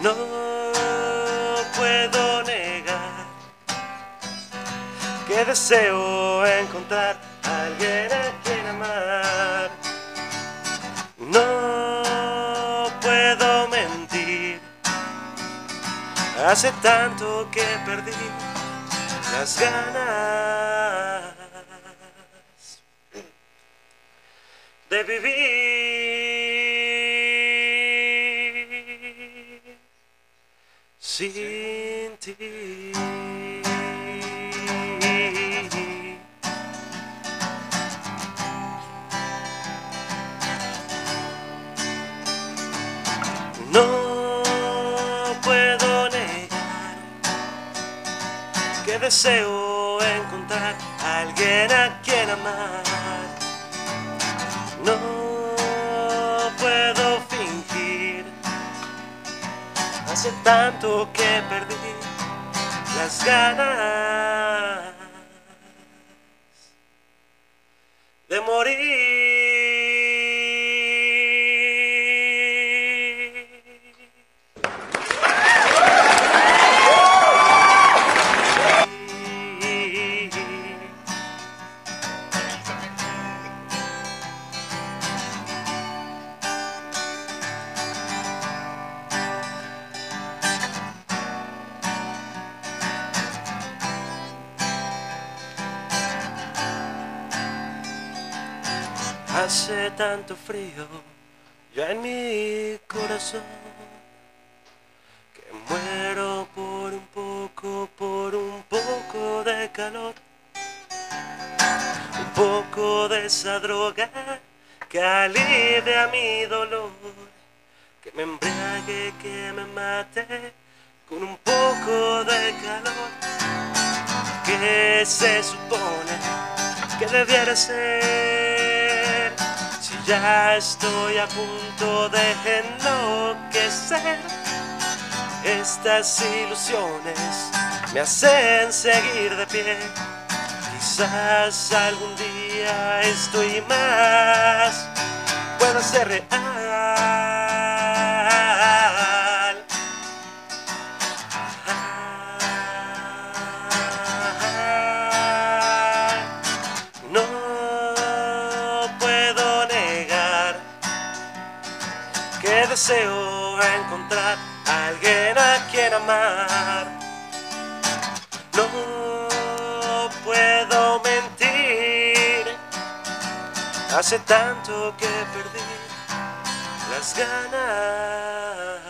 No puedo negar que deseo encontrar a alguien amar. No puedo mentir. Hace tanto que perdí las ganas de vivir sin ti. Deseo encontrar a alguien a quien amar. No puedo fingir. Hace tanto que perdí las ganas ser. Si ya estoy a punto de enloquecer estas ilusiones me hacen seguir de pie. Quizás algún día esto y más pueda ser real deseo encontrar a alguien a quien amar. No puedo mentir, hace tanto que perdí las ganas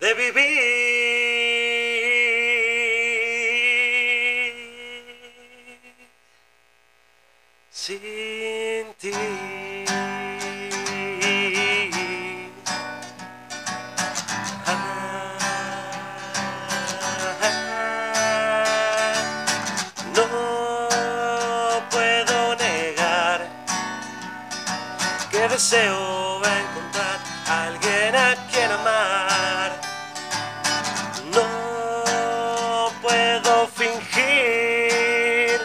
de vivir sin ti. Deseo encontrar a alguien a quien amar. No puedo fingir,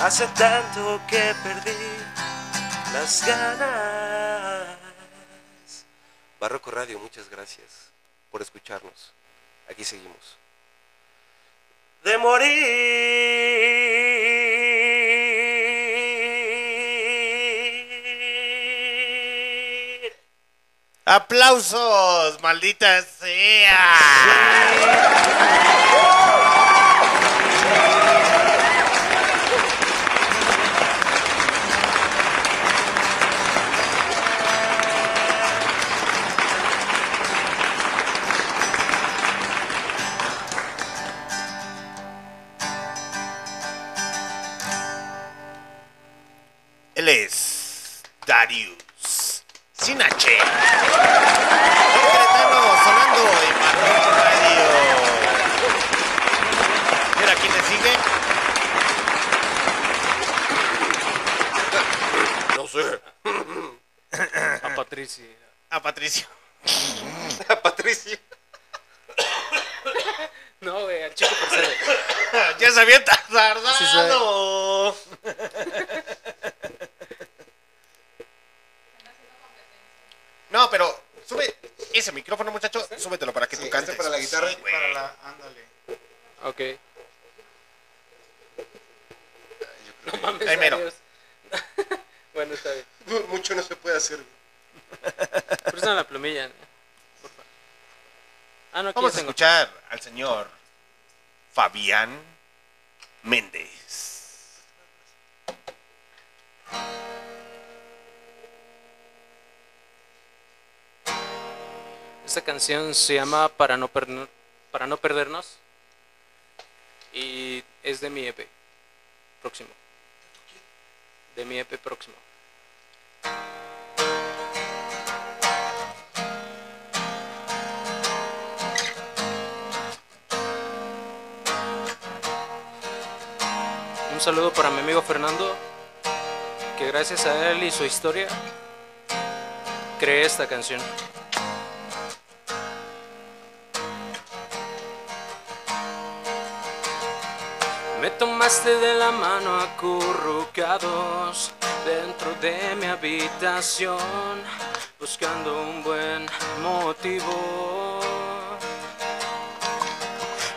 hace tanto que perdí las ganas. Barroco Radio, muchas gracias por escucharnos. Aquí seguimos. De morir. ¡Aplausos, maldita sea! Él es Darius, sin H. Queretano sonando en Marrón Radio. ¿Y ahora quién le sigue? No sé. A Patricia. A Patricio. A Patricio. No, güey, al chico por ser. ya se había tardado. Sí, No, pero sube ese micrófono, muchacho. Súbetelo para que tú cantes. para la guitarra Sí, y güey. para la. Ándale. Ok. No mames, Ahí mero. adiós. <laughs> bueno, está bien. Mucho no se puede hacer. Préstame la plumilla. ¿no? Por favor. Ah, no, aquí Vamos a tengo. escuchar al señor Fabián Méndez. Esta canción se llama Para no, perno- Para no perdernos y es de mi EP próximo. De mi EP próximo. Un saludo para mi amigo Fernando, que gracias a él y su historia creé esta canción. Me tomaste de la mano acurrucados dentro de mi habitación, buscando un buen motivo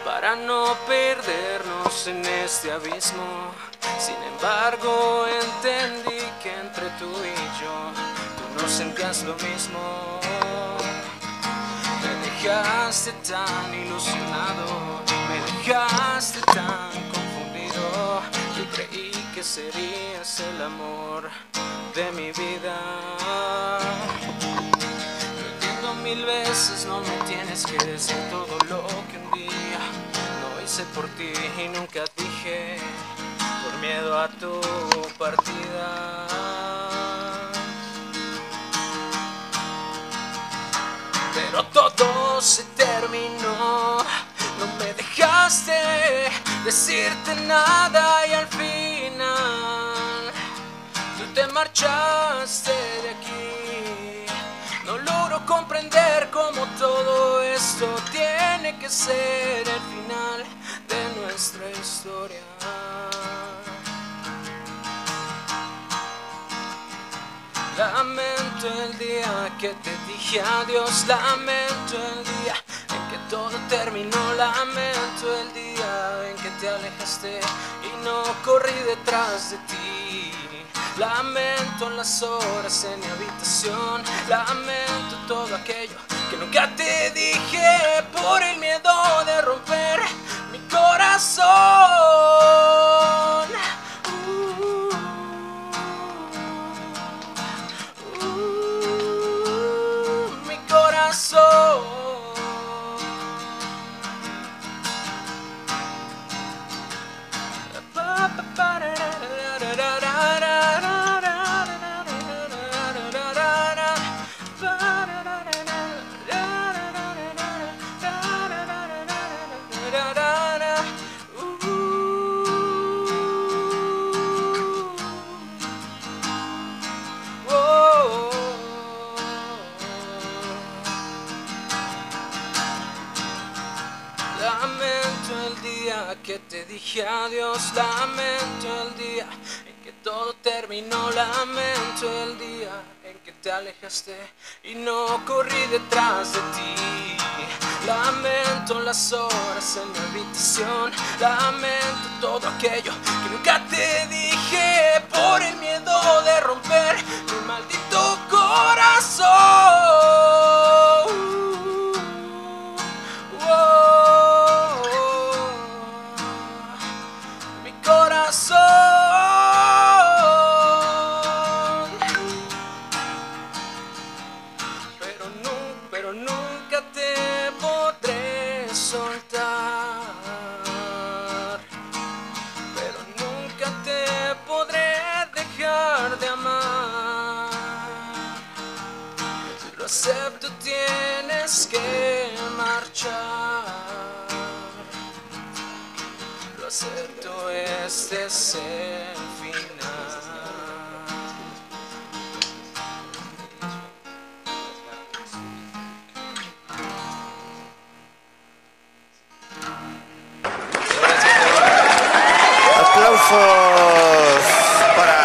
para no perdernos en este abismo. Sin embargo, entendí que entre tú y yo, tú no sentías lo mismo. Me dejaste tan ilusionado, me dejaste tan creí que serías el amor de mi vida. Lo entiendo mil veces, no me tienes que decir todo lo que un día no hice por ti y nunca dije por miedo a tu partida. Pero todo se terminó. No me dejaste decirte nada y al final tú te marchaste de aquí. No logro comprender cómo todo esto tiene que ser el final de nuestra historia. Lamento el día que te dije adiós, lamento el día todo terminó, lamento el día en que te alejaste y no corrí detrás de ti. Lamento las horas en mi habitación, lamento todo aquello que nunca te dije por el miedo de romper mi corazón. Dije adiós, lamento el día en que todo terminó, lamento el día en que te alejaste y no corrí detrás de ti. Lamento las horas en mi habitación, lamento todo aquello que nunca te dije por el miedo de romper mi maldito corazón. Lo acepto, este es el final. Aplausos para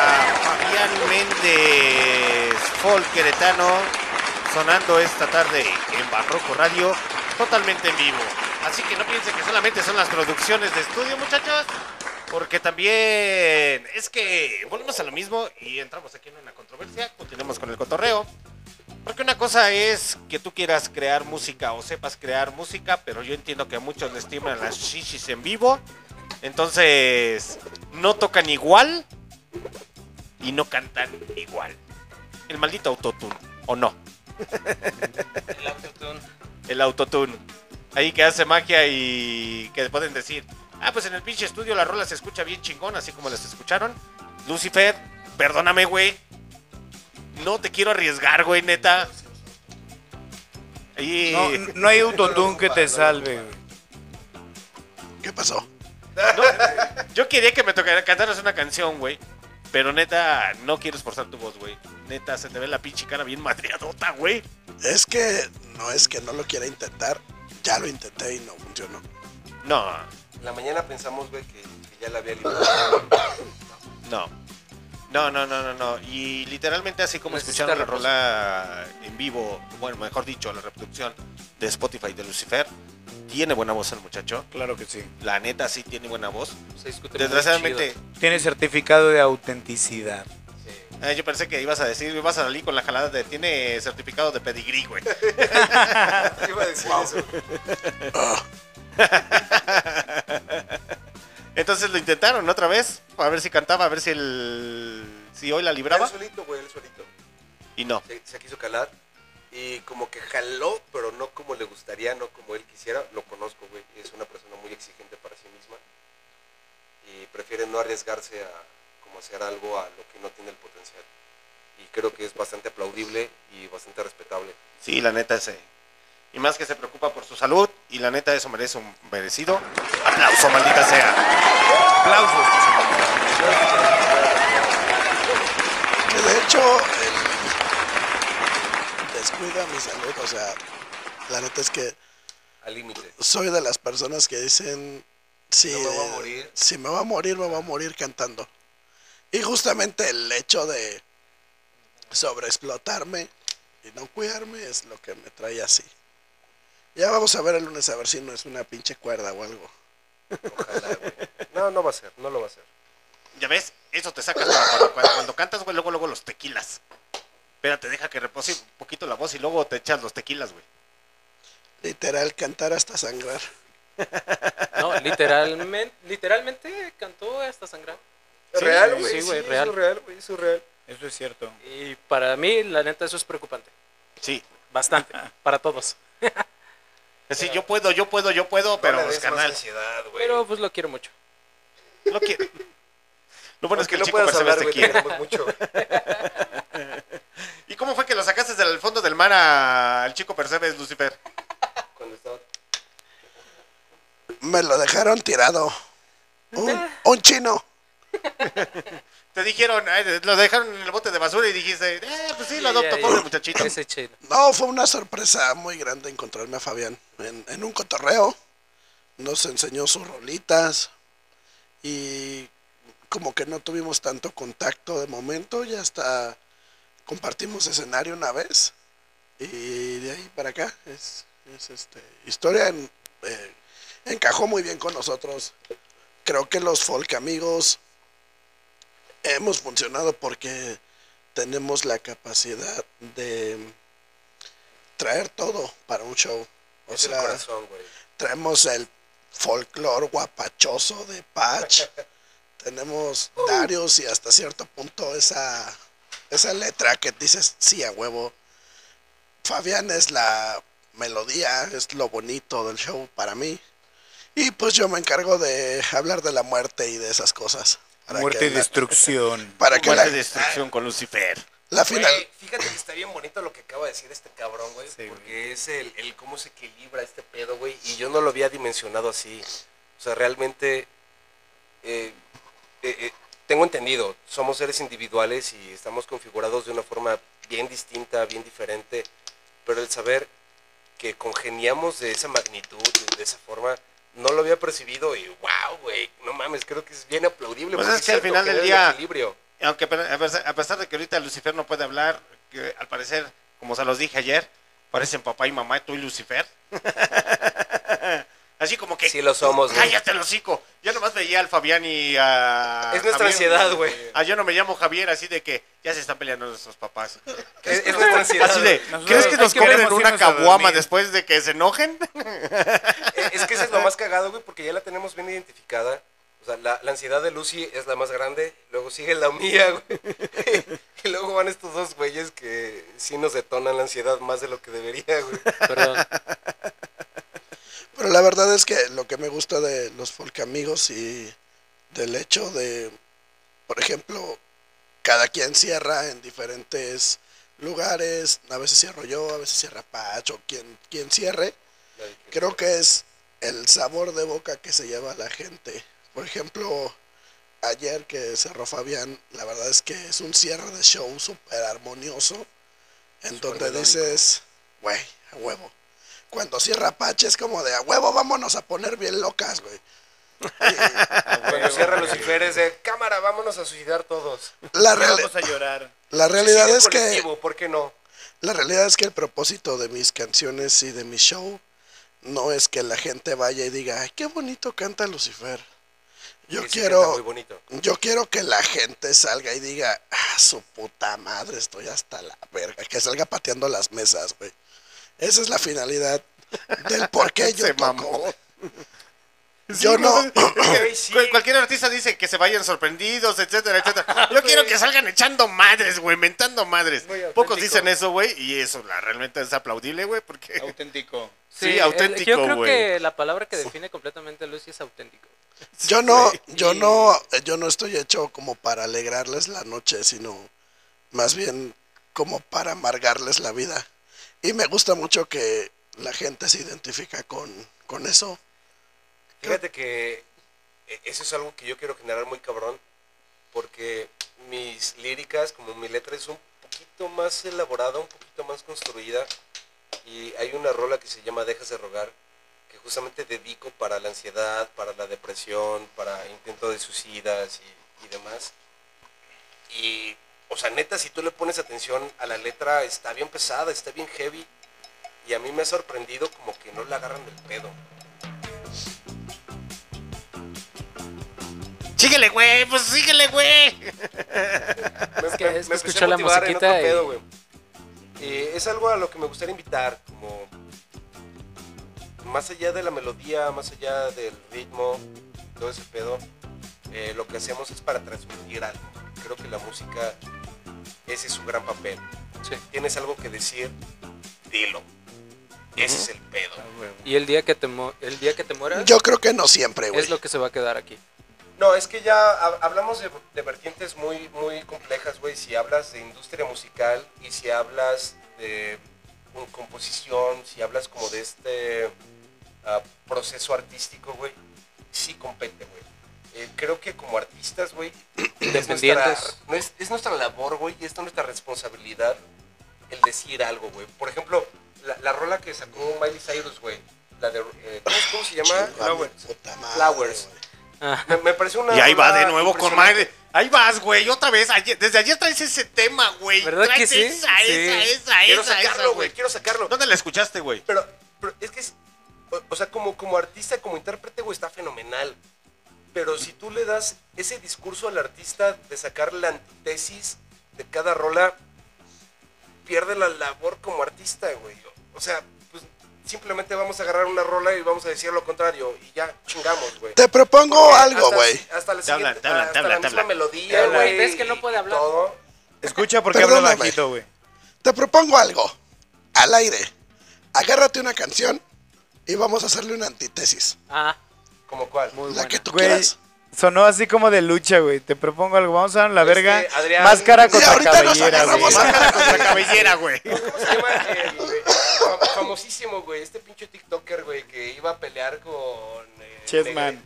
Fabián Méndez, folk queretano, sonando esta tarde en Barroco Radio totalmente en vivo. Así que no piensen que solamente son las producciones de estudio, muchachos, porque también es que volvemos a lo mismo y entramos aquí en una controversia, continuemos con el cotorreo. Porque una cosa es que tú quieras crear música o sepas crear música, pero yo entiendo que a muchos les tiemblan las shishis en vivo. Entonces, no tocan igual y no cantan igual. El maldito autotune, ¿o no? El autotune. El autotune. Ahí que hace magia y que pueden decir, ah, pues en el pinche estudio la rola se escucha bien chingón, así como las escucharon. Lucifer, perdóname, güey. No te quiero arriesgar, güey, neta. Y... No, no hay autotune que te salve, güey. ¿Qué pasó? Yo quería que me tocara cantaras una canción, güey. Pero neta, no quiero esforzar tu voz, güey. Neta, se te ve la pinche cara bien madreadota, güey. Es que no es que no lo quiera intentar. Ya lo intenté y no funcionó. No, En la mañana pensamos, güey, que, que ya la había <coughs> liberado. no. No, no, no, no, no. Y literalmente así como Necesita escucharon la rola en vivo, bueno, mejor dicho, la reproducción de Spotify de Lucifer, tiene buena voz el muchacho. Claro que sí. La neta sí tiene buena voz. Se discute muy Desgraciadamente, chido. Tiene certificado de autenticidad. Eh, yo pensé que ibas a decir, ibas a salir con la jalada de tiene certificado de pedigrí, güey. <laughs> Iba a decir eso. <laughs> Entonces lo intentaron otra vez, a ver si cantaba, a ver si el si hoy la libraba Él solito, güey, él solito. y no. Se, se quiso calar y como que jaló, pero no como le gustaría, no como él quisiera. Lo conozco, güey. Es una persona muy exigente para sí misma y prefiere no arriesgarse a como hacer algo a lo que no tiene el potencial. Y creo que es bastante aplaudible y bastante respetable. Sí, la neta ese. Y más que se preocupa por su salud y la neta eso merece un merecido aplauso, maldita sea. Aplausos. Que de hecho, el descuida mi salud. O sea, la neta es que Al límite. soy de las personas que dicen, si, No me voy a morir. si me va a morir, me va a morir cantando. Y justamente el hecho de sobreexplotarme y no cuidarme es lo que me trae así. Ya vamos a ver el lunes a ver si no es una pinche cuerda o algo. Ojalá, güey. No, no va a ser, no lo va a hacer. Ya ves, eso te sacas para cuando, cuando- cuando cantas, güey, luego luego los tequilas. Espérate, deja que repose un poquito la voz y luego te echas los tequilas, güey. Literal, cantar hasta sangrar. <laughs> No, literalmente, literalmente cantó hasta sangrar. Sí, real, sí, güey. sí, güey, es real. real, güey, es real. Eso es cierto. Y para mí, la neta, eso es preocupante. Sí. Bastante. <laughs> para todos. Sí, yo puedo, yo puedo, yo puedo, pero no pues, ansiedad, güey. Pero pues lo quiero mucho. lo quiero. Lo bueno es que el no chico Percebes hablar, te güey, te quiere. mucho. <laughs> ¿Y cómo fue que lo sacaste del fondo del mar al chico Percebes, Lucifer? Cuando estaba... Me lo dejaron tirado. Un, un chino. <laughs> Te dijeron, eh, lo dejaron en el bote de basura y dijiste, eh, pues sí, lo adopto, pobre muchachito. Ese chino. No, fue una sorpresa muy grande encontrarme a Fabián en, en un cotorreo. Nos enseñó sus rolitas y como que no tuvimos tanto contacto de momento, ya hasta compartimos escenario una vez y de ahí para acá es, es, este historia en- eh, encajó muy bien con nosotros. Creo que los folk amigos hemos funcionado porque tenemos la capacidad de traer todo para un show. O Es el sea, corazón, güey. traemos el folclore guapachoso de Patch. <laughs> tenemos Darius y hasta cierto punto esa, esa letra que dices, sí, a huevo. Fabián es la melodía, es lo bonito del show para mí. Y pues yo me encargo de hablar de la muerte y de esas cosas. Para Muerte y destrucción. <laughs> Para que Muerte la, y destrucción con Lucifer. la final... Güey, fíjate que está bien bonito lo que acaba de decir este cabrón, güey. porque es el, el cómo se equilibra este pedo, güey. Y yo no lo había dimensionado así. O sea, realmente. eh, eh, eh, tengo entendido, somos seres individuales y estamos configurados de una forma bien distinta, bien diferente. Pero el saber que congeniamos de esa magnitud, de, de esa forma, no lo había percibido y wow, güey. No mames, creo que es bien aplaudible. Pues es que al final del día-. Aunque a pesar de que ahorita Lucifer no puede hablar, que al parecer, como se los dije ayer, parecen papá y mamá, tú y Lucifer. <laughs> Así como que. Sí lo somos, güey. Cállate el hocico. Yo nomás veía al Fabián y a. Es nuestra Javier. ansiedad, güey. Ah, yo no me llamo Javier, así de que ya se están peleando nuestros papás. <laughs> Es, es nuestra ansiedad. Así de, Nosotros ¿crees que nos que compren una caguama después de que se enojen? <laughs> Es que eso es lo más cagado, güey, porque ya la tenemos bien identificada. O sea, la, la ansiedad de Lucy es la más grande, luego sigue la mía, güey. <laughs> y luego van estos dos güeyes que sí nos detonan la ansiedad más de lo que debería, güey. Perdón. Pero la verdad es que lo que me gusta de los folk amigos y del hecho de, por ejemplo, cada quien cierra en diferentes lugares, a veces cierro yo, a veces cierra Pacho, quien, quien cierre, creo que es el sabor de boca que se lleva la gente. Por ejemplo, ayer que cerró Fabián, la verdad es que es un cierre de show súper armonioso, en donde dices, güey, a huevo. Cuando cierra Apache es como de a huevo, vámonos a poner bien locas, güey. <laughs> Cuando cierra Lucifer es de cámara, vámonos a suicidar todos. La, Vamos a llorar. la realidad es que ¿por qué no? la realidad es que el propósito de mis canciones y de mi show no es que la gente vaya y diga, ay, qué bonito canta Lucifer. Yo Sí, quiero muy bonito. yo quiero que la gente salga y diga, ah, su puta madre, estoy hasta la verga, que salga pateando las mesas, güey. Esa es la finalidad del por qué <laughs> yo Se toco. mamó. <laughs> Yo no Güey, <clears throat> sí. Cualquier artista dice que se vayan sorprendidos, etcétera, etcétera. <laughs> Yo quiero que salgan echando madres, güey, mentando madres. Pocos dicen eso, güey, y eso la, realmente es aplaudible, güey, porque... Auténtico. Sí, el- auténtico, Yo creo güey. que la palabra que define completamente a Lucy es auténtico. Yo no, güey. yo no, yo no estoy hecho como para alegrarles la noche, sino más bien como para amargarles la vida. Y me gusta mucho que la gente se identifica con, con eso. Fíjate que eh, eso es algo que yo quiero generar muy cabrón, porque mis líricas, como mi letra, es un poquito más elaborada, un poquito más construida, y hay una rola que se llama Dejas de rogar, que justamente dedico para la ansiedad, para la depresión, para intento de suicidas y, y demás. Y, o sea, neta, si tú le pones atención a la letra, está bien pesada, está bien heavy, y a mí me ha sorprendido como que no la agarran del pedo. Síguele, güey, pues síguele, güey. me, Es que- me- es que me a la motivar en musiquita otro y- pedo, güey. Eh, es algo a lo que me gustaría invitar, como más allá de la melodía, más allá del ritmo, todo ese pedo, eh, lo que hacemos es para transmitir algo. Creo que la música, ese es su gran papel. Sí. Tienes algo que decir, dilo. Ese es el pedo. Y el día que te, mo- el día que te mueras Yo creo que no siempre, güey. es lo que se va a quedar aquí. No, es que ya ha- hablamos de, de vertientes muy, muy complejas, güey. Si hablas de industria musical y si hablas de un- composición, si hablas como de este ah, proceso artístico, güey, sí compete, güey. Eh, creo que como artistas, güey, <clears throat> es nuestra, Independientes. no es, es nuestra labor, güey, y es nuestra responsabilidad el decir algo, güey. Por ejemplo, la, la rola que sacó Miley Cyrus, güey, la de, eh, ¿cómo, cómo se llama? Flowers. Ah, Me, me parece una Y ahí va de nuevo con madre. Ahí vas, güey, otra vez. ayer- desde ayer traes ese tema, güey. ¿Verdad que Traes sí? Esa, Sí. esa, esa, Quiero esa, esa, sacarlo, güey, quiero sacarlo. ¿Dónde la escuchaste, güey? Pero, pero es que es, o, o sea, como, como artista, como intérprete, güey, está fenomenal. Pero si tú le das ese discurso al artista de sacar la antítesis de cada rola, pierde la labor como artista, güey. O sea, pues simplemente vamos a agarrar una rola y vamos a decir lo contrario y ya chingamos, güey. Te propongo Porque algo, hasta- güey. Hasta la siguiente, hasta la misma melodía, güey, ves que no puede hablar. todo. Escucha porque habla bajito, güey. Te propongo algo. Al aire. Agárrate una canción y vamos a hacerle una antítesis. ah, ¿Como cuál? muy La buena. que tú Güey, quieras. sonó así como de lucha, güey. Te propongo algo. Vamos a dar la Este, verga. Adrián- Máscara contra cabellera, güey. Máscara contra cabellera, güey. ¿Cómo se llama el güey? Fam- famosísimo, güey? Este pinche TikToker, güey, que iba a pelear con... eh, Chessman.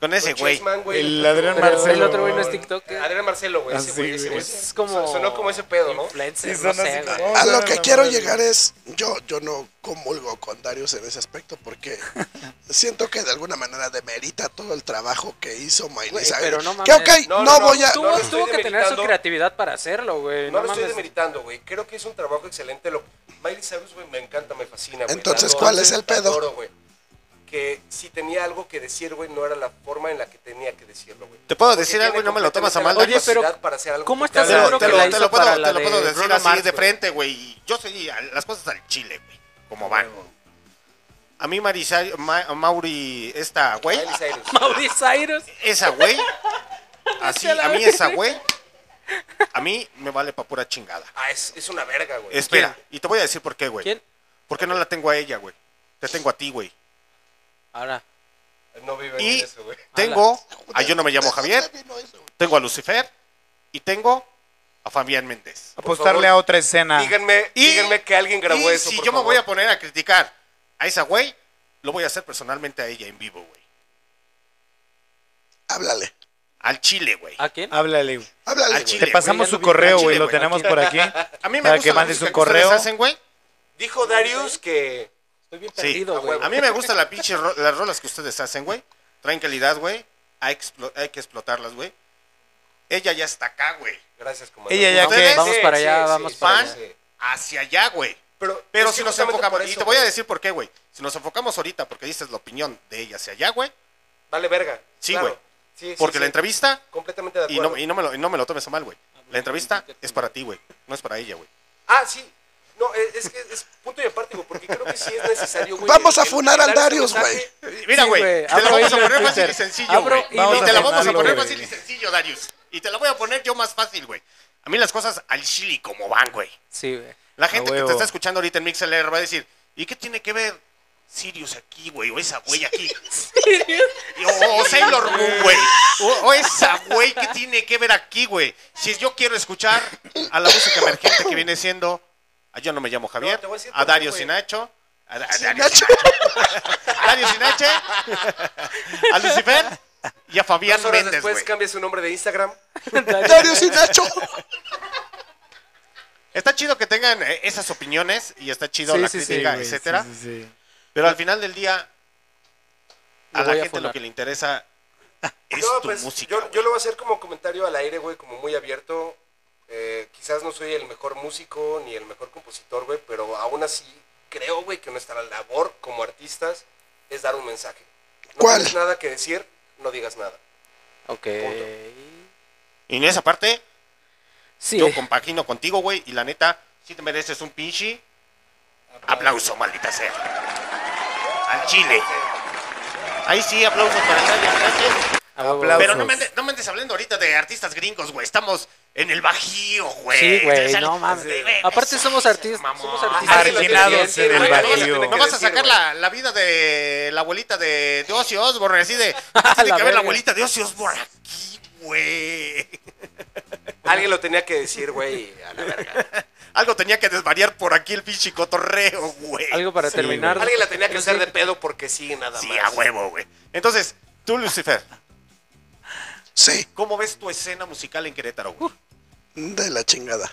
Con ese güey. El Adrián Marcelo. el otro güey no es TikToker. Adrián Marcelo, güey. Ah, ese sí, güey, ese güey. güey. Es como. Sonó como ese pedo, ¿no? Sí, no sé, A lo que quiero llegar es, yo, yo no comulgo con Darius en ese aspecto porque siento que de alguna manera demerita todo el trabajo que hizo Miley Cyrus. pero no que mames. ok, No, no, no, no. voy a... Tuvo, que tener su demeritando. creatividad para hacerlo, güey. No No, lo estoy demeritando, güey. Creo que es un trabajo excelente. Lo... Miley Cyrus, güey, me encanta, me fascina, güey. Entonces, ¿cuál es el pedo? Que si tenía algo que decir, güey, no era la forma en la que tenía que decirlo, güey. Te puedo Porque decir algo y no me lo tomas a mal. Oye, pero para hacer algo ¿cómo estás Te haga. lo, seguro te que lo- la te hizo lo puedo, para te la lo puedo de decir Bruno así Mars, de frente, güey. Yo a- las cosas al chile, güey. Como van. A mí Marisa, Ma- Mauri, esta güey. <laughs> Mauri Cyrus. esa güey, <laughs> así, a mí esa güey, a mí me vale pa' pura chingada. Ah, es, es una verga, güey. Espera, y te voy a decir por qué, güey. ¿Quién? ¿Por qué no la tengo a ella, güey? Te tengo a ti, güey. Ahora. No vive Y en eso, güey. tengo a Yo no me llamo Javier, tengo a Lucifer y tengo a Fabián Méndez. Apostarle favor, a otra escena. Díganme, Y- díganme que alguien grabó y eso, si por yo me voy a poner a criticar a esa güey, lo voy a hacer personalmente a ella en vivo, güey. Háblale, Al chile, güey. ¿A quién? Háblale, güey. háblale, Al chile. Te pasamos su correo, güey. Lo tenemos por aquí. A mí me Para gusta que mandes un correo. hacen, güey. Dijo Darius que... Estoy bien Sí. perdido, a güey. huevo. A mí me gusta la pinche ro- las rolas que ustedes hacen, güey. Traen calidad, güey. Hay, que explotarlas, güey. Ella ya está acá, güey. Gracias, comandante. Ella ya. Vamos para allá, vamos para Van allá. sí. hacia allá, güey. Pero, Pero si nos enfocamos, y te voy a decir por qué, güey. Si nos enfocamos ahorita, porque dices la opinión de ella hacia allá, güey. Vale verga. Sí, claro. güey. Sí, sí, Porque sí. la entrevista, Completamente de y acuerdo. no, y no me lo, y no me lo tomes a mal, güey. La entrevista es para ti, güey. No es para ella, güey. Ah, sí. No, es, es que es punto y aparte, güey, porque creo que sí es necesario, güey. Vamos a funar ese Darius, mensaje. Mira, güey. güey. te la vamos a poner fácil y sencillo, güey. te la vamos a poner güey. fácil y sencillo, Darius. Y te la voy a poner yo más fácil, güey. A mí las cosas al chili como van, güey. Sí, güey. La gente que te está escuchando ahorita en MixLR va a decir, ¿y qué tiene que ver Sirius aquí, güey? O esa güey aquí. <laughs> O, o Sailor Moon, güey. O, o esa güey, ¿qué tiene que ver aquí, güey? Si yo quiero escuchar a la música emergente que viene siendo, a yo no me llamo Javier, No, a a Dario. Sinacho, a, a Dario Sinacho. Sinache, a Dario Sinache, a Lucifer y a Fabián Dos horas Méndez, después güey. cambia su nombre de Instagram. <laughs> Darius y Nacho. Está chido que tengan eh, esas opiniones y está chido Sí, la sí, sí, crítica, etcétera. sí, sí, sí. Pero al final del día, a la a gente lo que le interesa <laughs> es No, tu pues música. yo, yo lo voy a hacer como comentario al aire, güey, como muy abierto. Eh, quizás no soy el mejor músico ni el mejor compositor, güey, pero aún así creo, güey, que nuestra labor como artistas es dar un mensaje. No ¿Cuál? tienes nada que decir, no digas nada. Ok. Y en esa parte, Sí. yo compagino contigo, güey, y la neta, si te mereces un pinche aplauso, maldita sea. Al chile. Ahí sí, aplausos para nadie, gracias. A huevo. Aplausos. Pero no me, andes, no me andes hablando ahorita de artistas gringos, güey. Estamos en el Bajío, güey. Sí, güey, no sale- mames. de- de- Aparte somos artistas, mamón. somos artistas Marginados en el güey. No vas a- Bajío. No vas a sacar la, la vida de la abuelita de, de Ozzy Osbourne, así de... <laughs> ¿qué A tiene la que ver la abuelita de Ozzy Osbourne aquí, güey? Alguien lo tenía que decir, güey, a la verga. Algo tenía que desvariar por aquí el pinche cotorreo, güey. Algo para terminar. Alguien la tenía que No hacer de pedo porque sí, nada Sí, más. a huevo, güey. Entonces, tú, Lucifer, Sí, ¿cómo ves tu escena musical en Querétaro, güey? de la chingada.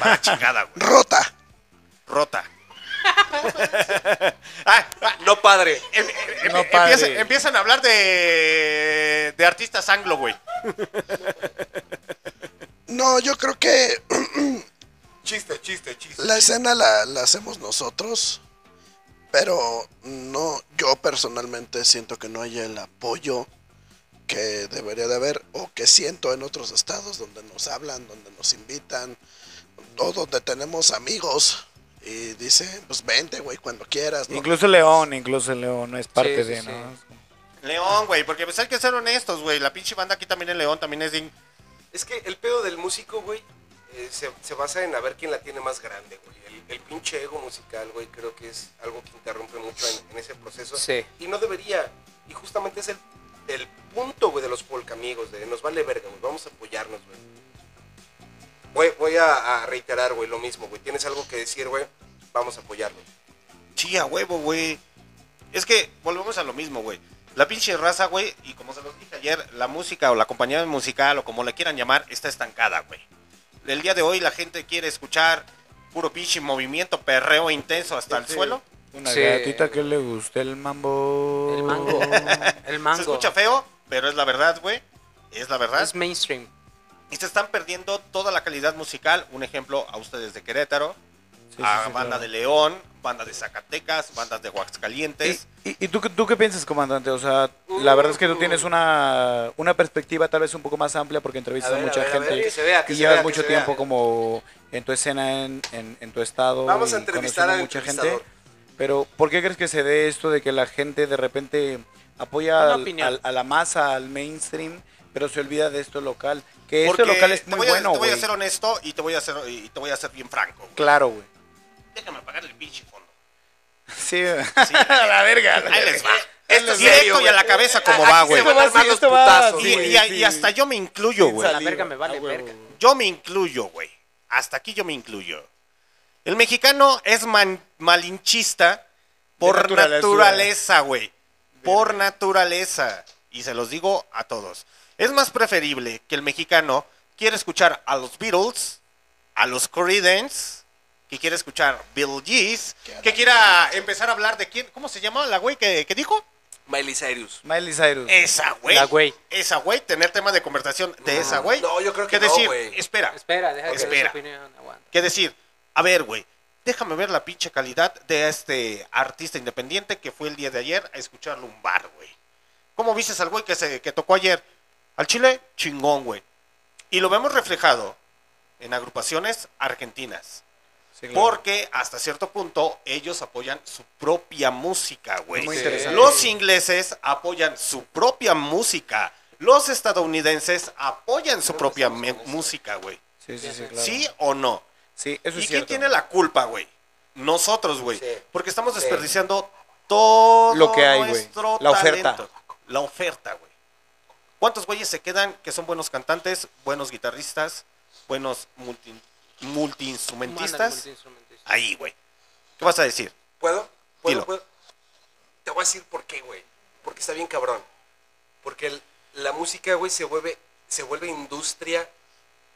Para chingada, güey. Rota. Rota. <laughs> Ah, ah, No, padre. em- em- No, empieza- padre. empiezan a hablar de, de artistas anglo, güey. No, yo creo que <clears throat> Chiste, chiste, chiste. la escena la, la hacemos nosotros, pero no, yo personalmente siento que no hay el apoyo que debería de haber o que siento en otros estados donde nos hablan, donde nos invitan o donde tenemos amigos y dicen, pues vente, güey, cuando quieras, ¿no? Incluso León, incluso León, no es parte Sí, de, sí, ¿no? León, güey, porque pues hay que ser honestos, güey. La pinche banda aquí también en León también es de... Es que el pedo del músico, güey, eh, se, se basa en a ver quién la tiene más grande, güey. El, el pinche ego musical, güey, creo que es algo que interrumpe mucho en, en ese proceso. Sí. Y no debería. Y justamente es el, el punto, güey, de los folk amigos, de nos vale verga, güey, vamos a apoyarnos, güey. Voy, voy a, a reiterar, güey, lo mismo, güey. Tienes algo que decir, güey, vamos a apoyarnos. Sí, a huevo, güey. Es que volvemos a lo mismo, güey. La pinche raza, güey, y como se los dije ayer, la música o la compañía musical o como le quieran llamar, está estancada, güey. El día de hoy la gente quiere escuchar puro pinche movimiento, perreo intenso hasta el suelo. Una Sí. gatita que le guste el mambo. El mango. <laughs> El Se mango. escucha feo, pero es la verdad, güey. Es la verdad. Es mainstream. Y se están perdiendo toda la calidad musical. Un ejemplo a ustedes de Querétaro, Sí, a sí, sí, banda claro. de León, banda de Zacatecas, bandas de Aguascalientes. ¿Y, y- y tú, qué- tú qué piensas, comandante? O sea, la verdad es que tú tienes una, una perspectiva tal vez un poco más amplia porque entrevistas A a, mucha a ver, a ver, gente que se vea, que y se llevas vea, mucho se tiempo vea. como en tu escena, en, en- en tu estado. Vamos a entrevistar conociendo al mucha gente. Pero, ¿por qué crees que se dé esto de que la gente de repente apoya al- al- a la masa, al mainstream, pero se olvida de esto local? Que esto Porque local es te muy voy a, bueno, te voy a ser honesto y te voy a ser, y te voy a ser bien franco. Claro, güey. Déjame apagar el pinche fondo. Sí, Sí, a <laughs> la verga. a la Ahí verga. les va. Esto es directo serio, y a la cabeza como va, se güey. van a armar los esto va- putazos, Y, güey. y- y hasta yo me incluyo, güey. A la verga me vale Ah, verga. Yo me incluyo, güey. Hasta aquí yo me incluyo. El mexicano es man- malinchista por naturaleza. naturaleza, güey. Por naturaleza. Y se los digo a todos. Es más preferible que el mexicano quiera escuchar a los Beatles, a los Creedence, que quiera escuchar Bill Gees, que quiera empezar a hablar de quién, ¿cómo se llama la güey que, que dijo? Miley Cyrus. Miley Cyrus. Esa güey. La güey. Esa güey, tener tema de conversación de esa güey. No, yo creo que no, decir, güey. espera, Espera, deja que dé su Espera. opinión. Aguanta. que decir, a ver, güey, déjame ver la pinche calidad de este artista independiente que fue el día de ayer a escucharlo un bar, güey. ¿Cómo viste al güey que, se, que tocó ayer? Al Chile, chingón, güey. Y lo vemos reflejado en agrupaciones argentinas. Sí, claro. Porque hasta cierto punto ellos apoyan su propia música, güey. Muy interesante. Los ingleses apoyan su propia música. Los estadounidenses apoyan su propia música, güey. Sí, sí, sí, claro. ¿Sí o no? Sí, eso ¿Y es quién tiene la culpa, güey? Nosotros, güey. Sí. Porque estamos Sí. desperdiciando todo Lo que hay, güey. nuestro La oferta. talento. La oferta, güey. ¿Cuántos güeyes se quedan que son buenos cantantes, buenos guitarristas, buenos multi, multiinstrumentistas? Manda el multiinstrumentista. Ahí, güey. ¿Qué vas a decir? ¿Puedo? ¿Puedo? Dilo. ¿Puedo? Te voy a decir por qué, güey. Porque está bien cabrón. Porque el- la música, güey, se vuelve, se vuelve industria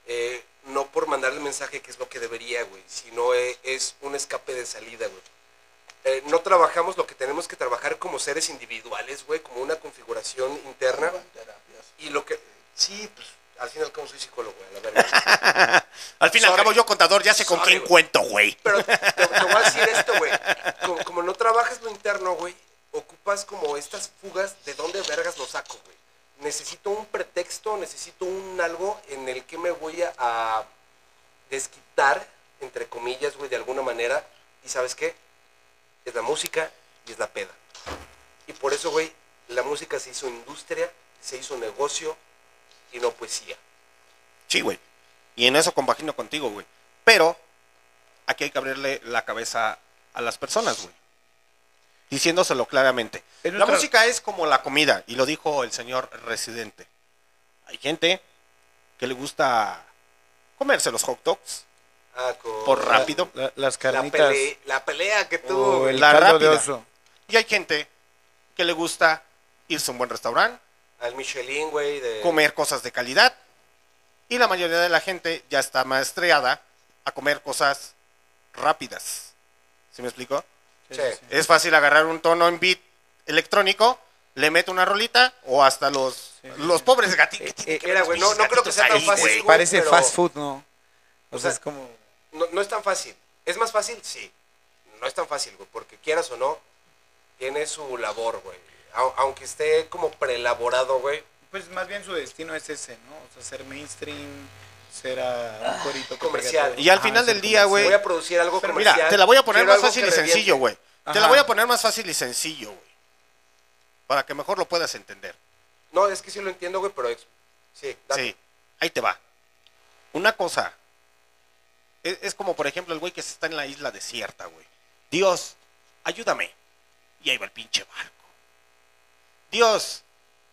eh, no por mandar el mensaje que es lo que debería, güey, sino eh, es un escape de salida, güey. Eh, no trabajamos lo que tenemos que trabajar como seres individuales, güey, como una configuración interna. Y lo que... Sí, pues, al fin y al cabo soy psicólogo, güey, a la verga. <laughs> Al fin y al cabo yo contador ya sé con Sorry, quién güey. cuento, güey. Pero <laughs> te, te voy a decir esto, güey. Como, como no trabajas lo interno, güey, ocupas como estas fugas de dónde vergas lo saco, güey. Necesito un pretexto, necesito un algo en el que me voy a, desquitar, entre comillas, güey, de alguna manera. ¿Y sabes qué? Es la música y es la peda. Y por eso, güey, la música se hizo industria, se hizo negocio y no poesía. Sí, güey. Y en eso compagino contigo, güey. Pero aquí hay que abrirle la cabeza a las personas, güey. Diciéndoselo claramente. La música es como la comida, y lo dijo el señor residente. Hay gente que le gusta comerse los hot dogs Ah, con por rápido. La- las la, carnitas. pele- la pelea que tuvo. el La caldo de rápida. oso. Y hay gente que le gusta irse a un buen restaurante, Al Michelin, güey, de... comer cosas de calidad. Y la mayoría de la gente ya está maestreada a comer cosas rápidas. ¿Sí me explico? Sí. Es fácil agarrar un tono en beat electrónico, le meto una rolita o hasta los, los pobres gatitos. Eh, tienen que mira, ver güey, no- no creo que gatitos sea tan fácil, güey. Parece pero- fast food, ¿no? O, O sea, sea, es como... No, no es tan fácil. ¿Es más fácil? Sí. No es tan fácil, güey, porque quieras o no, tiene su labor, güey. Au- Aunque esté como preelaborado, güey. Pues más bien su destino es ese, ¿no? O sea, ser mainstream, ser a un corito Comercial. Y al Ajá, final del día, güey, Voy a producir algo Pero comercial. mira, te la voy a poner más fácil y sencillo, güey. Te la voy a poner más fácil y sencillo, güey. Para que mejor lo puedas entender. No, es que sí lo entiendo, güey, pero... es- Sí, date. Sí, ahí te va. Una cosa. Es, es como, por ejemplo, el güey que está en la isla desierta, güey. Dios, ayúdame. Y ahí va el pinche barco. Dios,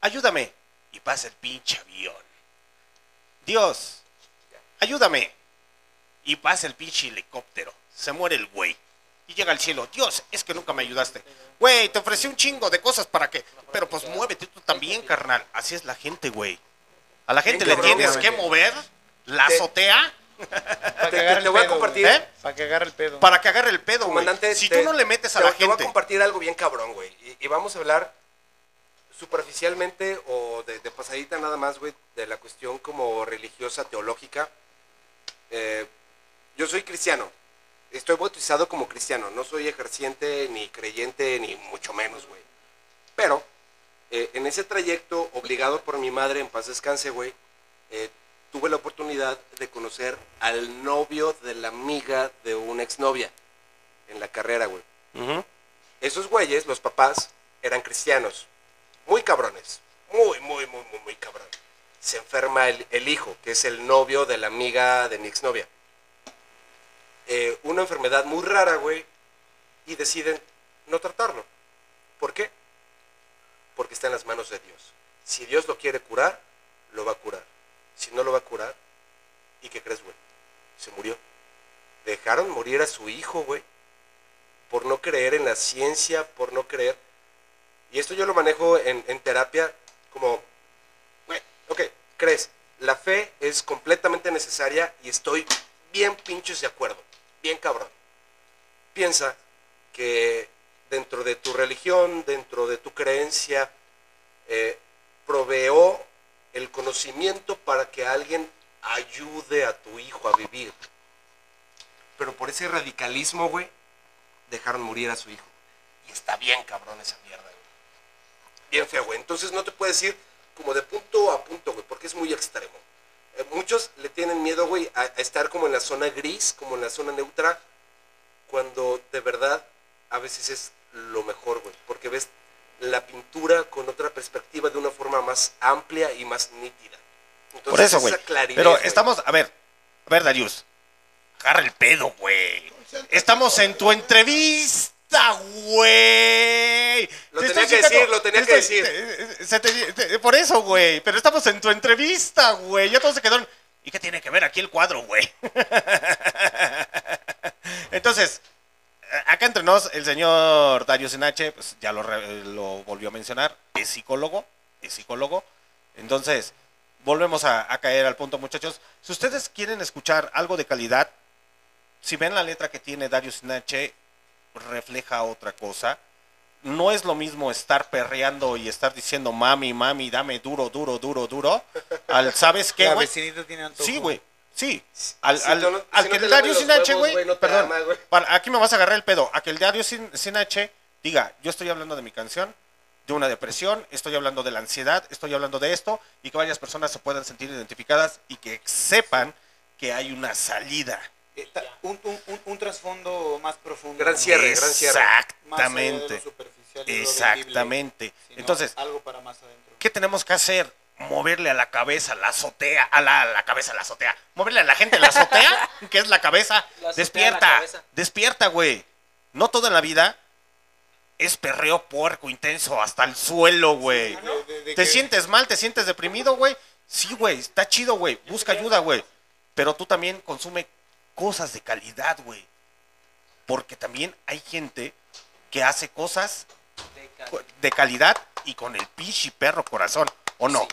ayúdame. Y pasa el pinche avión. Dios, ayúdame. Y pasa el pinche helicóptero. Se muere el güey. Y llega al cielo. Dios, es que nunca me ayudaste. Güey, te ofrecí un chingo de cosas para que... Pero pues muévete tú también, carnal. Así es la gente, güey. A la gente Bien le cabrón, tienes que mover la Te- azotea Para Te- que agarre te el voy a pedo, compartir- güey. ¿Eh? Para que agarre el pedo. para que agarre el pedo, güey. Comandante, Si te- tú no le metes a te- la Te voy a gente... compartir algo bien cabrón, güey. Y, y vamos a hablar superficialmente o de, de pasadita nada más, güey, de la cuestión como religiosa, teológica. Eh, yo soy cristiano. Estoy bautizado como cristiano. No soy ejerciente ni creyente ni mucho menos, güey. Pero eh, en ese trayecto, obligado por mi madre, en paz descanse, güey, eh, tuve la oportunidad de conocer al novio de la amiga de una exnovia en la carrera, güey. Esos güeyes, los papás, eran cristianos. Muy cabrones. Muy, muy, muy, muy, muy cabrón. Se enferma el, el hijo, que es el novio de la amiga de mi exnovia. Eh, una enfermedad muy rara, güey. Y deciden no tratarlo. ¿Por qué? Porque está en las manos de Dios. Si Dios lo quiere curar, lo va a curar. Si no lo va a curar, ¿y qué crees, güey? Se murió. Dejaron morir a su hijo, güey por no creer en la ciencia, por no creer. Y esto yo lo manejo en, en terapia como, güey, ok, crees, la fe es completamente necesaria y estoy bien pinches de acuerdo, bien cabrón. Piensa que dentro de tu religión, dentro de tu creencia, eh, proveó el conocimiento para que alguien ayude a tu hijo a vivir. Pero por ese radicalismo, güey, dejaron morir a su hijo. Y está bien cabrón esa mierda, güey. Bien feo, güey. Entonces no te puedes ir como de punto a punto, güey, porque es muy extremo. Muchos le tienen miedo, güey, a, a estar como en la zona gris, como en la zona neutra, cuando de verdad a veces es lo mejor, güey, porque ves la pintura con otra perspectiva de una forma más amplia y más nítida. Entonces, Por eso, güey. Pero estamos, a ver, a ver, Darius. Agarra el pedo, güey. Estamos en tu entrevista, güey. Lo Te tenía que decir, lo tenía te que decir. se te- te- por eso, güey. Pero estamos en tu entrevista, güey. Ya todos se quedaron. ¿Y qué tiene que ver aquí el cuadro, güey? <laughs> Entonces, eh, acá entre nos, el señor Dario Sinache, pues ya lo, lo volvió a mencionar, es psicólogo, es psicólogo. Entonces, volvemos a, a caer al punto, muchachos. Si ustedes quieren escuchar algo de calidad, si ven la letra que tiene Dario Sinache, refleja otra cosa. No es lo mismo estar perreando y estar diciendo mami, mami, dame duro, duro, duro, duro. Al, ¿sabes qué, güey? Sí, güey. Sí. Al, Si al, no- al si que no el los Sinache, huevos, güey. perdón. ama, güey. para- aquí me vas a agarrar el pedo. A que el Dario Sin- Sinache diga, yo estoy hablando de mi canción, de una depresión, estoy hablando de la ansiedad, estoy hablando de esto, y que varias personas se puedan sentir identificadas y que sepan que hay una salida. Un, un, un, un trasfondo más profundo. Gran cierre, gran cierre. Más allá de lo Exactamente. superficial y de lo Exactamente. Entonces, algo para más adentro. ¿qué tenemos que hacer? Moverle a la cabeza, la azotea, a la, a la cabeza, la azotea. Moverle a la gente la azotea, <laughs> que es la cabeza. La azotea a la despierta, cabeza. despierta, güey. No todo en la vida es perreo puerco intenso hasta el suelo, güey. De- de- de ¿Te que- sientes mal? ¿Te sientes deprimido, güey? Sí, güey, está chido, güey. Busca ayuda, güey. Pero tú también consume cosas de calidad, güey. Porque también hay gente que hace cosas de calidad y con el pichi perro corazón, ¿o no?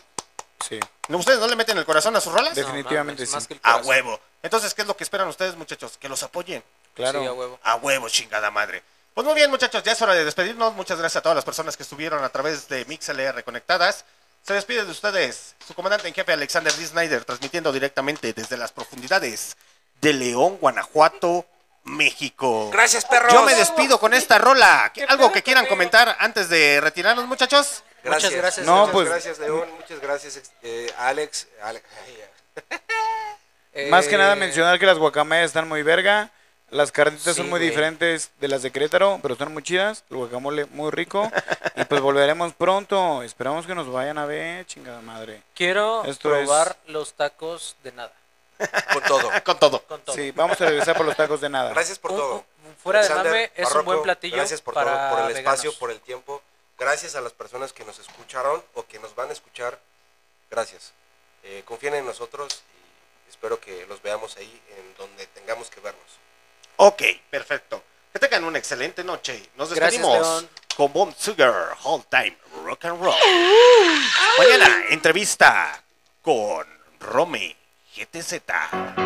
Sí, ¿No, ¿Ustedes no le meten el corazón a sus rolas? definitivamente mames, sí. que el A huevo. Entonces, ¿qué es lo que esperan ustedes, muchachos? Que los apoyen. Claro. Sí, a huevo. A huevo, chingada madre. Pues muy bien, muchachos, ya es hora de despedirnos. Muchas gracias a todas las personas que estuvieron a través de MixLR conectadas. Se despide de ustedes su comandante en jefe Alexander D. Snyder, transmitiendo directamente desde las profundidades de León, Guanajuato, México. Gracias, perros. Yo me despido con esta rola. ¿Algo que quieran comentar antes de retirarnos, muchachos? Gracias. Muchas gracias. No, Muchas pues- gracias, León. Muchas gracias, eh, Alex. Ale- ay, ya. <laughs> Más que nada Eh, mencionar que las guacamayas están muy verga. Las carnitas Sí, son muy güey. diferentes de las de Querétaro, pero están muy chidas. El guacamole muy rico. y pues volveremos pronto. Esperamos que nos vayan a ver, chingada madre. Quiero Esto probar los tacos de nada. Con todo. <laughs> Con todo. Con todo. Sí, vamos a regresar por los tacos de nada. Gracias por Un- todo. un- fuera de Alexander, mame, es un buen platillo Gracias por para todo, por el espacio, veganos. por el tiempo. Gracias a las personas que nos escucharon o que nos van a escuchar. Gracias. Eh, confíen en nosotros y espero que los veamos ahí en donde tengamos que vernos. Ok, perfecto. Que tengan una excelente noche. Nos Gracias, despedimos León. con Bomb Sugar All Time Rock and Roll. Mañana, entrevista con Romy GTZ.